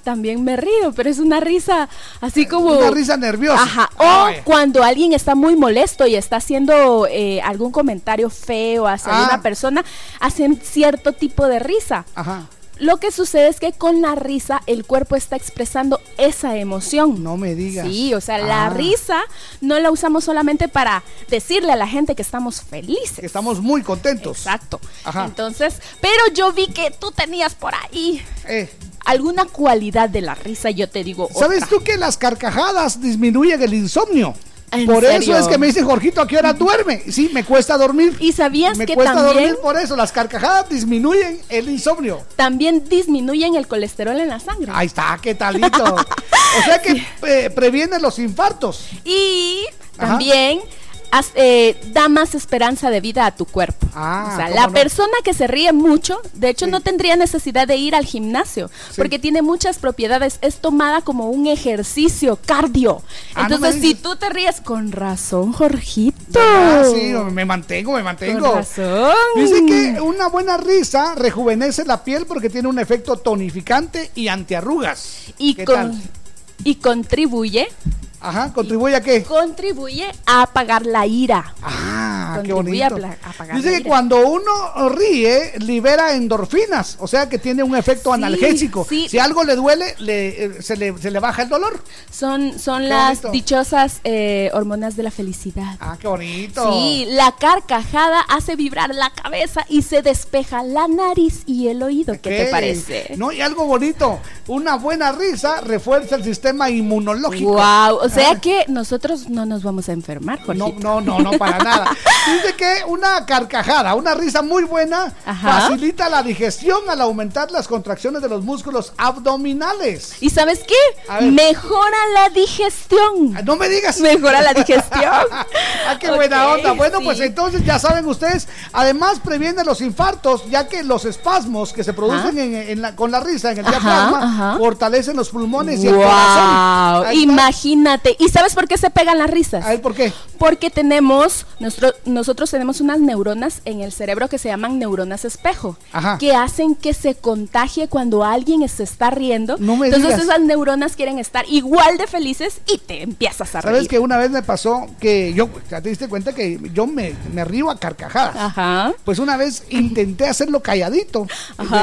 también me río, pero es una risa así como...
Una risa nerviosa.
Ajá.
Ah,
O
vaya.
cuando alguien está muy molesto y está haciendo eh, algún comentario feo hacia
Ah.
una persona, hacen cierto tipo de risa.
Ajá.
Lo que sucede es que con la risa el cuerpo está expresando esa emoción.
No me digas.
Sí, o sea, la
Ah.
risa no la usamos solamente para decirle a la gente que estamos felices.
Que estamos muy contentos.
Exacto.
Ajá.
Entonces, pero yo vi que tú tenías por ahí
Eh.
Alguna cualidad de la risa, yo te digo.
¿Sabes tú que las carcajadas disminuyen el insomnio?
¿En
Por
serio?
eso es que me dice Jorgito, ¿a qué hora duerme? Sí, me cuesta dormir.
¿Y sabías
me
que
cuesta
también-
dormir por eso. Las carcajadas disminuyen el insomnio.
También disminuyen el colesterol en la sangre.
Ahí está, qué talito. o sea que eh, previene los infartos.
Y
Ajá.
Eh, da más esperanza de vida a tu cuerpo. Ah, o sea, la persona que se ríe mucho, de hecho, no tendría necesidad de ir al gimnasio, porque tiene muchas propiedades. Es tomada como un ejercicio cardio. Ah, Entonces, si tú te ríes, con razón, Jorgito.
Ah, sí, me mantengo, me mantengo. Con razón. Dice que una buena risa rejuvenece la piel porque tiene un efecto tonificante y antiarrugas.
Y, con, y contribuye
Ajá, ¿contribuye a qué?
Contribuye a apagar la ira.
Ah, qué bonito. Dice que cuando uno ríe, libera endorfinas, o sea que tiene un efecto analgésico. Si algo le duele, eh, se, le, baja el dolor.
Son, son las dichosas eh, hormonas de la felicidad.
Ah, qué bonito.
Sí, la carcajada hace vibrar la cabeza y se despeja la nariz y el oído. ¿Qué te parece?
No, y algo bonito, una buena risa refuerza el sistema inmunológico.
Wow, o sea que nosotros no nos vamos a enfermar, Jorge.
No, no, no, no, para nada. Dice que una carcajada, una risa muy buena, facilita la digestión al aumentar las contracciones de los músculos abdominales.
¿Y sabes qué? Mejora la digestión.
Ah, no me digas.
Mejora la digestión.
ah, qué buena onda. Bueno, pues entonces ya saben ustedes, además previene los infartos, ya que los espasmos que se producen en, la, con la risa en el diafragma fortalecen los pulmones y el corazón.
Imagínate ¿Y sabes por qué se pegan las risas?
A ver, ¿por qué?
Porque tenemos, nuestro, nosotros tenemos unas neuronas en el cerebro que se llaman neuronas espejo, que hacen que se contagie cuando alguien se está riendo. No me Entonces esas neuronas quieren estar igual de felices y te empiezas a reír.
¿Sabes que una vez me pasó que yo, te diste cuenta que yo me, me río a carcajadas? Ajá. Pues una vez intenté hacerlo calladito.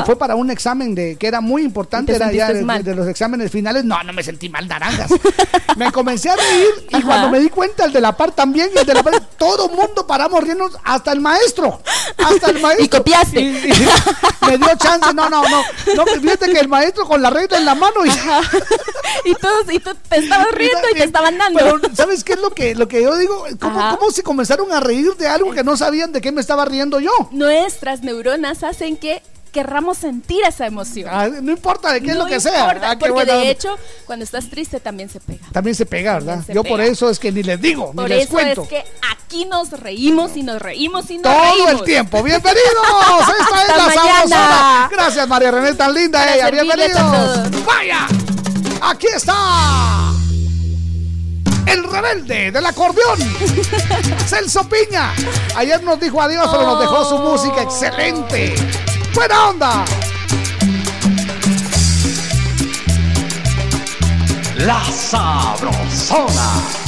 Fue para un examen de que era muy importante, era ya de, los exámenes finales. No, no me sentí mal naranjas. me comencé a reír y cuando me di cuenta el de la par también y el de la par, todo mundo paramos riendo, hasta el maestro, hasta el maestro.
Y copiaste.
me dio chance, no, no, no, no, fíjate que el maestro con la regla en la mano y,
y todos, y tú te estabas riendo y, te estaban dando.
Pero, ¿sabes qué es lo que, lo que yo digo? ¿Cómo, ¿Cómo se comenzaron a reír de algo que no sabían de qué me estaba riendo yo?
Nuestras neuronas hacen que querramos sentir esa emoción.
Ah, no importa de qué es lo que sea.
Ah, porque de hecho, cuando estás triste también se pega.
También se pega, ¿verdad? Yo por eso es que ni les digo,
por
ni les cuento.
es que aquí nos reímos y nos reímos y nos
Todo el tiempo. ¡Bienvenidos! Esta es la sabrosona. Gracias, María René, tan linda ella. Bienvenidos. ¡Vaya! Aquí está el rebelde del acordeón, Celso Piña. Ayer nos dijo adiós, pero nos dejó su música excelente. ¡Buena onda!
La Sabrosona.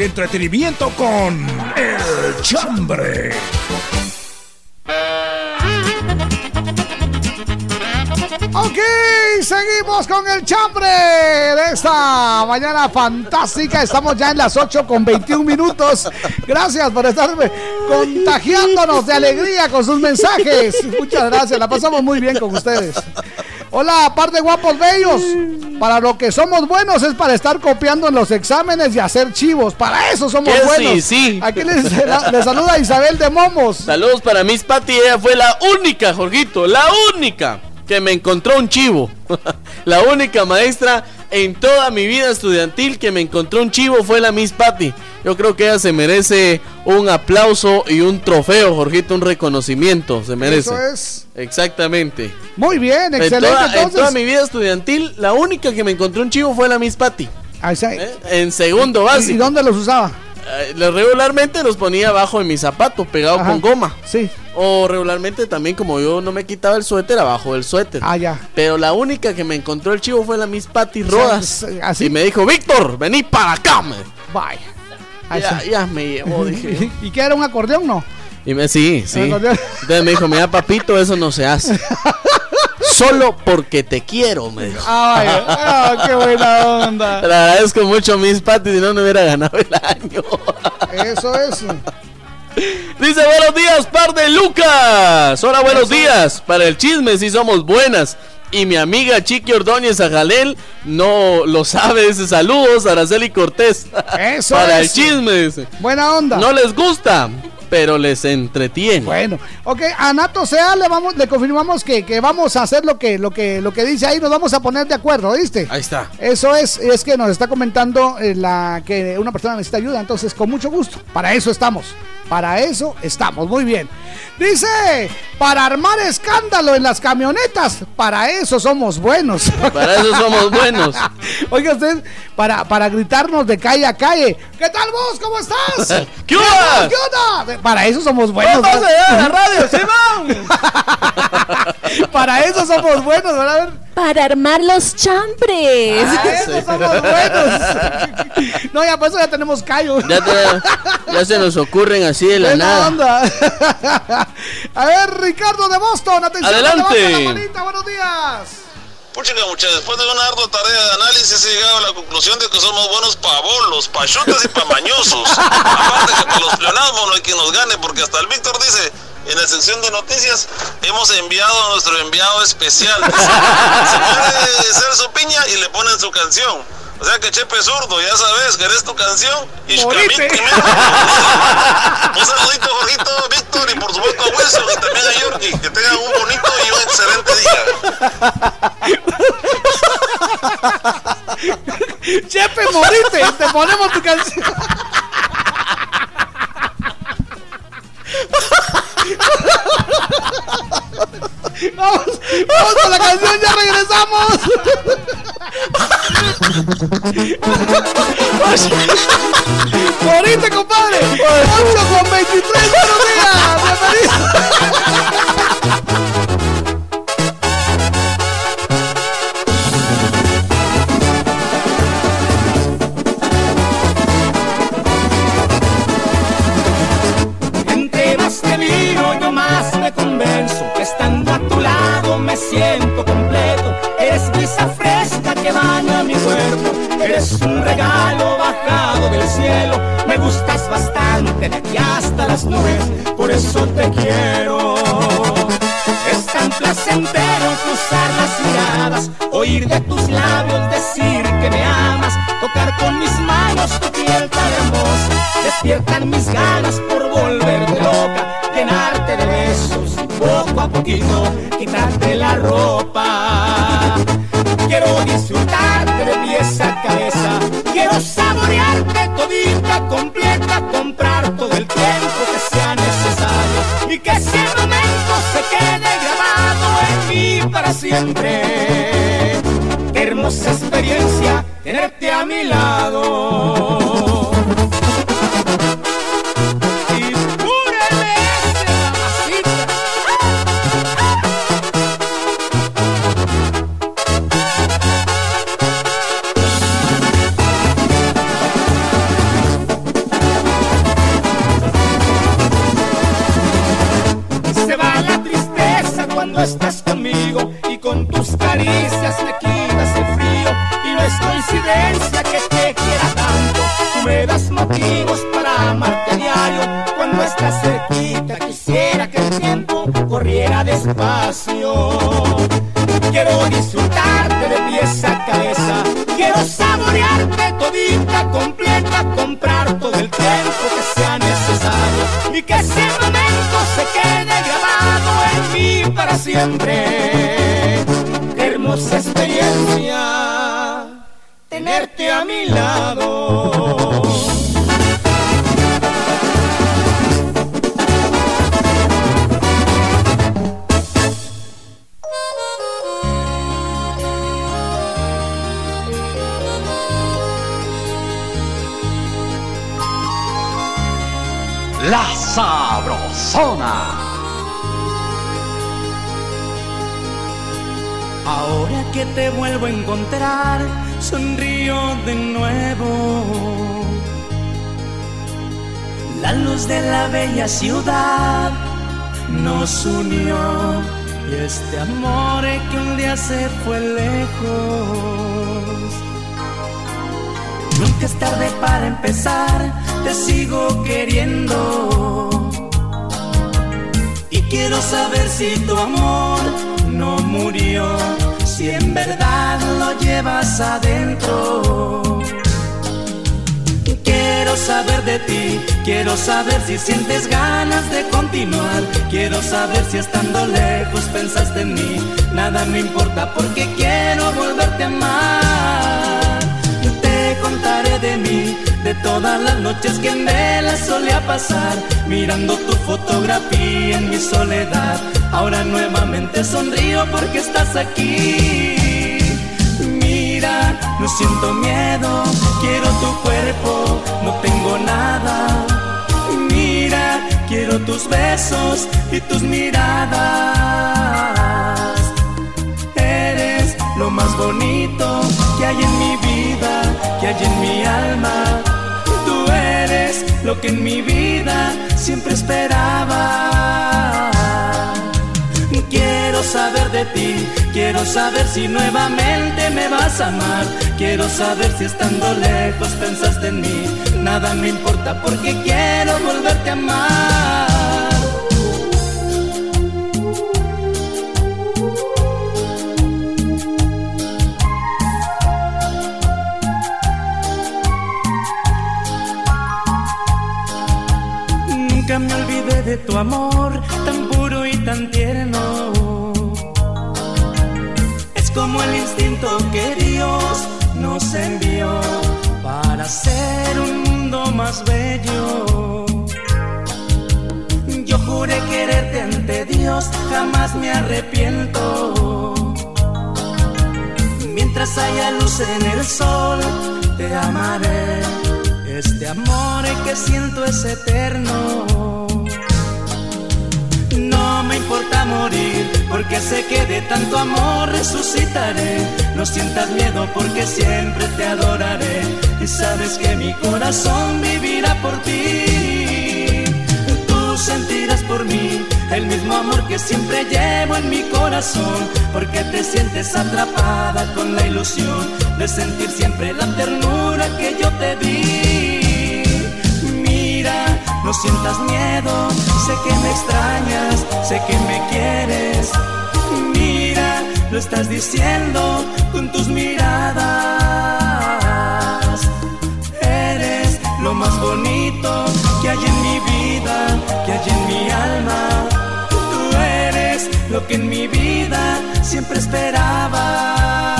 Entretenimiento con El Chambre.
Ok, seguimos con el chambre de esta mañana fantástica. Estamos ya en las 8 con 21 minutos. Gracias por estar contagiándonos de alegría con sus mensajes. Muchas gracias, la pasamos muy bien con ustedes. Hola, par de guapos bellos. Para lo que somos buenos es para estar copiando en los exámenes y hacer chivos. Para eso somos buenos.
Sí, sí.
Aquí les, les, saluda Isabel de Momos.
Saludos para Miss Patty. Ella fue la única, Jorgito, la única que me encontró un chivo. la única maestra en toda mi vida estudiantil que me encontró un chivo fue la Miss Patty. Yo creo que ella se merece un aplauso y un trofeo, Jorgito, un reconocimiento. Se merece.
Eso es.
Exactamente.
Muy bien, excelente.
En toda,
entonces.
en toda mi vida estudiantil, la única que me encontró un chivo fue la Miss Patty.
Ahí está.
¿Eh? En segundo básico.
¿Y dónde los usaba?
Eh, regularmente los ponía abajo de mi zapato, pegado con goma.
Sí.
O regularmente también, como yo no me quitaba el suéter, abajo del suéter.
Ah, ya.
Pero la única que me encontró el chivo fue la Miss Patty Rodas.
¿Así?
Y me dijo, Víctor, vení para acá. Me. Ya, ya, me llevó, dije.
¿Y qué era un acordeón, no?
Y me, sí, sí. Entonces me dijo, mira, papito, eso no se hace. Solo porque te quiero, me dijo.
Ay, oh, qué buena onda.
Le agradezco mucho, Miss Patty, si no, no hubiera ganado el año.
Eso es.
Dice, buenos días, par de Lucas. Hola, buenos días. Para el chisme, si somos buenas. Y mi amiga Chiqui Ordóñez Ajalel no lo sabe. Dice, saludos, Araceli Cortés.
Eso
Para
es.
el chisme, dice.
Buena onda.
No les gusta pero les entretiene.
Bueno, ok, a Nato Sea le vamos, le confirmamos que, que, vamos a hacer lo que, lo que, lo que dice ahí, nos vamos a poner de acuerdo, ¿viste?
Ahí está.
Eso es, es que nos está comentando eh, la que una persona necesita ayuda, entonces con mucho gusto. Para eso estamos. Para eso estamos, muy bien. Dice, para armar escándalo en las camionetas, para eso somos buenos.
Para eso somos buenos.
Oiga usted, para, para gritarnos de calle a calle, ¿qué tal vos? ¿Cómo estás?
¿Qué onda?
¿Qué onda? Para eso somos buenos.
¿Cómo se la radio, Simón?
para eso somos buenos, ¿verdad?
Para armar los chambres.
Para eso sí. somos buenos. no, ya por eso ya tenemos callo.
Ya, te, ya se nos ocurren así de la nada.
onda. A ver, Ricardo de Boston, atención.
Adelante.
La manita, buenos días.
Puchica, muchachos, después de una ardua tarea de análisis he llegado a la conclusión de que somos buenos pa' bolos, pa' chutas y pa' mañosos. Aparte que para los pleonasmos no hay quien nos gane, porque hasta el Víctor dice, en la sección de noticias, hemos enviado a nuestro enviado especial. Se pone Celso Piña y le ponen su canción. O sea que Chepe zurdo, ya sabes, querés tu canción. Y. Un saludito, Jorgito, Víctor y por supuesto a Wilson y también a Yorgi. Que tengan un bonito y un excelente día.
Chepe, morite, te ponemos tu canción. Vamos, vamos con la canción, ya regresamos. Morite, compadre. 8 con 23,
te quiero. Es tan placentero cruzar las miradas, oír de tus labios decir que me amas, tocar con mis manos tu piel tan hermosa, despiertan mis ganas por volverte loca, llenarte de besos poco a poquito quitarte la ropa. Quiero disfrutarte de pies a cabeza, quiero saborearte todita, completa, se quede grabado en mí para siempre. Hermosa experiencia tenerte a mi lado.
Siempre. Ciudad nos unió y este amor que un día se fue lejos. Nunca es tarde para empezar, te sigo queriendo. Y quiero saber si tu amor no murió, si en verdad lo llevas adentro. Quiero saber de ti, quiero saber si sientes ganas de continuar. Quiero saber si estando lejos pensaste en mí. Nada me importa porque quiero volverte a amar. Te contaré de mí, de todas las noches que en vela solía pasar, mirando tu fotografía en mi soledad. Ahora nuevamente sonrío porque estás aquí. No siento miedo, quiero tu cuerpo, no tengo nada. Mira, quiero tus besos y tus miradas. Eres lo más bonito que hay en mi vida, que hay en mi alma. Tú eres lo que en mi vida siempre esperaba. Quiero saber de ti, quiero saber si nuevamente me vas a amar. Quiero saber si estando lejos pensaste en mí. Nada me importa porque quiero volverte a amar. Nunca me olvidé de tu amor, tan puro y tan tierno. Como el instinto que Dios nos envió para hacer un mundo más bello. Yo juré quererte ante Dios, jamás me arrepiento. Mientras haya luz en el sol, te amaré. Este amor que siento es eterno. Porque sé que de tanto amor resucitaré. No sientas miedo, porque siempre te adoraré. Y sabes que mi corazón vivirá por ti. Tú sentirás por mí el mismo amor que siempre llevo en mi corazón, porque te sientes atrapada con la ilusión de sentir siempre la ternura que yo te di. No sientas miedo, sé que me extrañas, sé que me quieres. Mira, lo estás diciendo con tus miradas. Eres lo más bonito que hay en mi vida, que hay en mi alma. Tú eres lo que en mi vida siempre esperaba.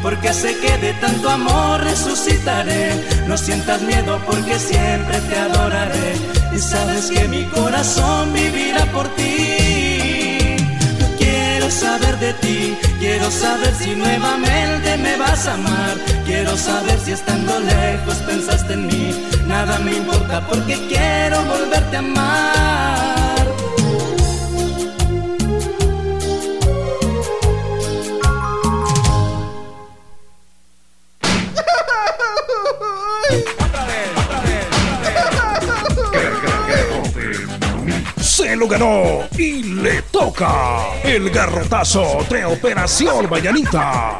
Porque sé que de tanto amor resucitaré. No sientas miedo, porque siempre te adoraré. Y sabes que mi corazón vivirá por ti. Quiero saber de ti, quiero saber si nuevamente me vas a amar. Quiero saber si estando lejos pensaste en mí. Nada me importa porque quiero volverte a amar.
Lo ganó y le toca el garrotazo de Operación Mañanita.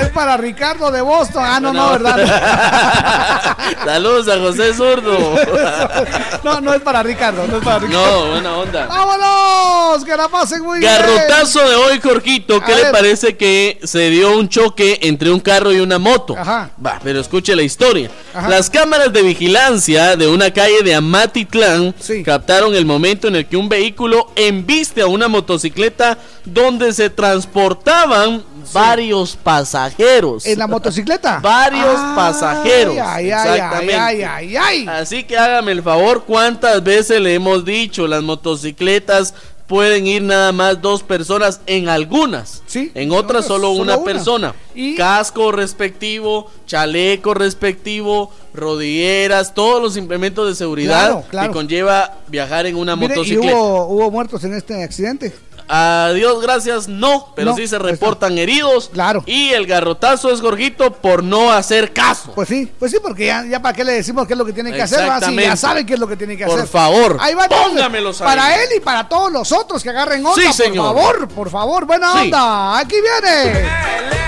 Es para Ricardo de Boston. Ah, no, no, ¿verdad?
Saludos a José Zurdo.
no, no es para Ricardo, no es para Ricardo.
No, buena onda.
¡Vámonos! Que la pasen muy bien.
Garrotazo de hoy, Jorgito. ¿Qué le parece que se dio un choque entre un carro y una moto?
Ajá.
Va, pero escuche la historia.
Ajá.
Las cámaras de vigilancia de una calle de Amatitlán captaron el momento en el que un vehículo embiste a una motocicleta donde se transportaban varios pasajeros.
¿En la motocicleta?
Varios pasajeros.
Ay, ay, ay,
Exactamente.
ay, ay, ay.
Así que hágame el favor, ¿cuántas veces le hemos dicho las motocicletas pueden ir nada más dos personas en algunas?
Sí.
En otras solo,
solo
una,
una.
persona. Casco respectivo, chaleco respectivo, rodilleras, todos los implementos de seguridad
Claro, claro.
que conlleva viajar en una
Mire, y
motocicleta.
hubo, hubo muertos en este accidente.
A Dios gracias, no, pero
No,
sí se
pues
reportan heridos.
Claro.
Y el garrotazo es Jorgito por no hacer caso.
Pues sí, pues sí, porque ya, ya para qué le decimos qué es lo que tiene que hacer, ya saben qué es lo que tiene que
Por
hacer.
favor,
Ahí va entonces,
póngamelos ahí.
Para él y para todos los otros que agarren onda,
Sí,
por
señor.
favor, por favor, buena
Sí.
onda. Aquí viene.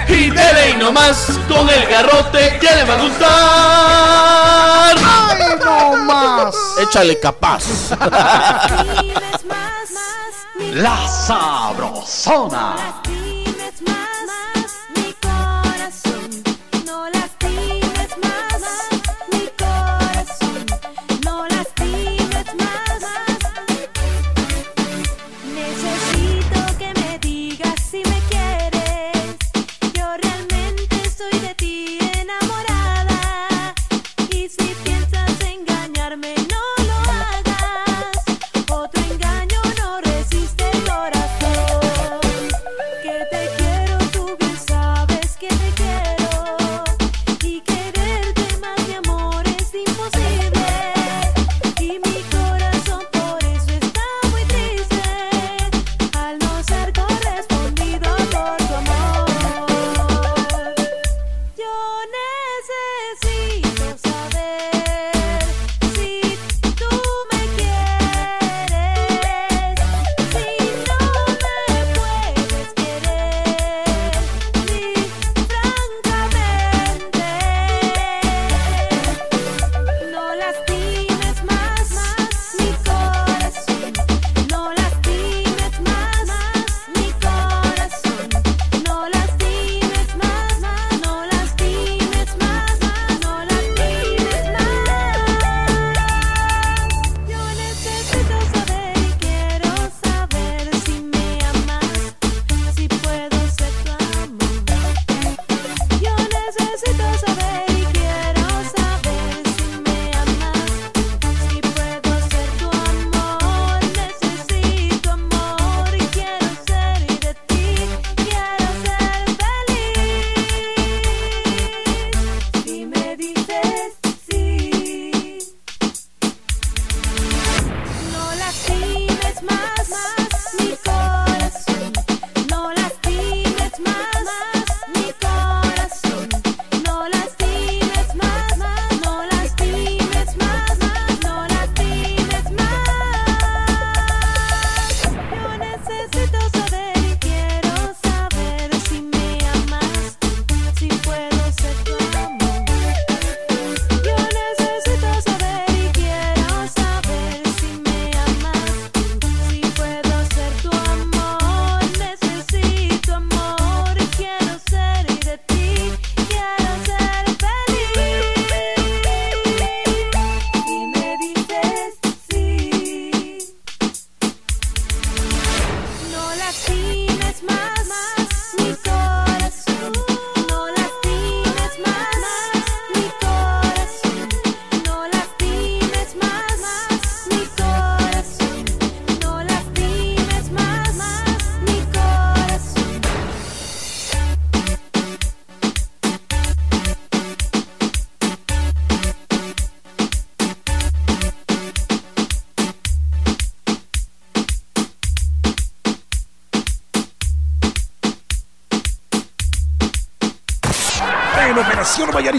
Y dele y nomás con el garrote que le va a gustar.
¡Ay, no más!
Échale capaz.
La Sabrosona.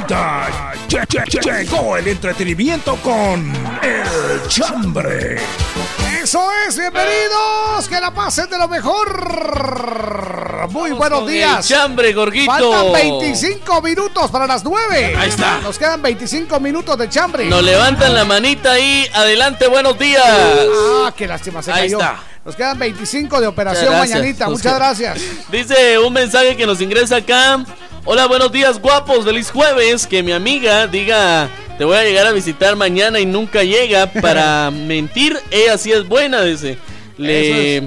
Vallarita llegó el entretenimiento con El Chambre.
Eso es, bienvenidos, que la pasen de lo mejor. Muy buenos días.
El chambre, Gorguito.
Faltan 25 minutos para las 9.
Ahí está.
Nos quedan 25 minutos de chambre.
Nos levantan la manita ahí. Adelante, buenos días.
Ah, qué lástima se
Ahí
cayó.
está.
Nos quedan 25 de operación
Muchas
mañanita. Muchas gracias.
Dice un mensaje que nos ingresa acá. Hola, buenos días, guapos. Feliz jueves. Que mi amiga diga, te voy a llegar a visitar mañana y nunca llega para mentir. Ella sí es buena, dice. Le,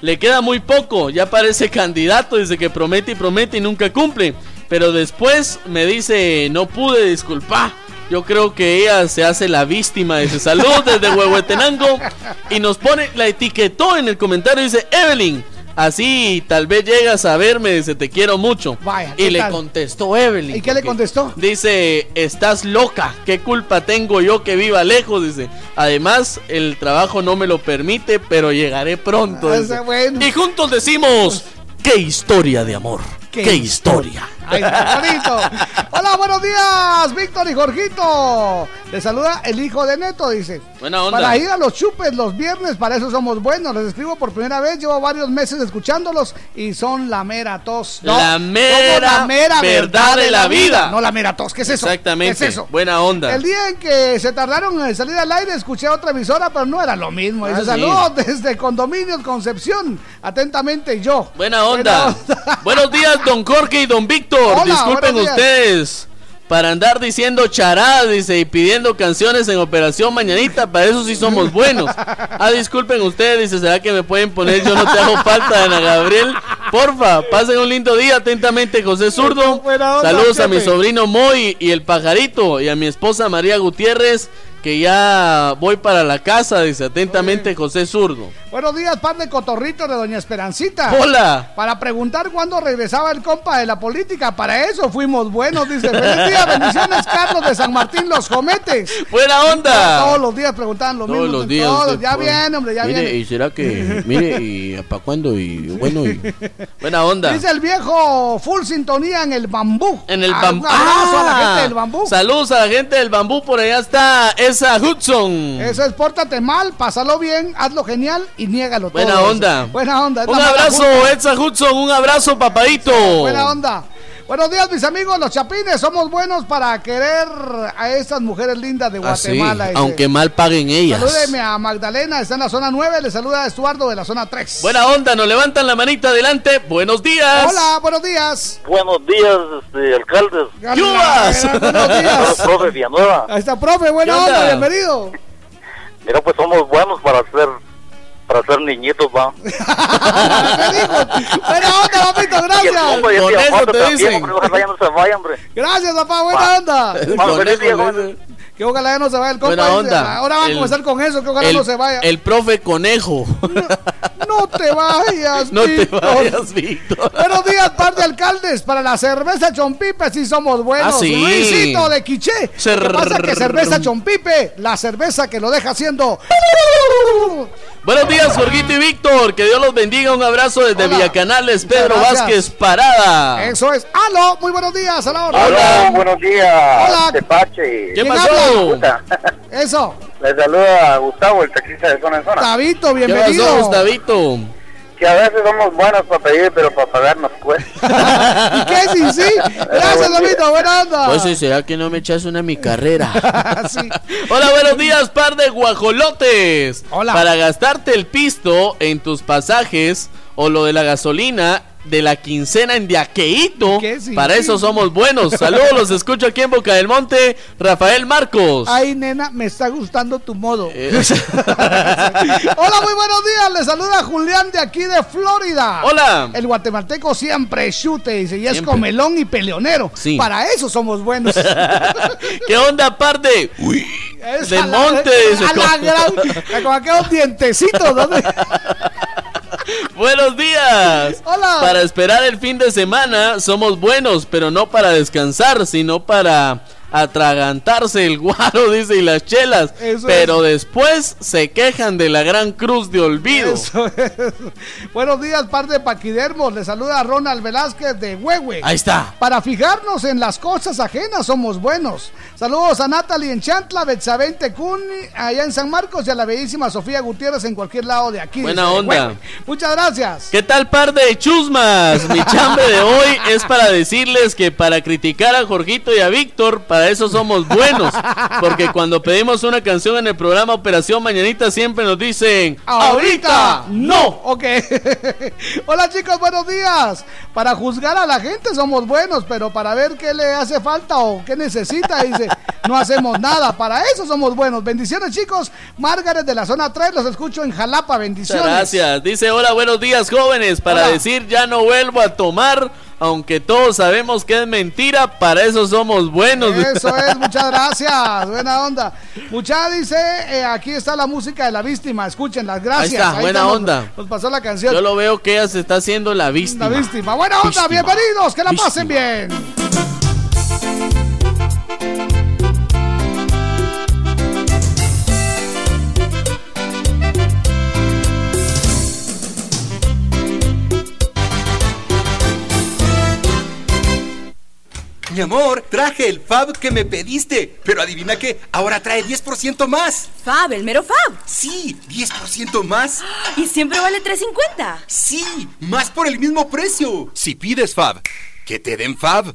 le queda muy poco. Ya parece candidato. Dice que promete y promete y nunca cumple. Pero después me dice, no pude, disculpa. Yo creo que ella se hace la víctima. Dice, salud desde Huehuetenango. Y nos pone, la etiquetó en el comentario. Dice, Evelyn. Así tal vez llegas a verme, dice, te quiero mucho.
Vaya,
y
¿qué
le
tal?
contestó Evelyn.
¿Y qué le contestó?
Dice, estás loca, ¿qué culpa tengo yo que viva lejos? Dice, además el trabajo no me lo permite, pero llegaré pronto.
Ah, bueno.
Y juntos decimos, qué historia de amor, qué, historia.
Ay, qué bonito. Hola, buenos días, Víctor y Jorgito. Le saluda el hijo de Neto, dice.
Buena onda.
Para ir a los chupes los viernes, para eso somos buenos. Les escribo por primera vez, llevo varios meses escuchándolos y son la mera tos. No,
La
somos
mera verdad de la vida.
No la mera tos, ¿qué es eso?
Exactamente,
¿Qué es eso?
buena onda.
El día en que se tardaron en salir al aire, escuché a otra emisora, pero no era lo mismo. Dice,
Ah, sí.
saludos desde Condominios Concepción. Atentamente yo.
Buena onda. Buenos días, don Jorge y don Víctor.
Hola,
Disculpen ustedes. Para andar diciendo charadas, dice, y pidiendo canciones en Operación Mañanita, para eso sí somos buenos. Ah, disculpen ustedes, dice, ¿será que me pueden poner Yo no te hago falta, Ana Gabriel? Porfa, pasen un lindo día, atentamente, José Zurdo. Saludos a mi sobrino Moy y el pajarito, y a mi esposa María Gutiérrez, que ya voy para la casa, dice, atentamente, José Zurdo.
Buenos días, par de cotorritos de Doña Esperancita.
Hola.
Para preguntar cuándo regresaba el compa de la política. Para eso fuimos buenos, dice. Feliz día, bendiciones, Carlos de San Martín, los jometes.
Buena onda.
Todos los días preguntaban lo
Todos
mismo.
los días
Todos, ya viene, hombre, ya
Mire,
viene.
¿y será que, mire, y para cuándo? Y bueno, y buena onda.
Dice el viejo full sintonía en el bambú.
En el
Ah,
bambú.
Abrazo a la
Ah,
gente del bambú.
Saludos a la gente del bambú. Por allá está esa Hudson.
Eso es, pórtate mal, pásalo bien, hazlo genial y niégalo
Buena
todo.
onda.
Buena onda.
Un abrazo. Edsa Hudson. Un abrazo, papadito.
Buena onda. Buenos días, mis amigos, los chapines. Somos buenos para querer a estas mujeres lindas de
Ah, sí,
Guatemala. dice.
aunque mal paguen ellas.
Salúdeme a Magdalena, está en la zona 9. Le saluda a Estuardo de la zona 3.
Buena onda, nos levantan la manita adelante. Buenos días.
Hola, buenos días.
Buenos días, este, alcaldes.
Hola, buenos días.
profe Villanueva.
Ahí está, profe, buena
¿Qué
onda,
onda?
bienvenido.
Mira, pues somos buenos para ser, para ser niñitos, va.
Buena onda, papito, gracias.
tiene
eso te dicen.
Gracias, papá, buena onda. Que ojalá ya no se vaya el compa.
Onda.
Ahora van a comenzar con eso, que ojalá
el,
no se vaya.
el profe conejo.
No te vayas,
no te vayas, Víctor.
Buenos días, par de alcaldes. Para la cerveza Chompipe sí somos buenos.
Ah, sí.
Luisito de Quiché.
Cer-
Lo que pasa que cerveza Chompipe, la cerveza que lo deja haciendo.
Buenos días, Jorgito y Víctor. Que Dios los bendiga. Un abrazo desde
Hola.
Villacanales, Pedro
gracias.
Vázquez Parada.
Eso es. ¡Aló! Muy buenos días, a la hora.
Hola, buenos días,
Hola.
Tepache.
¿Qué
¿Quién
pasó?
Eso.
Le saluda a Gustavo, el taxista de zona en zona.
¿Qué
bienvenido.
pasó, Gustavito?
Que a veces somos buenos para pedir, pero para pagar nos cuesta.
¿Y qué? Sí, sí. Gracias, Tabito. Buena onda.
Pues sí, ¿será que no me echas una a mi carrera?
Sí.
Hola, buenos días, par de guajolotes.
Hola.
Para gastarte el pisto en tus pasajes o lo de la gasolina de la quincena en Diaqueito.
Sí,
Para
sí.
eso somos buenos. Saludos, los escucho aquí en Boca del Monte. Rafael Marcos.
Ay, nena, me está gustando tu modo.
Eh,
Hola, muy buenos días. Le saluda Julián de aquí de Florida.
Hola.
El guatemalteco siempre chute, dice, y es
Siempre.
comelón y peleonero.
Sí.
Para eso somos buenos.
¿Qué onda, par de? Uy,
Es
de
a la-
monte. dice,
a la gran- con aquellos dientecitos. ¿no?
Buenos días.
Hola.
Para esperar el fin de semana somos buenos, pero no para descansar, sino para atragantarse el guaro, dice, y las chelas. pero después se quejan de la gran cruz de olvido.
Buenos días, par de paquidermos. Le saluda Ronald Velázquez de Huehue.
Ahí está.
Para fijarnos en las cosas ajenas somos buenos. Saludos a Natalie en Chantla, Tecuni, allá en San Marcos y a la bellísima Sofía Gutiérrez en cualquier lado de aquí.
Buena onda.
Muchas gracias.
¿Qué tal, par de chusmas? Mi chambre de hoy es para decirles que para criticar a Jorgito y a Víctor, para eso somos buenos. Porque cuando pedimos una canción en el programa Operación Mañanita, siempre nos dicen: ¡Ahorita no!
Ok. Hola, chicos, buenos días. Para juzgar a la gente somos buenos, pero para ver qué le hace falta o qué necesita, dice, no hacemos nada. Para eso somos buenos. Bendiciones, chicos. Margaret de la zona 3, los escucho en Jalapa. Bendiciones.
gracias. Dice: Hola, buenos días, jóvenes. Para decir, ya no vuelvo a tomar aunque todos sabemos que es mentira, para eso somos buenos.
Eso es, muchas gracias, buena onda. Mucha dice, eh, aquí está la música de la víctima, escuchen las gracias.
Ahí está, buena onda.
Nos pasó la canción.
Yo lo veo que ella se está haciendo la víctima.
La víctima, buena onda, bienvenidos, que la pasen bien.
Mi amor, traje el Fab que me pediste. Pero adivina qué, ahora trae 10% más.
Fab, el mero Fab.
Sí, 10% más.
¿Y siempre vale 3.50?
Sí, más por el mismo precio. Si pides Fab, que te den Fab.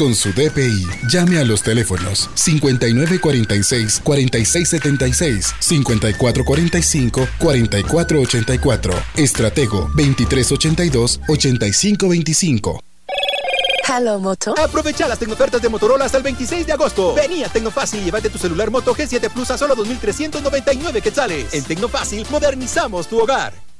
su DPI. Llame a los teléfonos 5946-4676, 5445-4484, Estratego 2382-8525.
Hello, Moto.
Aprovecha las tecnofertas de Motorola hasta el 26 de agosto. Vení a Tecnofácil y llévate tu celular Moto G7 Plus a solo 2.399 quetzales. En Tecnofácil modernizamos tu hogar.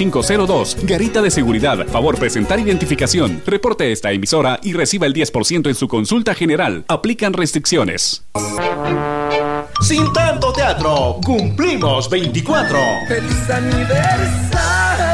6502. Garita de seguridad, favor presentar identificación. Reporte esta emisora y reciba el 10% en su consulta general. Aplican restricciones.
Sin tanto teatro, cumplimos 24.
¡Feliz aniversario!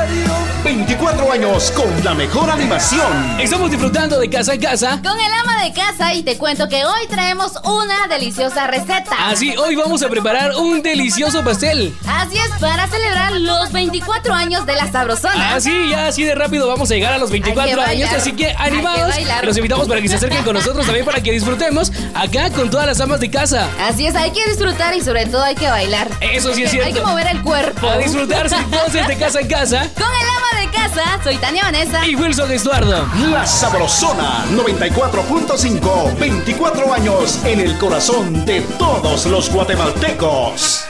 24 años con la mejor animación.
Estamos disfrutando de casa en casa.
Con el ama de casa y te cuento que hoy traemos una deliciosa receta.
Así, hoy vamos a preparar un delicioso pastel.
Así es, para celebrar los 24 años de la sabrosona.
Así, ya así de rápido vamos a llegar a los 24 años, así que animados. Los invitamos para que se acerquen con nosotros también para que disfrutemos acá con todas las amas de casa.
Así es, hay que disfrutar y sobre todo hay que bailar.
Eso sí es cierto.
Hay que mover el cuerpo.
A disfrutar sin voces de casa en casa.
Con el ama de casa, soy Tania Vanessa.
Y Wilson Estuardo.
La Sabrosona 94.5. 24 años en el corazón de todos los guatemaltecos.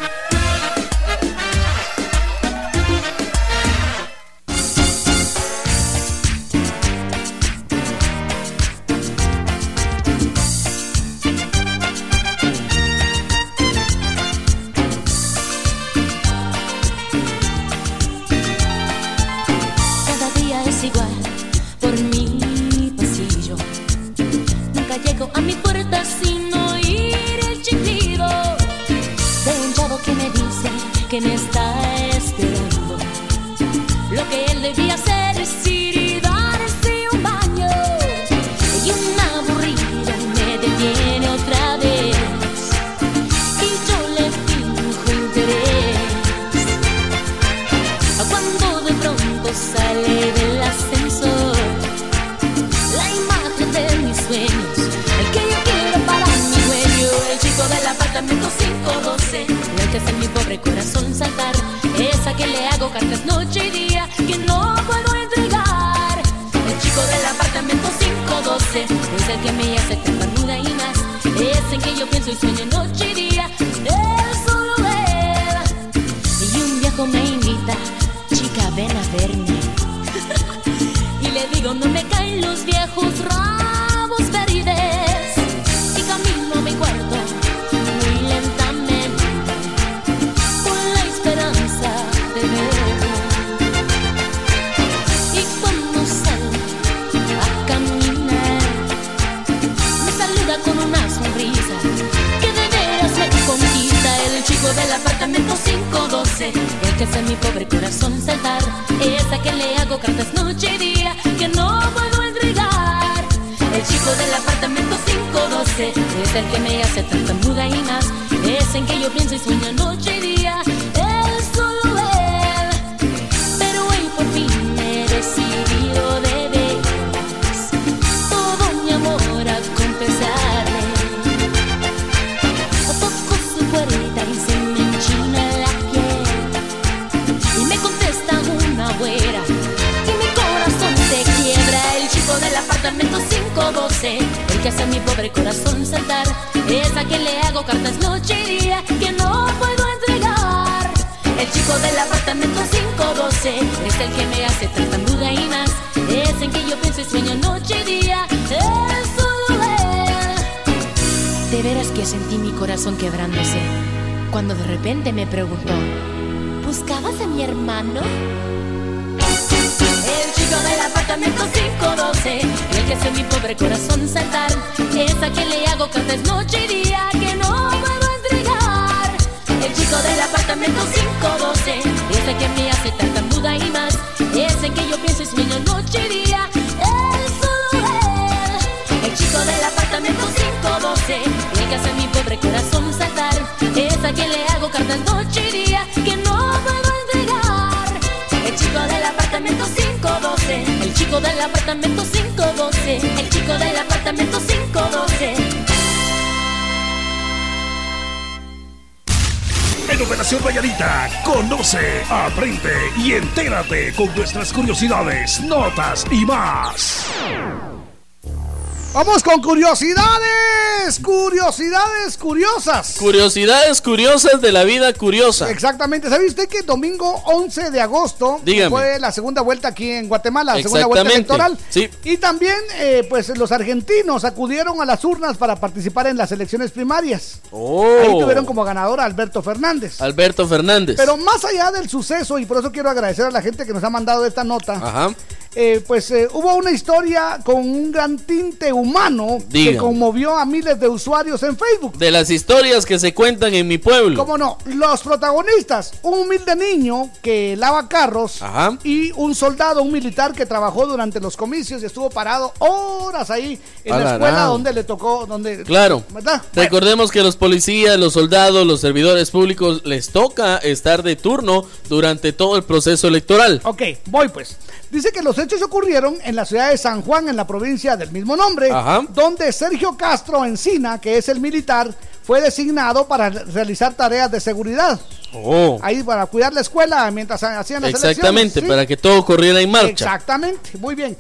Cartas noche y día que no puedo entregar. El chico del apartamento 512 es el que me hace tartamuda y más. Es en que yo pienso y sueño noche y día. Del apartamento 512, el chico del apartamento 512. En
Operación Valladita, conoce, aprende y entérate con nuestras curiosidades, notas y más.
Vamos con curiosidades, curiosidades curiosas.
Curiosidades curiosas de la vida curiosa.
Exactamente. ¿Sabe usted que domingo 11 de agosto
Dígame.
fue la segunda vuelta aquí en Guatemala, la segunda vuelta electoral?
Sí.
Y también, eh, pues, los argentinos acudieron a las urnas para participar en las elecciones primarias.
Oh.
Ahí tuvieron como ganador a Alberto Fernández.
Alberto Fernández.
Pero más allá del suceso, y por eso quiero agradecer a la gente que nos ha mandado esta nota,
Ajá.
eh, pues eh, hubo una historia con un gran tinte humano que conmovió a miles de usuarios en Facebook.
De las historias que se cuentan en mi pueblo.
¿Cómo no? Los protagonistas, un humilde niño que lava carros
Ajá.
y un soldado, un militar que trabajó durante los comicios y estuvo parado horas ahí en la escuela donde le tocó, donde...
Claro.
¿Verdad?
Recordemos que los policías, los soldados, los servidores públicos les toca estar de turno durante todo el proceso electoral.
Ok, voy pues. Dice que los hechos ocurrieron en la ciudad de San Juan, en la provincia del mismo nombre,
Ajá.
donde Sergio Castro Encina, que es el militar, fue designado para realizar tareas de seguridad.
Oh.
Ahí para cuidar la escuela mientras hacían las
Exactamente, para que todo corriera en marcha.
Exactamente, muy bien.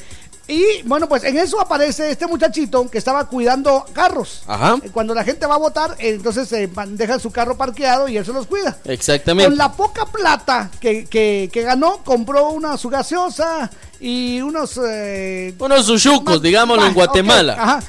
Y bueno, pues en eso aparece este muchachito que estaba cuidando carros.
Ajá.
Eh, Cuando la gente va a votar, eh, entonces eh, dejan su carro parqueado y él se los cuida.
Exactamente.
Con la poca plata que, que- que ganó, compró una su gaseosa y unos... eh,
Unos sushucos, digámoslo en Guatemala.
ajá.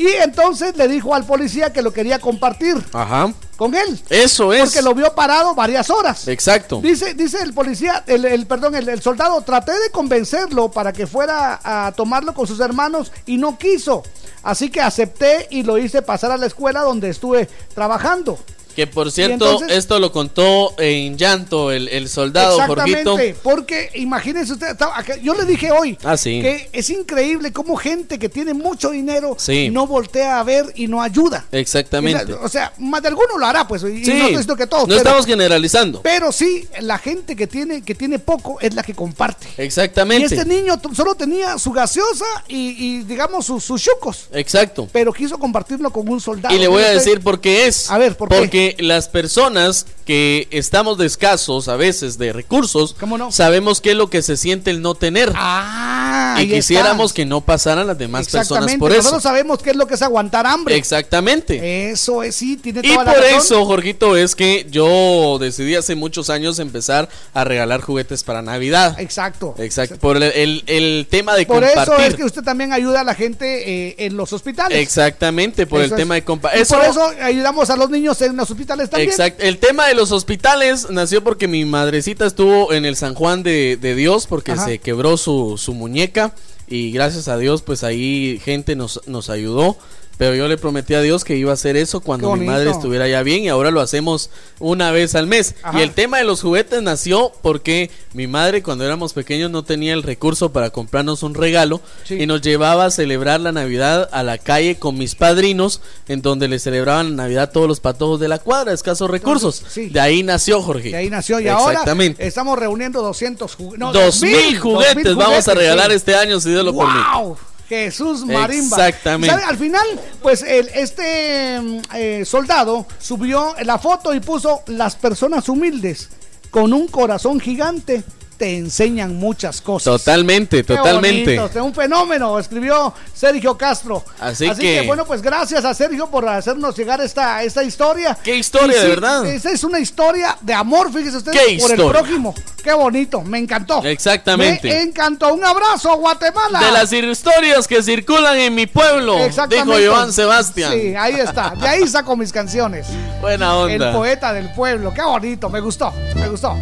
Y entonces le dijo al policía que lo quería compartir
Ajá.
con él.
Eso es.
Porque lo vio parado varias horas.
Exacto.
Dice, dice el policía, el, el- perdón, el, el soldado, traté de convencerlo para que fuera a tomarlo con sus hermanos y no quiso. Así que acepté y lo hice pasar a la escuela donde estuve trabajando.
Que por cierto,
entonces-
esto lo contó en llanto el, el soldado,
Exactamente,
Jorgito.
porque imagínense usted, yo le dije hoy
Ah, sí.
que es increíble cómo gente que tiene mucho dinero
Sí.
no voltea a ver y no ayuda.
Exactamente.
O sea, más de alguno lo hará, pues, y
Sí,
no estoy que todos.
no
pero-
estamos generalizando.
Pero sí, la gente que tiene, que tiene poco es la que comparte. Y
Exactamente.
este niño solo tenía su gaseosa y, y, digamos, sus, sus chucos.
Exacto.
Pero quiso compartirlo con un soldado.
Y le voy a decir por qué es.
A ver, ¿por qué?
Porque las personas que estamos de escasos a veces de recursos, sabemos qué es lo que se siente el no tener.
Ah,
y quisiéramos que no pasaran las demás personas por eso.
Nosotros sabemos qué es lo que es aguantar hambre.
Exactamente.
Eso es, sí, tiene
toda
y
por eso, Jorgito, es que yo decidí hace muchos años empezar a regalar juguetes para Navidad.
Exacto.
Exacto. Por el, el, tema de
por
compartir.
Por eso es que usted también ayuda a la gente eh, en los hospitales.
Exactamente, por el tema de compartir.
Por eso ayudamos a los niños en los hospitales también.
Exacto. El tema de los hospitales nació porque mi madrecita estuvo en el San Juan de, Dios porque se quebró su, su muñeca y gracias a Dios pues ahí gente nos, nos ayudó pero yo le prometí a Dios que iba a hacer eso cuando mi madre estuviera ya bien y ahora lo hacemos una vez al mes. Y el tema de los juguetes nació porque mi madre cuando éramos pequeños no tenía el recurso para comprarnos un regalo y nos llevaba a celebrar la Navidad a la calle con mis padrinos en donde le celebraban la Navidad todos los patojos de la cuadra, escasos recursos. De ahí nació Jorge.
De ahí nació y ahora estamos reuniendo 200
juguetes. No, 2000 juguetes, vamos a regalar este año si Dios lo permite.
Jesús Marimba.
Exactamente.
Al final, pues el, este mm, eh, soldado subió la foto y puso las personas humildes con un corazón gigante te enseñan muchas cosas.
Totalmente, totalmente.
Bonito, un fenómeno, escribió Sergio Castro.
Así, que...
bueno, pues gracias a Sergio por hacernos llegar esta, esta historia.
Qué historia, de verdad.
Esta es una historia de amor, fíjese usted, por el prójimo. Qué bonito, me encantó.
Exactamente.
Me encantó. Un abrazo, Guatemala.
De las historias que circulan en mi pueblo, dijo Joan Sebastián.
Sí, ahí está. De ahí saco mis canciones.
Buena onda.
El poeta del pueblo. Qué bonito, me gustó, me gustó.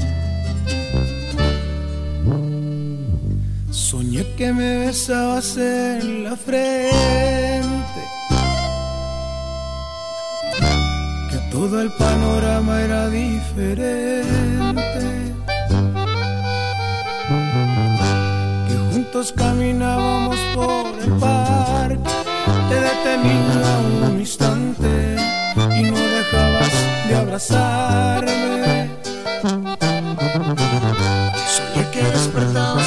Soñé que me besabas en la frente, que todo el panorama era diferente, que juntos caminábamos por el parque, te detenía un instante y no dejabas de abrazarme. Soñé que despertabas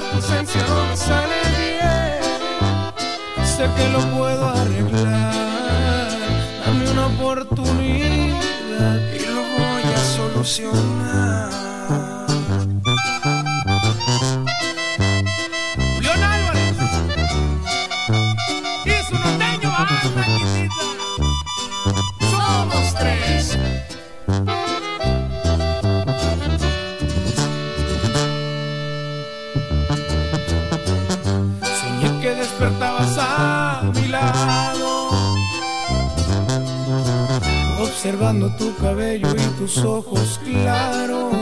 Tu ausencia no sale bien. Sé que lo puedo arreglar, dame una oportunidad y lo voy a solucionar. Despertabas a mi lado, observando tu cabello y tus ojos claros.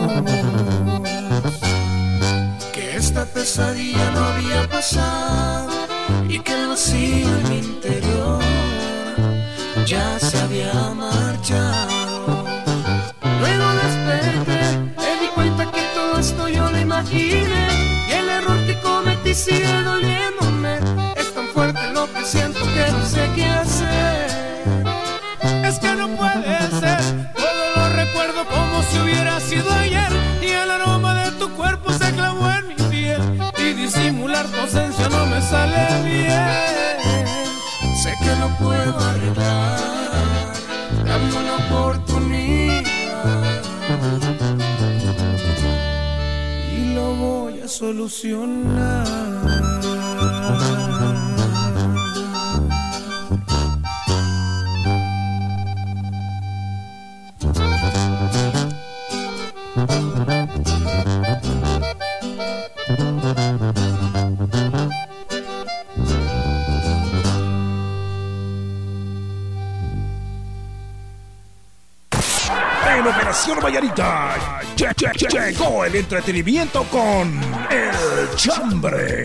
Que esta pesadilla no había pasado y que el vacío en mi interior ya se había marchado. Luego desperté, me di cuenta que todo esto yo lo imaginé y el error que cometí sigue doliéndome. Sale bien. Sé que no puedo arreglar, dame una oportunidad y lo voy a solucionar.
El entretenimiento con El Chambre.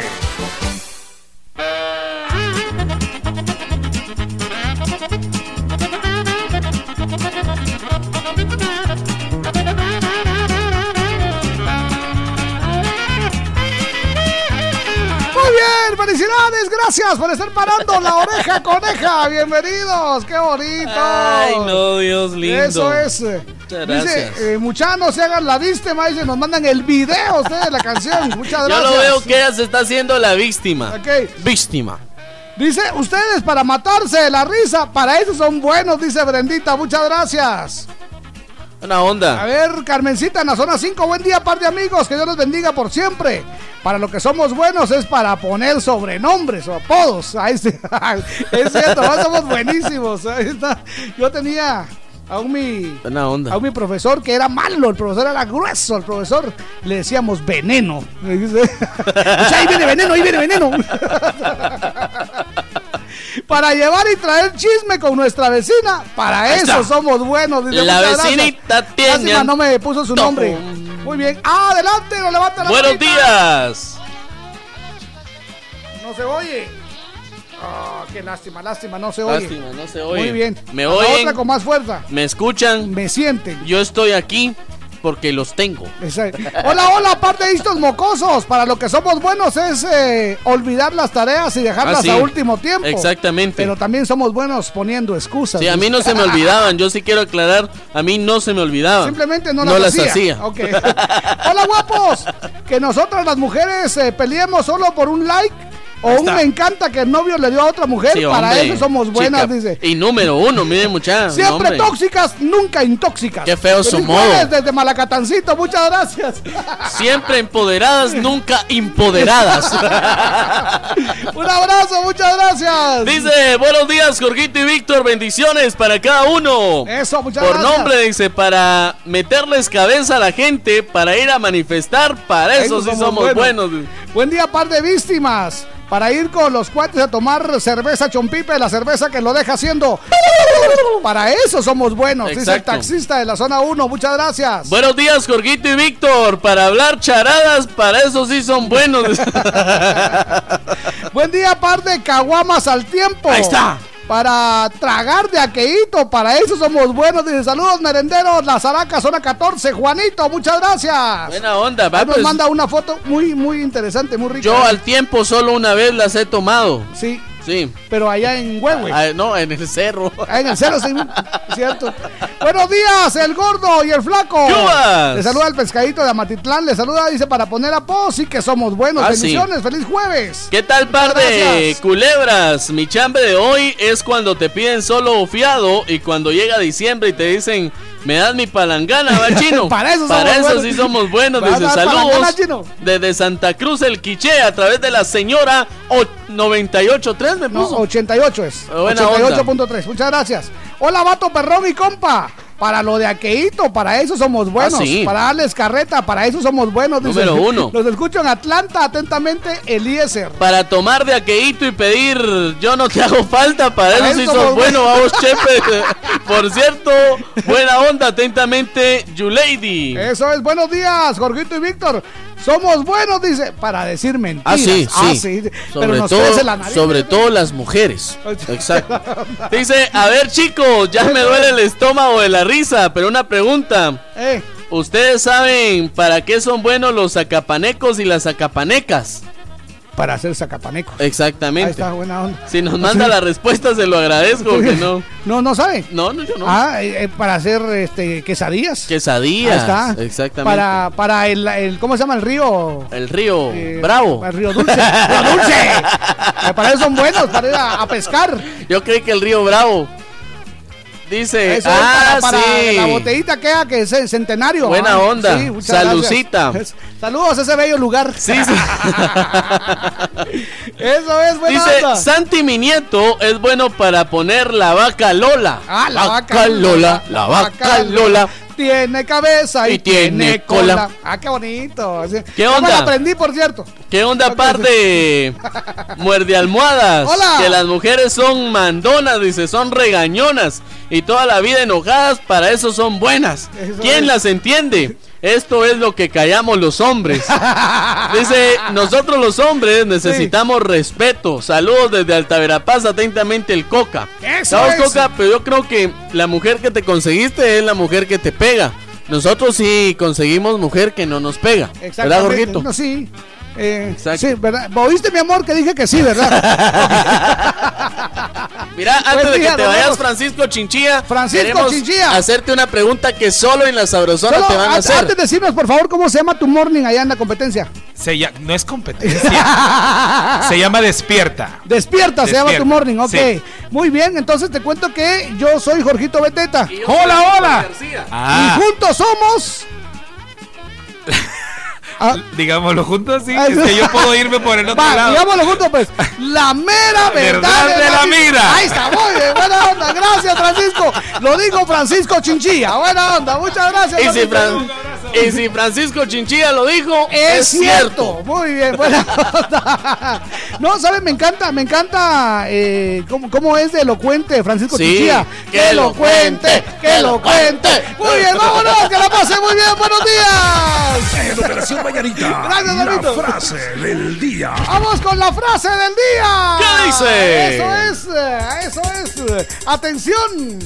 felicidades, gracias por estar parando la oreja coneja. Bienvenidos, qué bonito.
Ay, no, Dios lindo.
Eso es. Muchas dice, eh, muchachos, no se hagan la víctima, dice, nos mandan el video ustedes de la canción. Muchas gracias.
Yo lo veo que ella se está haciendo la víctima.
Okay.
Víctima.
Dice, ustedes para matarse de la risa, para eso son buenos, dice Brendita, muchas gracias.
Una onda.
A ver, Carmencita, en la zona 5, buen día, par de amigos, que Dios los bendiga por siempre. Para lo que somos buenos es para poner sobrenombres o apodos. Ahí sí. es cierto, somos buenísimos. Ahí está. Yo tenía a un mi,
onda.
a un mi profesor que era malo, el profesor era grueso, el profesor le decíamos veneno. ahí viene veneno, ahí viene veneno. para llevar y traer chisme con nuestra vecina. Para eso somos buenos.
la vecinita tiene.
no me puso su nombre. Muy bien. Adelante, no levanta la
Buenos días.
No se oye. Oh, qué lástima, lástima, no se oye.
Lástima, no se oye.
Muy bien.
Me oyen.
otra con más fuerza.
Me escuchan.
Me sienten.
Yo estoy aquí porque los tengo.
Hola, hola, aparte de estos mocosos. Para lo que somos buenos es eh, olvidar las tareas y dejarlas
Ah,
a último tiempo.
Exactamente.
Pero también somos buenos poniendo excusas.
Sí, a mí no se me olvidaban. Yo sí quiero aclarar, a mí no se me olvidaban.
Simplemente no las,
hacía.
Hola, guapos. Que nosotras las mujeres eh, peleemos solo por un like. O un me encanta que el novio le dio a otra mujer.
Sí,
Para
hombre,
eso somos buenas,
chica.
dice.
Y número uno, miren muchachos.
Siempre tóxicas, nunca intóxicas.
Qué feo su
Feliz
modo.
jueves Desde Malacatancito, muchas gracias.
Siempre empoderadas, nunca empoderadas.
Un abrazo, muchas gracias.
Dice, buenos días, Jorgito y Víctor, bendiciones para cada uno.
Eso, muchas
Por
gracias.
nombre, dice, para meterles cabeza a la gente, para ir a manifestar, para eso, sí somos buenos.
Buen día, par de víctimas. Para ir con los cuates a tomar cerveza chompipe, la cerveza que lo deja haciendo. Para eso somos buenos, dice el
Exacto.
taxista de la zona 1. Muchas gracias.
Buenos días, Jorgito y Víctor, para hablar charadas, para eso sí son buenos.
Buen día, par de caguamas al tiempo.
Ahí está.
Para tragar de aqueíto, para eso somos buenos. Dice saludos, merenderos. La Zaraca, zona 14. Juanito, muchas gracias.
Buena onda, va,
nos manda una foto muy, muy interesante, muy rica.
Yo al tiempo solo una vez las he tomado.
Sí,
Sí.
pero allá en Huehue.
Ah, no, en el cerro.
Ah, en el cero, sí, cierto. Buenos días, el gordo y el flaco.
¡Yubas!
Le saluda el pescadito de Amatitlán. Le saluda, dice, para poner a pos y que somos buenos.
Ah, sí.
Bendiciones, feliz jueves.
¿Qué tal, par de culebras? Mi chambre de hoy es cuando te piden solo fiado y cuando llega diciembre y te dicen, me das mi palangana, va chino.
Para eso
Para
somos
eso
buenos.
sí somos buenos.
¿Me vas a
Dice
dar
saludos
chino?
desde Santa Cruz el Quiché a través de la señora o- 983 me
No,
puso.
88 es.
Buena
88.3. Muchas gracias. Hola, vato perrón y compa. Para lo de aqueíto, para eso somos buenos.
Ah, sí.
Para darles carreta, para eso somos buenos. dice.
Número uno.
Los escucho en Atlanta, atentamente, Eliezer.
Para tomar de aqueíto y pedir yo no te hago falta, para,
Para
eso sí sos
somos
bueno,
buenos.
vamos chepe. Por cierto, buena onda, atentamente, Lady.
Eso es, buenos días, Jorgito y Víctor. Somos buenos, dice, para decir mentiras.
Ah, sí, sí.
Pero
Sobre,
nos
todo,
la nariz.
sobre todo las mujeres. Exacto. Dice, a ver chicos, ya me duele el estómago de la risa, pero una pregunta.
Eh,
¿Ustedes saben para qué son buenos los zacapanecos y las zacapanecas?
Para hacer sacapanecos.
Exactamente.
Ahí está, buena onda.
Si nos manda la respuesta, se lo agradezco, que no.
No, no sabe.
No, no, yo no.
Ah, eh, eh, para hacer este quesadillas.
Quesadillas.
Ahí está.
Exactamente.
Para, para el, el- ¿cómo se llama? El río.
El río
eh,
Bravo.
El río Dulce. río Dulce. Para eso son buenos, para ir a, a pescar.
Yo creí que el río Bravo. Dice,
Eso
ah,
para, para
sí.
la botellita queda que es el centenario.
Buena onda.
sí,
Salucita.
gracias. Saludos a ese bello lugar.
Sí, sí.
Eso es buena
Dice,
onda.
Santi mi nieto es bueno para poner la vaca Lola.
Ah, la vaca
Lola. La vaca Lola.
Tiene cabeza y,
Y tiene cola.
Ah, qué bonito.
¿Qué onda?
lo aprendí, por cierto.
¿Qué onda, par de muerde almohadas?
Hola.
Que las mujeres son mandonas, dice, son regañonas y toda la vida enojadas, para eso son buenas.
Eso
¿Quién
es.
las entiende? Esto es lo que callamos los hombres. Dice, nosotros los hombres necesitamos respeto. Saludos desde Alta Verapaz, atentamente el Coca. Sabes,
es.
Coca, pero yo creo que la mujer que te conseguiste es la mujer que te pega. Nosotros sí conseguimos mujer que no nos pega. ¿Verdad. Jorgito?
No, sí. Eh,
Exacto.
sí, ¿verdad? ¿Oíste, mi amor, que dije que sí, verdad?
Mira, antes
Buen
de que te vayas,
vemos.
Francisco Chinchilla,
Francisco Chinchilla.
hacerte una pregunta que solo en la sabrosona
Solo
te van a hacer.
Antes de decirnos, por favor, cómo se llama tu morning allá en la competencia.
Se llama- no es competencia. se llama Despierta.
Despierta, se llama tu morning, ok.
sí.
Muy bien, entonces te cuento que yo soy Jorgito Beteta.
Hola, hola. Ah,
Y juntos somos. Ah,
digámoslo juntos, sí.
Ay,
Es que yo puedo irme por el otro
Va,
lado.
digámoslo juntos, pues. La mera verdad,
verdad de la mira.
Ahí está, muy bien. Buena onda. Gracias, Francisco. Lo digo Francisco Chinchilla. Buena onda. Muchas gracias.
Y si. Fran- y si Francisco Chinchilla lo dijo,
Es, cierto. Muy bien, buena onda. No, ¿sabes? Me encanta, me encanta eh, cómo, cómo es de elocuente Francisco
Sí,
Chinchilla.
que lo cuente,
que lo cuente. Muy bien, vámonos, que la pase muy bien. Buenos días.
Mañanita,
Gracias,
la frase del día.
Vamos con la frase del día.
¿Qué dice?
Eso es, eh, eso es. eh, Atención.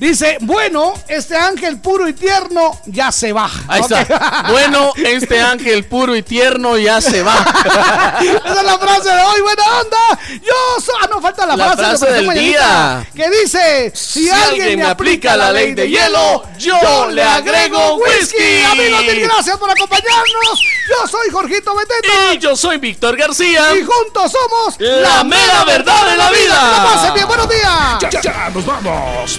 Dice, bueno, este ángel puro y tierno ya se va.
Ahí está. Bueno, este ángel puro y tierno ya se va.
Esa es la frase de hoy, buena onda. Yo soy. Ah, no, falta la,
La
frase, de
frase del
Mañanita,
día.
Que dice: Si,
Si
alguien me aplica la ley de hielo, yo le agrego whisky. Amigos, mil gracias por acompañarnos. Yo soy Jorgito Beteta.
Y yo soy Víctor García.
Y juntos somos
La mera verdad de la vida.
Que la pasen bien, buenos días.
Ya, ya, ya, nos vamos.